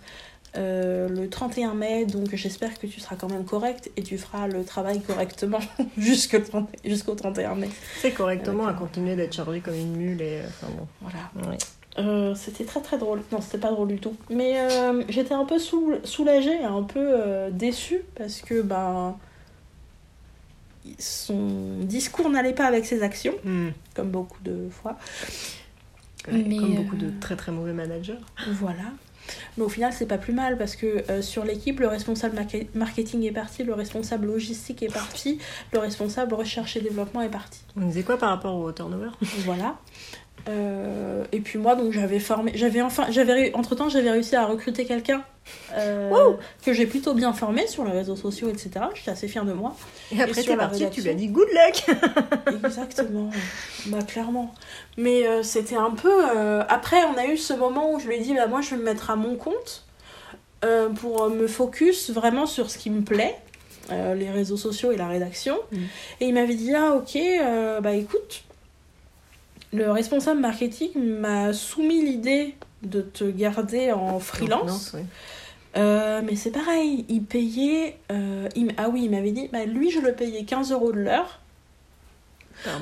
euh, le 31 mai, donc j'espère que tu seras quand même correct et tu feras le travail correctement (laughs) jusqu'au 31 mai. C'est correctement à continuer d'être chargé comme une mule et euh, enfin bon. Voilà. Euh, c'était très très drôle. Non, c'était pas drôle du tout. Mais j'étais un peu soulagée, un peu déçue parce que ben son discours n'allait pas avec ses actions, hmm. comme beaucoup de fois. Mais comme beaucoup de très très mauvais managers. Voilà. Mais au final, c'est pas plus mal parce que euh, sur l'équipe, le responsable marketing est parti, le responsable logistique est parti, le responsable recherche et développement est parti. On disait quoi par rapport au turnover? Voilà. Euh, et puis moi, donc j'avais formé, j'avais enfin, j'avais entre temps, j'avais réussi à recruter quelqu'un euh, que j'ai plutôt bien formé sur les réseaux sociaux, etc. J'étais assez fière de moi. Et après, tu parti, tu lui as dit good luck. (laughs) Exactement, bah clairement. Mais euh, c'était un peu. Après, on a eu ce moment où je lui ai dit, bah moi, je vais me mettre à mon compte pour me focus vraiment sur ce qui me plaît. les réseaux sociaux et la rédaction. Mm. Et il m'avait dit, ah ok, bah écoute, le responsable marketing m'a soumis l'idée de te garder en freelance. Euh, mais c'est pareil, il payait. Euh, ah oui, il m'avait dit, bah, lui, je le payais 15 euros de l'heure.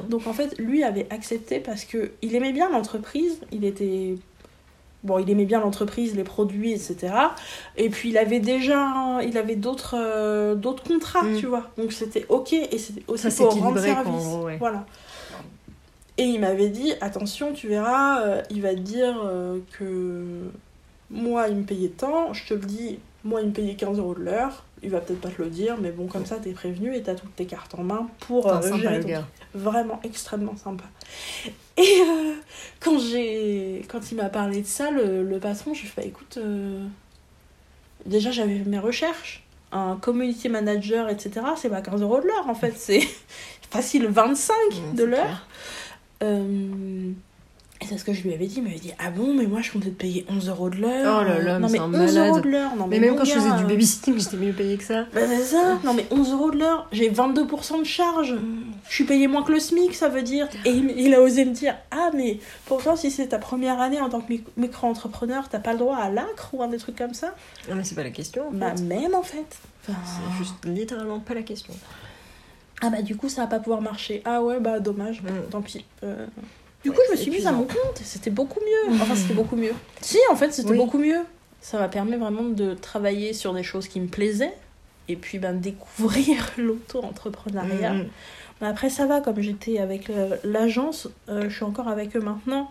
Donc en fait, lui avait accepté parce que il aimait bien l'entreprise, il était. Bon, il aimait bien l'entreprise, les produits, etc. Et puis il avait déjà, il avait d'autres, euh, d'autres contrats, mm. tu vois. Donc c'était ok et c'était aussi pour rendre service. Voilà. Et il m'avait dit attention, tu verras, euh, il va te dire euh, que moi il me payait tant, je te le dis, moi il me payait 15 euros de l'heure, il va peut-être pas te le dire, mais bon, comme ça t'es prévenu et t'as toutes tes cartes en main pour euh, gérer Vraiment extrêmement sympa. Et quand, j'ai... quand il m'a parlé de ça, le, patron, je lui ai fait bah, écoute, déjà j'avais mes recherches. Un community manager, etc., c'est pas 15 euros de l'heure en fait, c'est (laughs) facile 25 de l'heure. Euh, et c'est ce que je lui avais dit. Il m'avait dit Ah bon, mais moi je comptais te payer 11 euros de l'heure. Oh là là, non, mais 11 malade. euros de l'heure. Non, mais, même quand je faisais du babysitting, j'étais mieux payé que ça. Bah, c'est ça. Non, mais 11 euros de l'heure, j'ai 22% de charge. Je suis payé moins que le SMIC, ça veut dire. Et il, a osé me dire Ah, mais pourtant, si c'est ta première année en tant que micro-entrepreneur, t'as pas le droit à l'acre ou un des trucs comme ça. Non, mais c'est pas la question. En bah, même en fait. c'est juste littéralement pas la question. Ah bah du coup ça va pas pouvoir marcher. Ah ouais bah dommage, mm. tant pis. Euh, du coup je me suis mise à mon compte et c'était beaucoup mieux. Enfin (laughs) c'était beaucoup mieux. Si en fait c'était beaucoup mieux. Ça m'a permis vraiment de travailler sur des choses qui me plaisaient et puis ben, découvrir (laughs) l'auto-entrepreneuriat. Mm. après ça va, comme j'étais avec euh, l'agence, euh, je suis encore avec eux maintenant.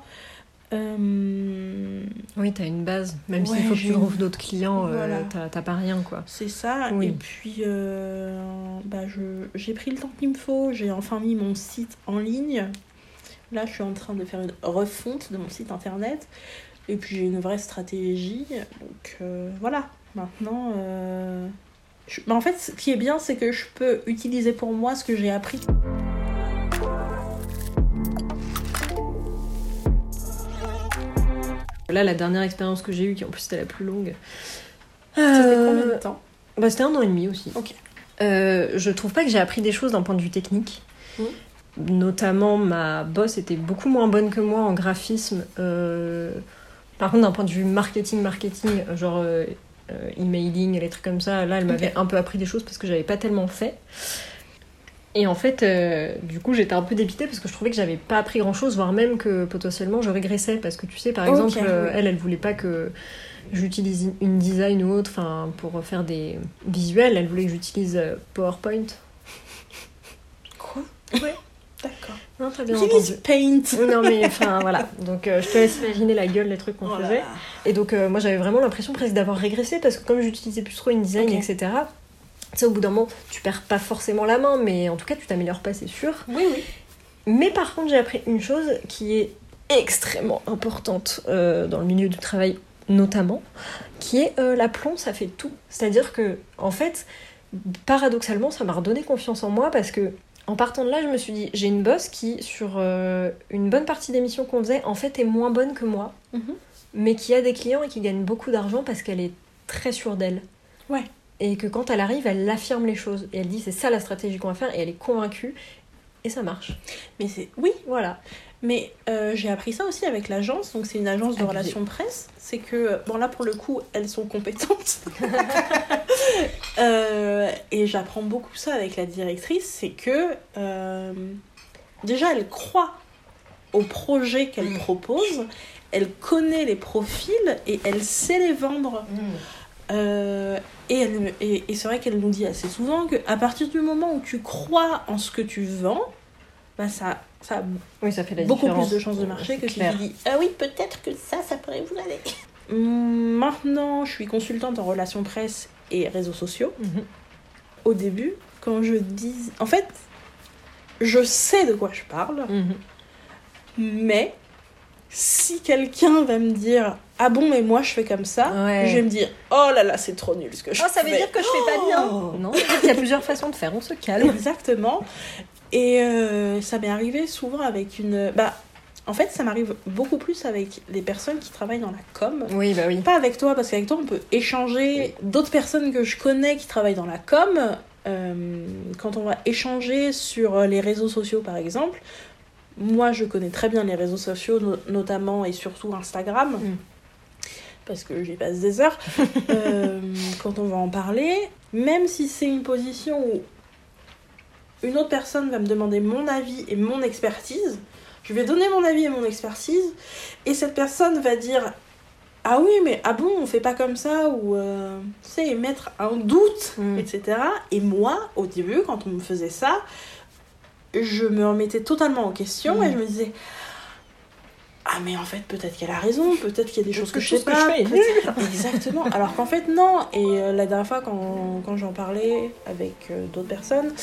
Euh... Oui, t'as une base. Même s'il faut que tu trouves d'autres clients, euh, t'as pas rien, quoi. C'est ça. Et puis, euh, bah, j'ai pris le temps qu'il me faut. J'ai enfin mis mon site en ligne. Là, je suis en train de faire une refonte de mon site internet. Et puis, j'ai une vraie stratégie. Donc, voilà. Maintenant... Bah, en fait, ce qui est bien, c'est que je peux utiliser pour moi ce que j'ai appris. Là, la dernière expérience que j'ai eue, qui en plus c'était la plus longue. C'était combien de euh, temps bah, C'était un an et demi aussi. Ok. Euh, je trouve pas que j'ai appris des choses d'un point de vue technique. Mmh. Notamment, ma boss était beaucoup moins bonne que moi en graphisme. Euh, par contre, d'un point de vue marketing, marketing, genre emailing les trucs comme ça, là, elle m'avait un peu appris des choses parce que j'avais pas tellement fait. Et en fait, euh, du coup, j'étais un peu dépitée parce que je trouvais que j'avais pas appris grand chose, voire même que potentiellement je régressais. Parce que tu sais, par exemple, euh, elle, elle voulait pas que j'utilise une design ou autre pour faire des visuels. Elle voulait que j'utilise euh, PowerPoint. Quoi? Ouais. D'accord. Non, très bien entendu. Paint. non, mais enfin, voilà. Donc, je te laisse imaginer la gueule des trucs qu'on oh faisait. Et donc, moi, j'avais vraiment l'impression presque d'avoir régressé parce que comme j'utilisais plus trop InDesign, design etc., sais, au bout d'un moment, tu perds pas forcément la main, mais en tout cas, tu t'améliores pas, c'est sûr. Oui, oui. Mais par contre, j'ai appris une chose qui est extrêmement importante euh, dans le milieu du travail notamment, qui est euh, l'aplomb, ça fait tout. C'est-à-dire que, en fait, paradoxalement, ça m'a redonné confiance en moi parce que, en partant de là, je me suis dit, j'ai une boss qui, sur euh, une bonne partie des missions qu'on faisait, en fait, est moins bonne que moi, Mhm. mais qui a des clients et qui gagne beaucoup d'argent parce qu'elle est très sûre d'elle. Ouais. Et que quand elle arrive, elle affirme les choses. Et elle dit, c'est ça la stratégie qu'on va faire, et elle est convaincue. Et ça marche. Mais c'est. Oui, Voilà. Mais euh, j'ai appris ça aussi avec l'agence, donc c'est une agence de Abusé. relations presse. C'est que, bon là pour le coup, elles sont compétentes. (laughs) Euh, et j'apprends beaucoup ça avec la directrice, c'est que euh, déjà elle croit au projet qu'elle Mm. propose, elle connaît les profils et elle sait les vendre. Euh, et elle et, et c'est vrai qu'elle nous dit assez souvent qu'à partir du moment où tu crois en ce que tu vends, bah ça, ça a Oui, ça fait la beaucoup différence. plus de chances de marcher que C'est si clair. tu dis ah oui peut-être que ça ça pourrait vous aller maintenant je suis consultante en relations presse et réseaux sociaux Mhm. au début quand je dis en fait je sais de quoi je parle Mhm. mais si quelqu'un va me dire ah bon mais moi je fais comme ça Ouais. je vais me dire oh là là c'est trop nul ce que je Oh, ça veut dire que je fais pas bien. Oh. Non, il y a plusieurs façons de faire, on se calme. Exactement. Et euh, ça m'est arrivé souvent avec une. Bah, en fait, ça m'arrive beaucoup plus avec les personnes qui travaillent dans la com. Oui, bah oui. Pas avec toi, parce qu'avec toi, on peut échanger. D'autres personnes que je connais qui travaillent dans la com, euh, quand on va échanger sur les réseaux sociaux, par exemple, moi, je connais très bien les réseaux sociaux, no- notamment et surtout Instagram. Mm. Parce que j'y passe des heures. (laughs) Euh, quand on va en parler, même si c'est une position où une autre personne va me demander mon avis et mon expertise, je vais donner mon avis et mon expertise, et cette personne va dire Ah oui, mais ah bon, on fait pas comme ça, ou euh, tu sais, mettre un doute, Mm. etc. Et moi, au début, quand on me faisait ça, je me remettais totalement en question Mm. et je me disais Ah, mais en fait, peut-être qu'elle a raison, peut-être qu'il y a des choses que Quelque je sais que pas. je (laughs) fais Exactement. Alors qu'en fait, non. Et euh, la dernière fois, quand, quand j'en parlais avec euh, d'autres personnes,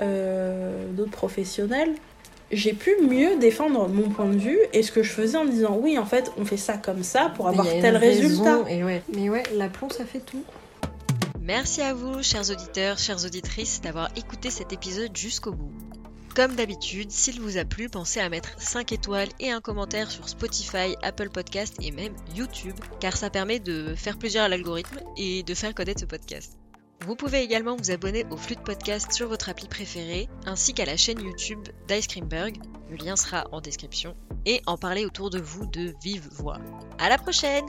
euh, d'autres professionnels, j'ai pu mieux défendre mon point de vue et ce que je faisais en disant oui, en fait, on fait ça comme ça pour avoir tel résultat. Et ouais. Mais ouais, l'aplomb, ça fait tout. Merci à vous, chers auditeurs, chères auditrices, d'avoir écouté cet épisode jusqu'au bout. Comme d'habitude, s'il vous a plu, pensez à mettre 5 étoiles et un commentaire sur Spotify, Apple Podcast et même YouTube, car ça permet de faire plaisir à l'algorithme et de faire connaître ce podcast. Vous pouvez également vous abonner au flux de podcast sur votre appli préférée, ainsi qu'à la chaîne YouTube d'Ice Creamberg, le lien sera en description, et en parler autour de vous de vive voix. À la prochaine!